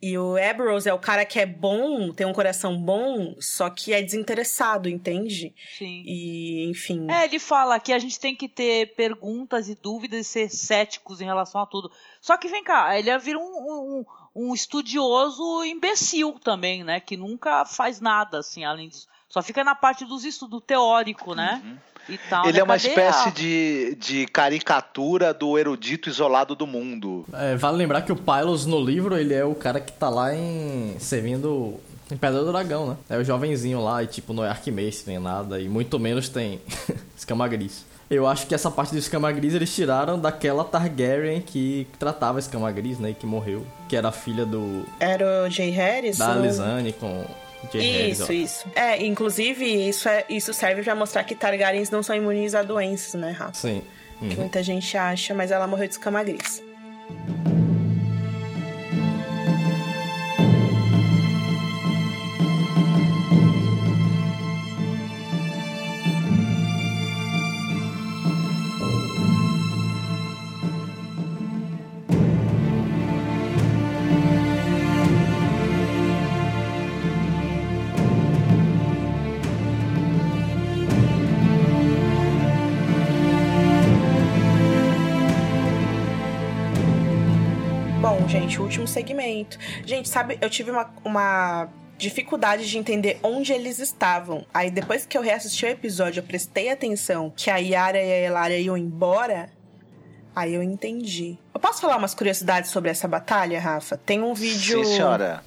E o Eberose é o cara que é bom, tem um coração bom, só que é desinteressado, entende? Sim. E, enfim. É, ele fala que a gente tem que ter perguntas e dúvidas e ser céticos em relação a tudo. Só que vem cá, ele vira um, um, um estudioso imbecil também, né? Que nunca faz nada, assim, além disso. Só fica na parte dos estudos teórico, né? Uhum. Tal, ele né? é uma Cadê espécie a... de, de caricatura do erudito isolado do mundo. É, vale lembrar que o Pylos no livro, ele é o cara que tá lá em. servindo em Pedra do Dragão, né? É o jovenzinho lá e tipo, não é Arquimestre nem nada, e muito menos tem escama gris. Eu acho que essa parte do escama gris eles tiraram daquela Targaryen que tratava escama gris, né? E que morreu. Que era a filha do. Era o Jay Harris? Da Lizane com isso, isso. É, inclusive, isso, é, isso serve para mostrar que Targaryens não são imunes a doenças, né, Rafa? Sim. Uhum. Que muita gente acha, mas ela morreu de escama gris. Gente, o último segmento. Gente, sabe, eu tive uma, uma dificuldade de entender onde eles estavam. Aí depois que eu reassisti o episódio, eu prestei atenção que a Yara e a Elaria iam embora. Aí eu entendi. Eu posso falar umas curiosidades sobre essa batalha, Rafa? Tem um vídeo. Sim, senhora.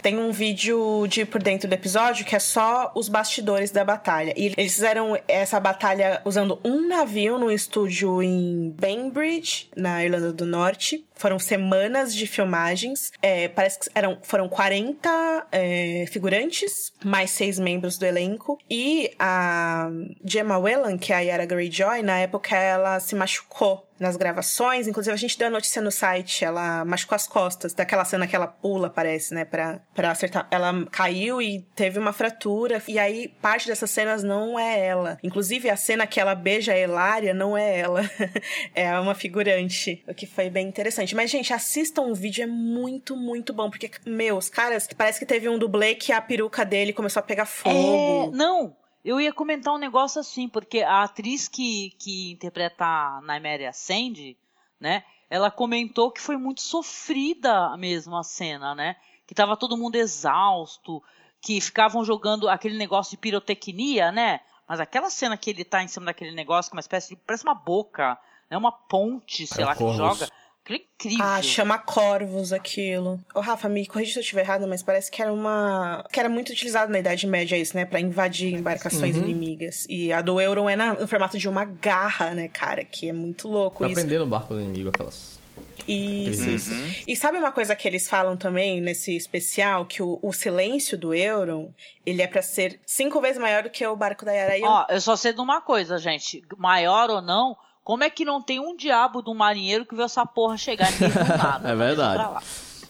Tem um vídeo de por dentro do episódio que é só os bastidores da batalha. E eles fizeram essa batalha usando um navio num estúdio em Bainbridge, na Irlanda do Norte. Foram semanas de filmagens. É, parece que eram, foram 40 é, figurantes, mais seis membros do elenco. E a Gemma Whelan, que é a Yara Greyjoy, na época ela se machucou nas gravações. Inclusive, a gente deu a notícia no site. Ela machucou as costas, daquela cena que ela pula, parece, né? Pra, pra acertar. Ela caiu e teve uma fratura. E aí, parte dessas cenas não é ela. Inclusive, a cena que ela beija a Elária não é ela. é uma figurante. O que foi bem interessante. Mas, gente, assistam o vídeo. É muito, muito bom. Porque, meus caras, parece que teve um dublê que a peruca dele começou a pegar fogo. É, não, eu ia comentar um negócio assim, porque a atriz que, que interpreta a Nymeria Sandy, né? Ela comentou que foi muito sofrida mesmo a cena, né? Que tava todo mundo exausto, que ficavam jogando aquele negócio de pirotecnia, né? Mas aquela cena que ele tá em cima daquele negócio, que é uma espécie de. parece uma boca, né? Uma ponte, sei é lá, que joga. É incrível. Ah, chama corvos aquilo. Ô, Rafa, me corrija se eu estiver errado, mas parece que era uma. que era muito utilizado na Idade Média isso, né? Pra invadir embarcações uhum. inimigas. E a do Euron é na, no formato de uma garra, né, cara? Que é muito louco pra isso. prender no barco do inimigo aquelas. Isso. Uhum. E sabe uma coisa que eles falam também nesse especial? Que o, o silêncio do Euron, ele é para ser cinco vezes maior do que o barco da Yara. Ó, eu só sei de uma coisa, gente. Maior ou não, como é que não tem um diabo do marinheiro que viu essa porra chegar e nada? é verdade.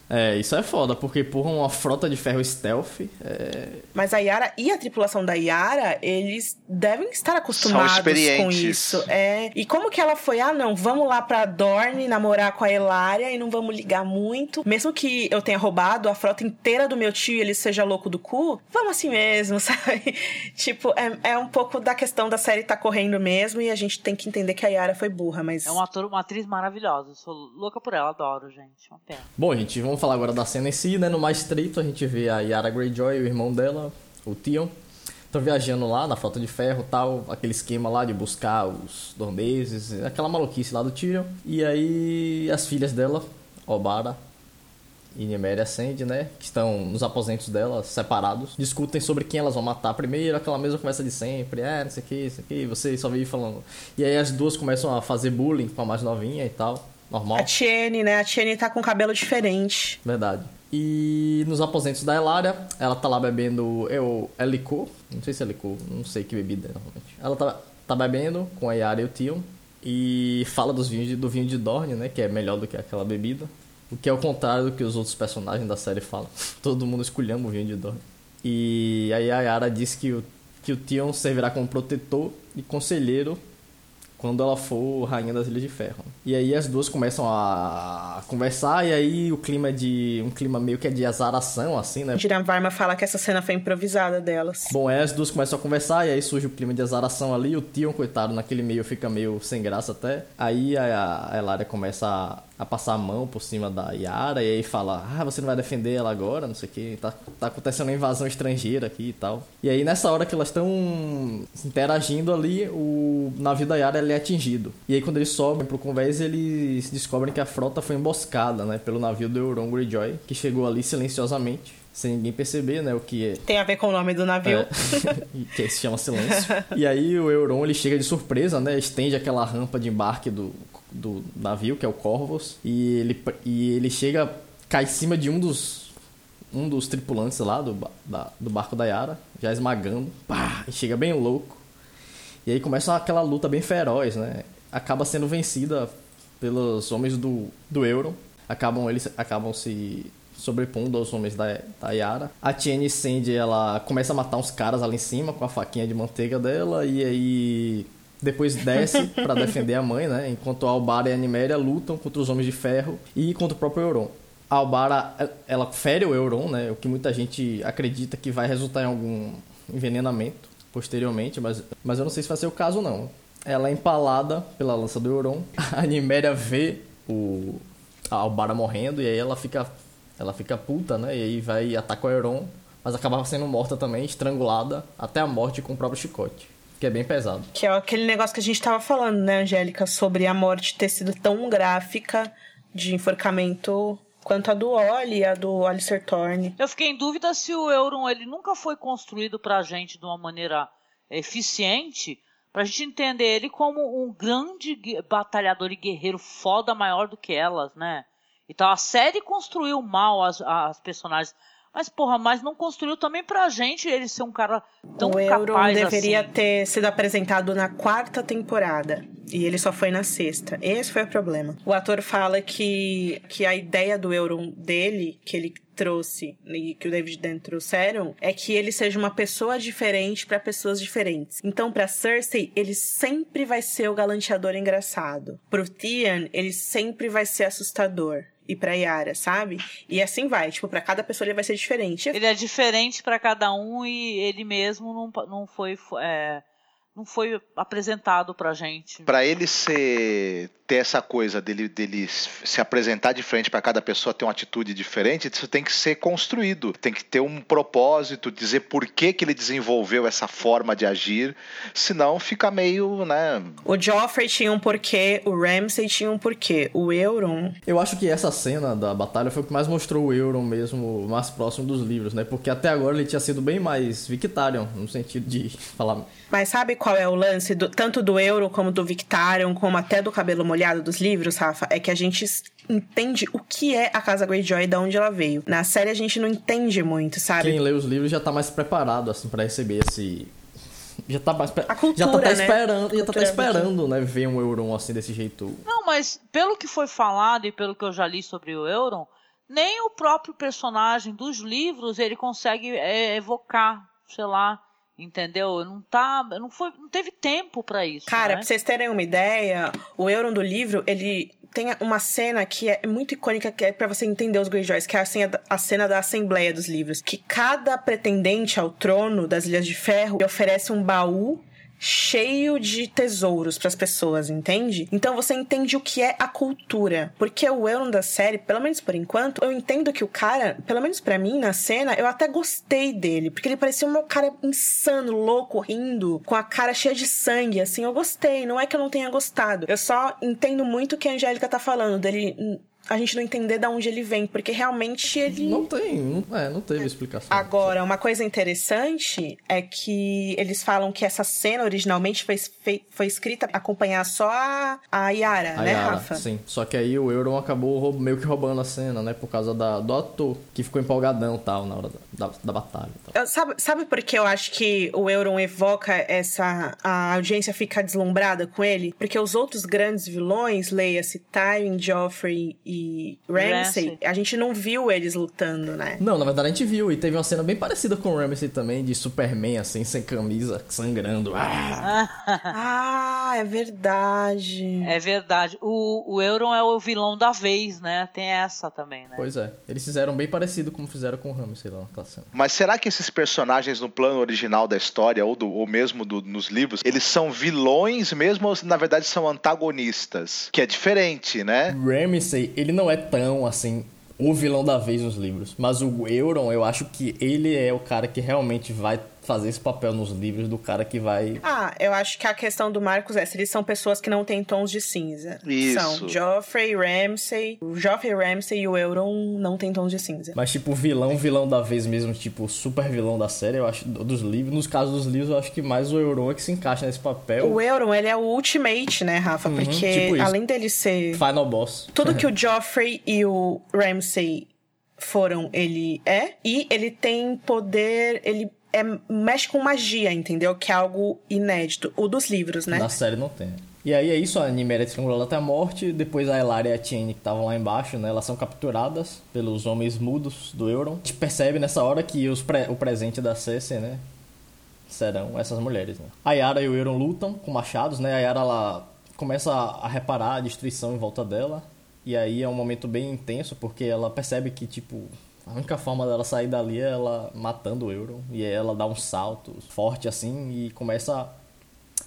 É, isso é foda, porque porra, uma frota de ferro stealth. É... Mas a Yara e a tripulação da Yara, eles devem estar acostumados com isso. É. E como que ela foi? Ah, não, vamos lá pra Dorne namorar com a Elária e não vamos ligar muito. Mesmo que eu tenha roubado a frota inteira do meu tio e ele seja louco do cu, vamos assim mesmo, sabe? tipo, é, é um pouco da questão da série tá correndo mesmo e a gente tem que entender que a Yara foi burra, mas. É uma, ator, uma atriz maravilhosa. sou louca por ela, adoro, gente. Uma pena. Bom, gente, vamos falar agora da cena em si, né? No mais trito a gente vê a Yara Greyjoy o irmão dela, o Tion. Estão viajando lá na frota de ferro tal, aquele esquema lá de buscar os dormeses, aquela maluquice lá do Tyrion. E aí as filhas dela, Obara e Nymeria Sand, né, que estão nos aposentos dela, separados, discutem sobre quem elas vão matar primeiro, aquela mesma conversa de sempre, é, não sei o que, isso aqui, você só vive falando. E aí as duas começam a fazer bullying com a mais novinha e tal. Normal. A Tiene, né? A Tiene tá com cabelo diferente. Verdade. E nos aposentos da Elária, ela tá lá bebendo eu, é licor, não sei se é licor, não sei que bebida é normalmente. Ela tá, tá bebendo com a Yara e o Tion e fala dos vinhos de, do vinho de Dorne, né, que é melhor do que aquela bebida. O que é o contrário do que os outros personagens da série falam. Todo mundo escolhendo o vinho de Dorne. E aí a Yara diz que o, que o Tion servirá como protetor e conselheiro quando ela for rainha das Ilhas de Ferro. E aí as duas começam a conversar e aí o clima é de um clima meio que é de azaração assim, né? Jiran Varma fala que essa cena foi improvisada delas. Bom, aí as duas começam a conversar e aí surge o clima de azaração ali, o Tion, coitado, naquele meio fica meio sem graça até. Aí a, a Elaria começa a a passar a mão por cima da Yara e aí fala: Ah, você não vai defender ela agora, não sei o que, tá, tá acontecendo uma invasão estrangeira aqui e tal. E aí nessa hora que elas estão interagindo ali, o navio da Yara ele é atingido. E aí quando eles sobem pro convés, eles descobrem que a frota foi emboscada, né, pelo navio do Euron Greyjoy, que chegou ali silenciosamente sem ninguém perceber, né, o que é. Tem a ver com o nome do navio. É, que se chama Silêncio. e aí o Euron, ele chega de surpresa, né, estende aquela rampa de embarque do do navio, que é o Corvus, e ele, e ele chega, cai em cima de um dos um dos tripulantes lá do, da, do barco da Yara, já esmagando, pá, e chega bem louco. E aí começa aquela luta bem feroz, né? Acaba sendo vencida pelos homens do, do Euron. Acabam eles acabam se sobrepondo aos homens da, da Yara. A Tiene Sandy, ela começa a matar uns caras ali em cima com a faquinha de manteiga dela e aí depois desce para defender a mãe, né? Enquanto Albara e a Niméria lutam contra os Homens de Ferro e contra o próprio Euron. A Albara, ela fere o Euron, né? O que muita gente acredita que vai resultar em algum envenenamento posteriormente, mas, mas eu não sei se vai ser o caso não. Ela é empalada pela lança do Euron. A Niméria vê o a Albara morrendo e aí ela fica ela fica puta, né? E aí vai atacar o Euron, mas acaba sendo morta também, estrangulada até a morte com o próprio chicote. Que é bem pesado. Que é aquele negócio que a gente tava falando, né, Angélica, sobre a morte ter sido tão gráfica de enforcamento quanto a do Oli e a do Alistair Thorne. Eu fiquei em dúvida se o Euron ele nunca foi construído pra gente de uma maneira eficiente, pra gente entender ele como um grande batalhador e guerreiro foda maior do que elas, né? Então a série construiu mal as, as personagens. Mas, porra, mas não construiu também pra gente ele ser um cara tão o capaz Euron deveria assim. ter sido apresentado na quarta temporada. E ele só foi na sexta. Esse foi o problema. O ator fala que, que a ideia do Euron dele, que ele trouxe e que o David Dan trouxeram é que ele seja uma pessoa diferente para pessoas diferentes. Então, para Cersei, ele sempre vai ser o galanteador engraçado. Pro Theon, ele sempre vai ser assustador e pra Yara, sabe? E assim vai, tipo, para cada pessoa ele vai ser diferente. Ele é diferente para cada um e ele mesmo não, não foi é, não foi apresentado pra gente. Para ele ser ter essa coisa dele, dele se apresentar de frente para cada pessoa ter uma atitude diferente, isso tem que ser construído, tem que ter um propósito, dizer por que, que ele desenvolveu essa forma de agir, senão fica meio, né? O Joffrey tinha um porquê, o Ramsay tinha um porquê, o Euron. Eu acho que essa cena da batalha foi o que mais mostrou o Euron mesmo mais próximo dos livros, né? Porque até agora ele tinha sido bem mais Victarion, no sentido de falar. Mas sabe qual é o lance do, tanto do Euron como do Victarion, como até do cabelo molhado? Mergulhado dos livros, Rafa, é que a gente entende o que é a Casa Greyjoy e de onde ela veio. Na série a gente não entende muito, sabe? Quem lê os livros já tá mais preparado, assim, para receber esse. Já tá mais. A cultura, já tá, tá né? esperando, já tá, tá esperando, né? Ver um Euron assim desse jeito. Não, mas pelo que foi falado e pelo que eu já li sobre o Euron, nem o próprio personagem dos livros ele consegue é, evocar, sei lá, entendeu? Não tá, não foi, não teve tempo para isso. Cara, né? pra vocês terem uma ideia, o Euron do livro, ele tem uma cena que é muito icônica, que é pra você entender os Greyjoys, que é a cena, da- a cena da Assembleia dos Livros. Que cada pretendente ao trono das Ilhas de Ferro oferece um baú cheio de tesouros pras pessoas, entende? Então você entende o que é a cultura. Porque o Euron da série, pelo menos por enquanto, eu entendo que o cara, pelo menos pra mim, na cena, eu até gostei dele. Porque ele parecia um cara insano, louco, rindo, com a cara cheia de sangue, assim. Eu gostei, não é que eu não tenha gostado. Eu só entendo muito o que a Angélica tá falando, dele. A gente não entender de onde ele vem, porque realmente ele. Não tem, não, é, não teve explicação. Agora, uma coisa interessante é que eles falam que essa cena originalmente foi, foi escrita pra acompanhar só a, a Yara, A né, Yara, Rafa? Sim. Só que aí o Euron acabou meio que roubando a cena, né? Por causa da, do ator, que ficou empolgadão e tal na hora da, da, da batalha. tal. Eu- sabe, sabe por que eu acho que o Euron evoca essa. A audiência fica deslumbrada com ele? Porque os outros grandes vilões, leia-se Tywin, Joffrey e Ramsay, Ramsay. a gente não viu eles lutando, né? Não, na verdade a gente viu, e teve uma cena bem parecida com o Ramsay também, de Superman, assim, sem camisa, sangrando. Ah! Ah, é verdade. É verdade. O, o Euron é o vilão da vez, né? Tem essa também, né? Pois é, eles fizeram bem parecido como fizeram com o Ramsay lá naquela cena. Mas será que esses personagens no plano original da história, ou, do, ou mesmo do- nos livros, eles são vilões mesmo ou na verdade são antagonistas? Que é diferente, né? Ramsay, ele não é tão, assim, o vilão da vez nos livros, mas o Euron, eu acho que ele é o cara que realmente vai fazer esse papel nos livros do cara que vai... Ah, eu acho que a questão do Marcos é se eles são pessoas que não têm tons de cinza. Isso. São Joffrey, Ramsay. O Joffrey, Ramsay e o Euron não têm tons de cinza. Mas, tipo, vilão, vilão da vez mesmo, tipo, super vilão da série, eu acho, dos livros. Nos casos dos livros, eu acho que mais o Euron é que se encaixa nesse papel. O Euron, ele é o ultimate, né, Rafa? Porque tipo isso. além dele ser Final Boss. tudo que o Joffrey e o Ramsay foram, ele é. E ele tem poder, ele é, mexe com magia, entendeu? Que é algo inédito. O dos livros, né? Na série não tem. E aí é isso, a Niméria é estrangulada até a morte, depois a Elaria e a Tiene que estavam lá embaixo, né, elas são capturadas pelos homens mudos do Euron. A gente percebe nessa hora que os pre- o presente da Cersei, né, serão essas mulheres, né. A Yara e o Euron lutam com machados, né, a Yara ela começa a reparar a destruição em volta dela, e aí é um momento bem intenso, porque ela percebe que, tipo, a única forma dela sair dali é ela matando o Euron, e ela dá um salto forte assim, e começa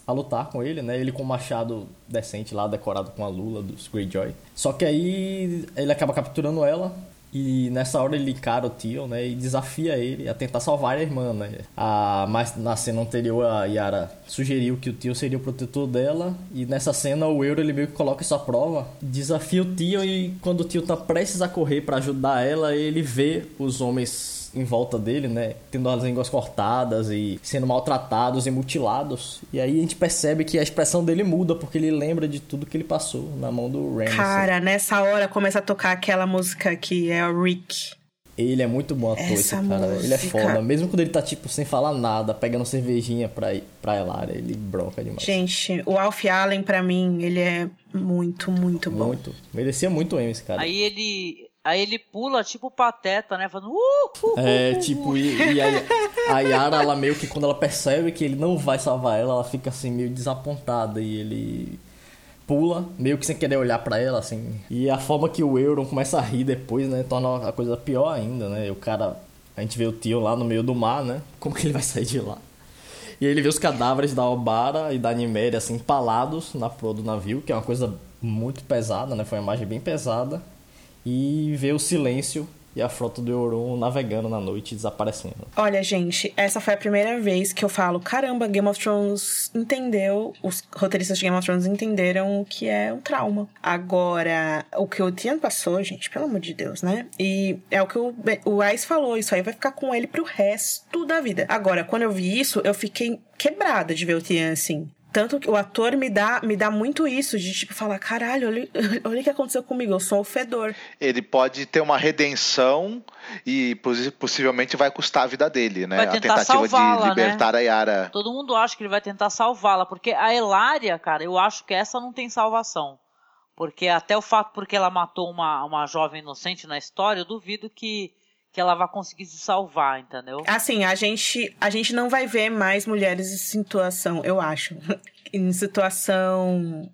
a lutar com ele, né? Ele com um machado decente lá, decorado com a lula dos Greyjoy. Só que aí ele acaba capturando ela e nessa hora ele encara o Tio, né? E desafia ele a tentar salvar a irmã, né? A, mas na cena anterior a Yara sugeriu que o Tio seria o protetor dela e nessa cena o Euro ele meio que coloca à prova, desafia o Tio e quando o Tio tá prestes a correr pra ajudar ela, ele vê os homens em volta dele, né? Tendo as línguas cortadas e sendo maltratados e mutilados. E aí a gente percebe que a expressão dele muda, porque ele lembra de tudo que ele passou na mão do Ramsay. Cara, nessa hora começa a tocar aquela música que é o Rick. Ele é muito bom ator, esse cara. Ele é música. foda. Mesmo quando ele tá, tipo, sem falar nada, pegando cervejinha pra, pra Elaria, ele broca demais. Gente, o Alf Allen, pra mim, ele é muito, muito bom. Muito. Merecia muito M esse cara. Aí ele. Aí ele pula tipo pateta, né? Falando. Uh, uh, É, uh, uh, tipo, e, e aí, a Yara, ela meio que quando ela percebe que ele não vai salvar ela, ela fica assim meio desapontada e ele pula, meio que sem querer olhar pra ela, assim. E a forma que o Euron começa a rir depois, né, torna a coisa pior ainda, né? E o cara, a gente vê o tio lá no meio do mar, né? Como que ele vai sair de lá? E aí ele vê os cadáveres da Obara e da Niméria, assim, empalados na proa do navio, que é uma coisa muito pesada, né? Foi uma imagem bem pesada. E vê o silêncio e a frota do Euron navegando na noite desaparecendo. Olha, gente, essa foi a primeira vez que eu falo: caramba, Game of Thrones entendeu, os roteiristas de Game of Thrones entenderam o que é um trauma. Agora, o que o Tian passou, gente, pelo amor de Deus, né? E é o que o, o Ice falou: isso aí vai ficar com ele pro resto da vida. Agora, quando eu vi isso, eu fiquei quebrada de ver o Tian assim. Tanto que o ator me dá, me dá muito isso, de tipo, falar, caralho, olha, olha o que aconteceu comigo, eu sou o fedor. Ele pode ter uma redenção e possivelmente vai custar a vida dele, né? Vai tentar a tentativa de né? libertar né? a Yara. Todo mundo acha que ele vai tentar salvá-la, porque a Elária, cara, eu acho que essa não tem salvação. Porque até o fato porque ela matou uma, uma jovem inocente na história, eu duvido que que ela vai conseguir se salvar, entendeu? Assim, a gente, a gente não vai ver mais mulheres em situação, eu acho, em situação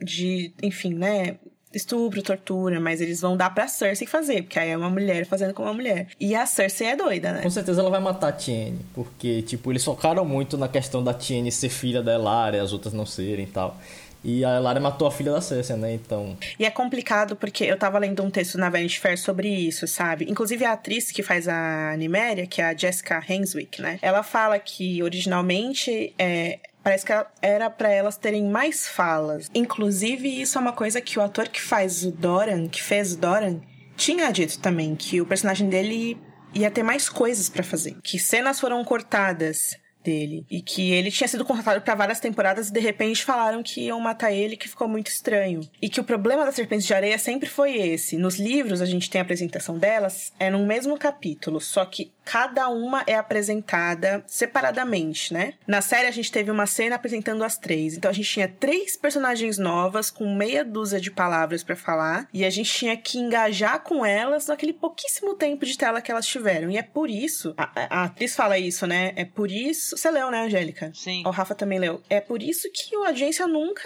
de, enfim, né, estupro, tortura, mas eles vão dar pra Cersei fazer, porque aí é uma mulher fazendo com uma mulher. E a Cersei é doida, né? Com certeza ela vai matar a Tiene, porque, tipo, eles focaram muito na questão da Tiene ser filha da Elária, as outras não serem e tal. E a Lara matou a filha da Cersei, né? Então. E é complicado porque eu tava lendo um texto na Vanity Fair sobre isso, sabe? Inclusive a atriz que faz a Niméria, que é a Jessica Henswick, né? Ela fala que originalmente é, Parece que era para elas terem mais falas. Inclusive, isso é uma coisa que o ator que faz o Doran, que fez o Doran, tinha dito também, que o personagem dele ia ter mais coisas para fazer. Que cenas foram cortadas dele. E que ele tinha sido contratado para várias temporadas e de repente falaram que iam matar ele, que ficou muito estranho. E que o problema das serpentes de areia sempre foi esse. Nos livros a gente tem a apresentação delas, é no mesmo capítulo, só que cada uma é apresentada separadamente, né? Na série a gente teve uma cena apresentando as três. Então a gente tinha três personagens novas com meia dúzia de palavras para falar e a gente tinha que engajar com elas naquele pouquíssimo tempo de tela que elas tiveram. E é por isso, a, a atriz fala isso, né? É por isso. Você leu, né, Angélica? Sim. O Rafa também leu. É por isso que a agência nunca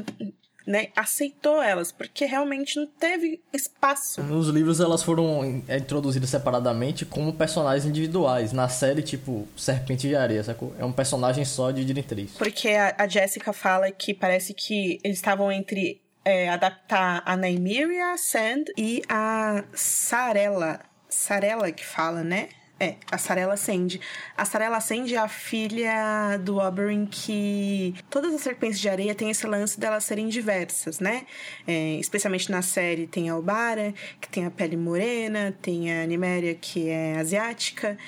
né, aceitou elas, porque realmente não teve espaço. Nos livros elas foram é, introduzidas separadamente como personagens individuais. Na série, tipo, Serpente de Areia, sacou? É um personagem só de diretriz. Porque a, a Jessica fala que parece que eles estavam entre é, adaptar a Nymeria Sand e a Sarella. Sarella que fala, né? É, a Sarella Sand. A Sarella Sand é a filha do Oberyn que... Todas as serpentes de areia têm esse lance delas serem diversas, né? É, especialmente na série tem a Obara, que tem a pele morena, tem a Niméria, que é asiática,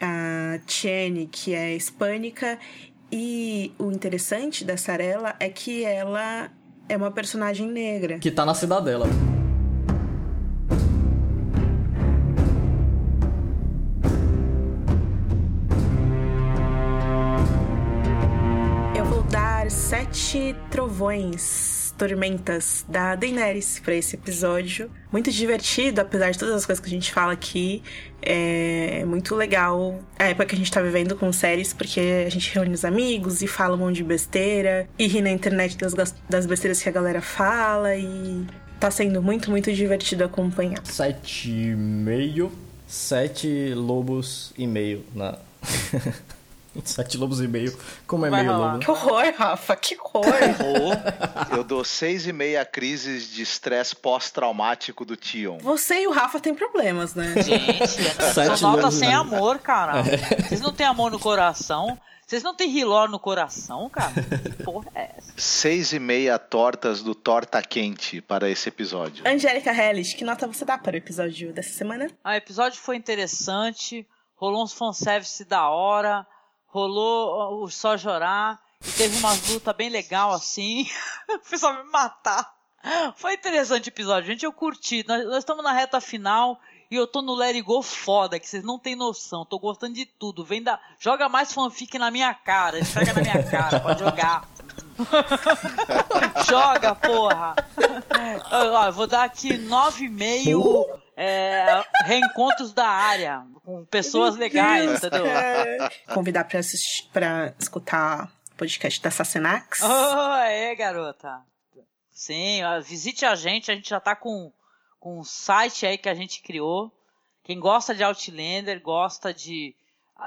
a Tiene, que é hispânica, e o interessante da Sarella é que ela é uma personagem negra. Que tá na cidadela. Sete trovões, tormentas da Daenerys para esse episódio. Muito divertido, apesar de todas as coisas que a gente fala aqui. É muito legal a época que a gente tá vivendo com séries, porque a gente reúne os amigos e fala um monte de besteira, e ri na internet das, das besteiras que a galera fala, e tá sendo muito, muito divertido acompanhar. Sete e meio, sete lobos e meio na. Sete lobos e meio. Como é Vai meio rolar. lobo? Que horror, Rafa, que horror. eu dou seis e meia crises de estresse pós-traumático do Tion. Você e o Rafa têm problemas, né? Gente, Sete só nota sem amor, cara. É. Vocês não têm amor no coração. Vocês não têm riló no coração, cara? Que porra é essa? Seis e meia tortas do Torta Quente para esse episódio. Angélica Hellish, que nota você dá para o episódio dessa semana? Ah, o episódio foi interessante, rolou uns fanservice da hora, rolou o Só Chorar, e teve umas lutas bem legal assim. o pessoal me matar. Foi interessante o episódio, gente. Eu curti. Nós, nós, estamos na reta final e eu tô no Let Go foda, que vocês não têm noção. Tô gostando de tudo. Vem da... Joga mais fanfic na minha cara. Esfrega na minha cara, pode jogar. Joga, porra! Ó, vou dar aqui 9,5 é, reencontros da área, com pessoas legais, entendeu? É. Convidar pra, assistir, pra escutar o podcast da Sassenax. Oh, é, garota! Sim, ó, visite a gente, a gente já tá com, com um site aí que a gente criou. Quem gosta de Outlander, gosta de,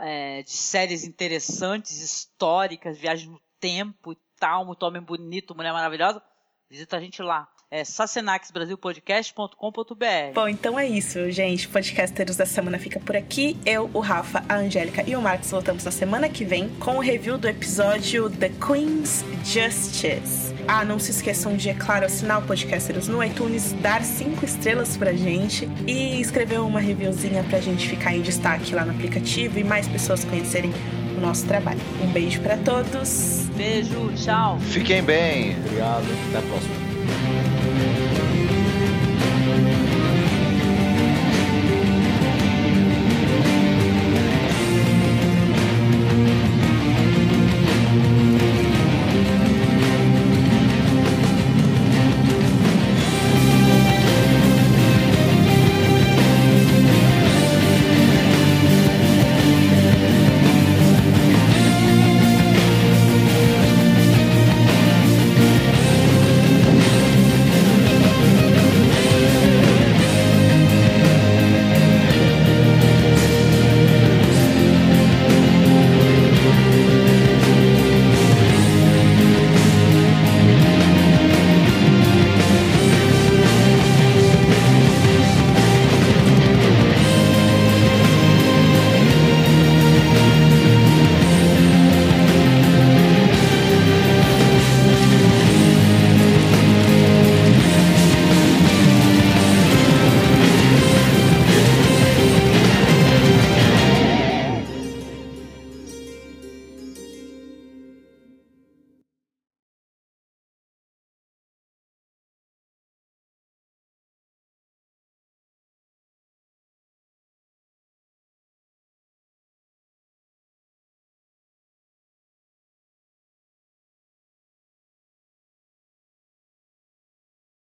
é, de séries interessantes, históricas, viagem no tempo e muito homem bonito, mulher maravilhosa, visita a gente lá. É sacenaxbrasilpodcast.com.br. Bom, então é isso, gente. Podcasters da semana fica por aqui. Eu, o Rafa, a Angélica e o Marcos voltamos na semana que vem com o review do episódio The Queen's Justice. Ah, não se esqueçam de, é claro, assinar o Podcasters no iTunes, dar cinco estrelas pra gente e escrever uma reviewzinha pra gente ficar em destaque lá no aplicativo e mais pessoas conhecerem o nosso trabalho. Um beijo para todos. Beijo, tchau. Fiquem bem. Obrigado, até a próxima.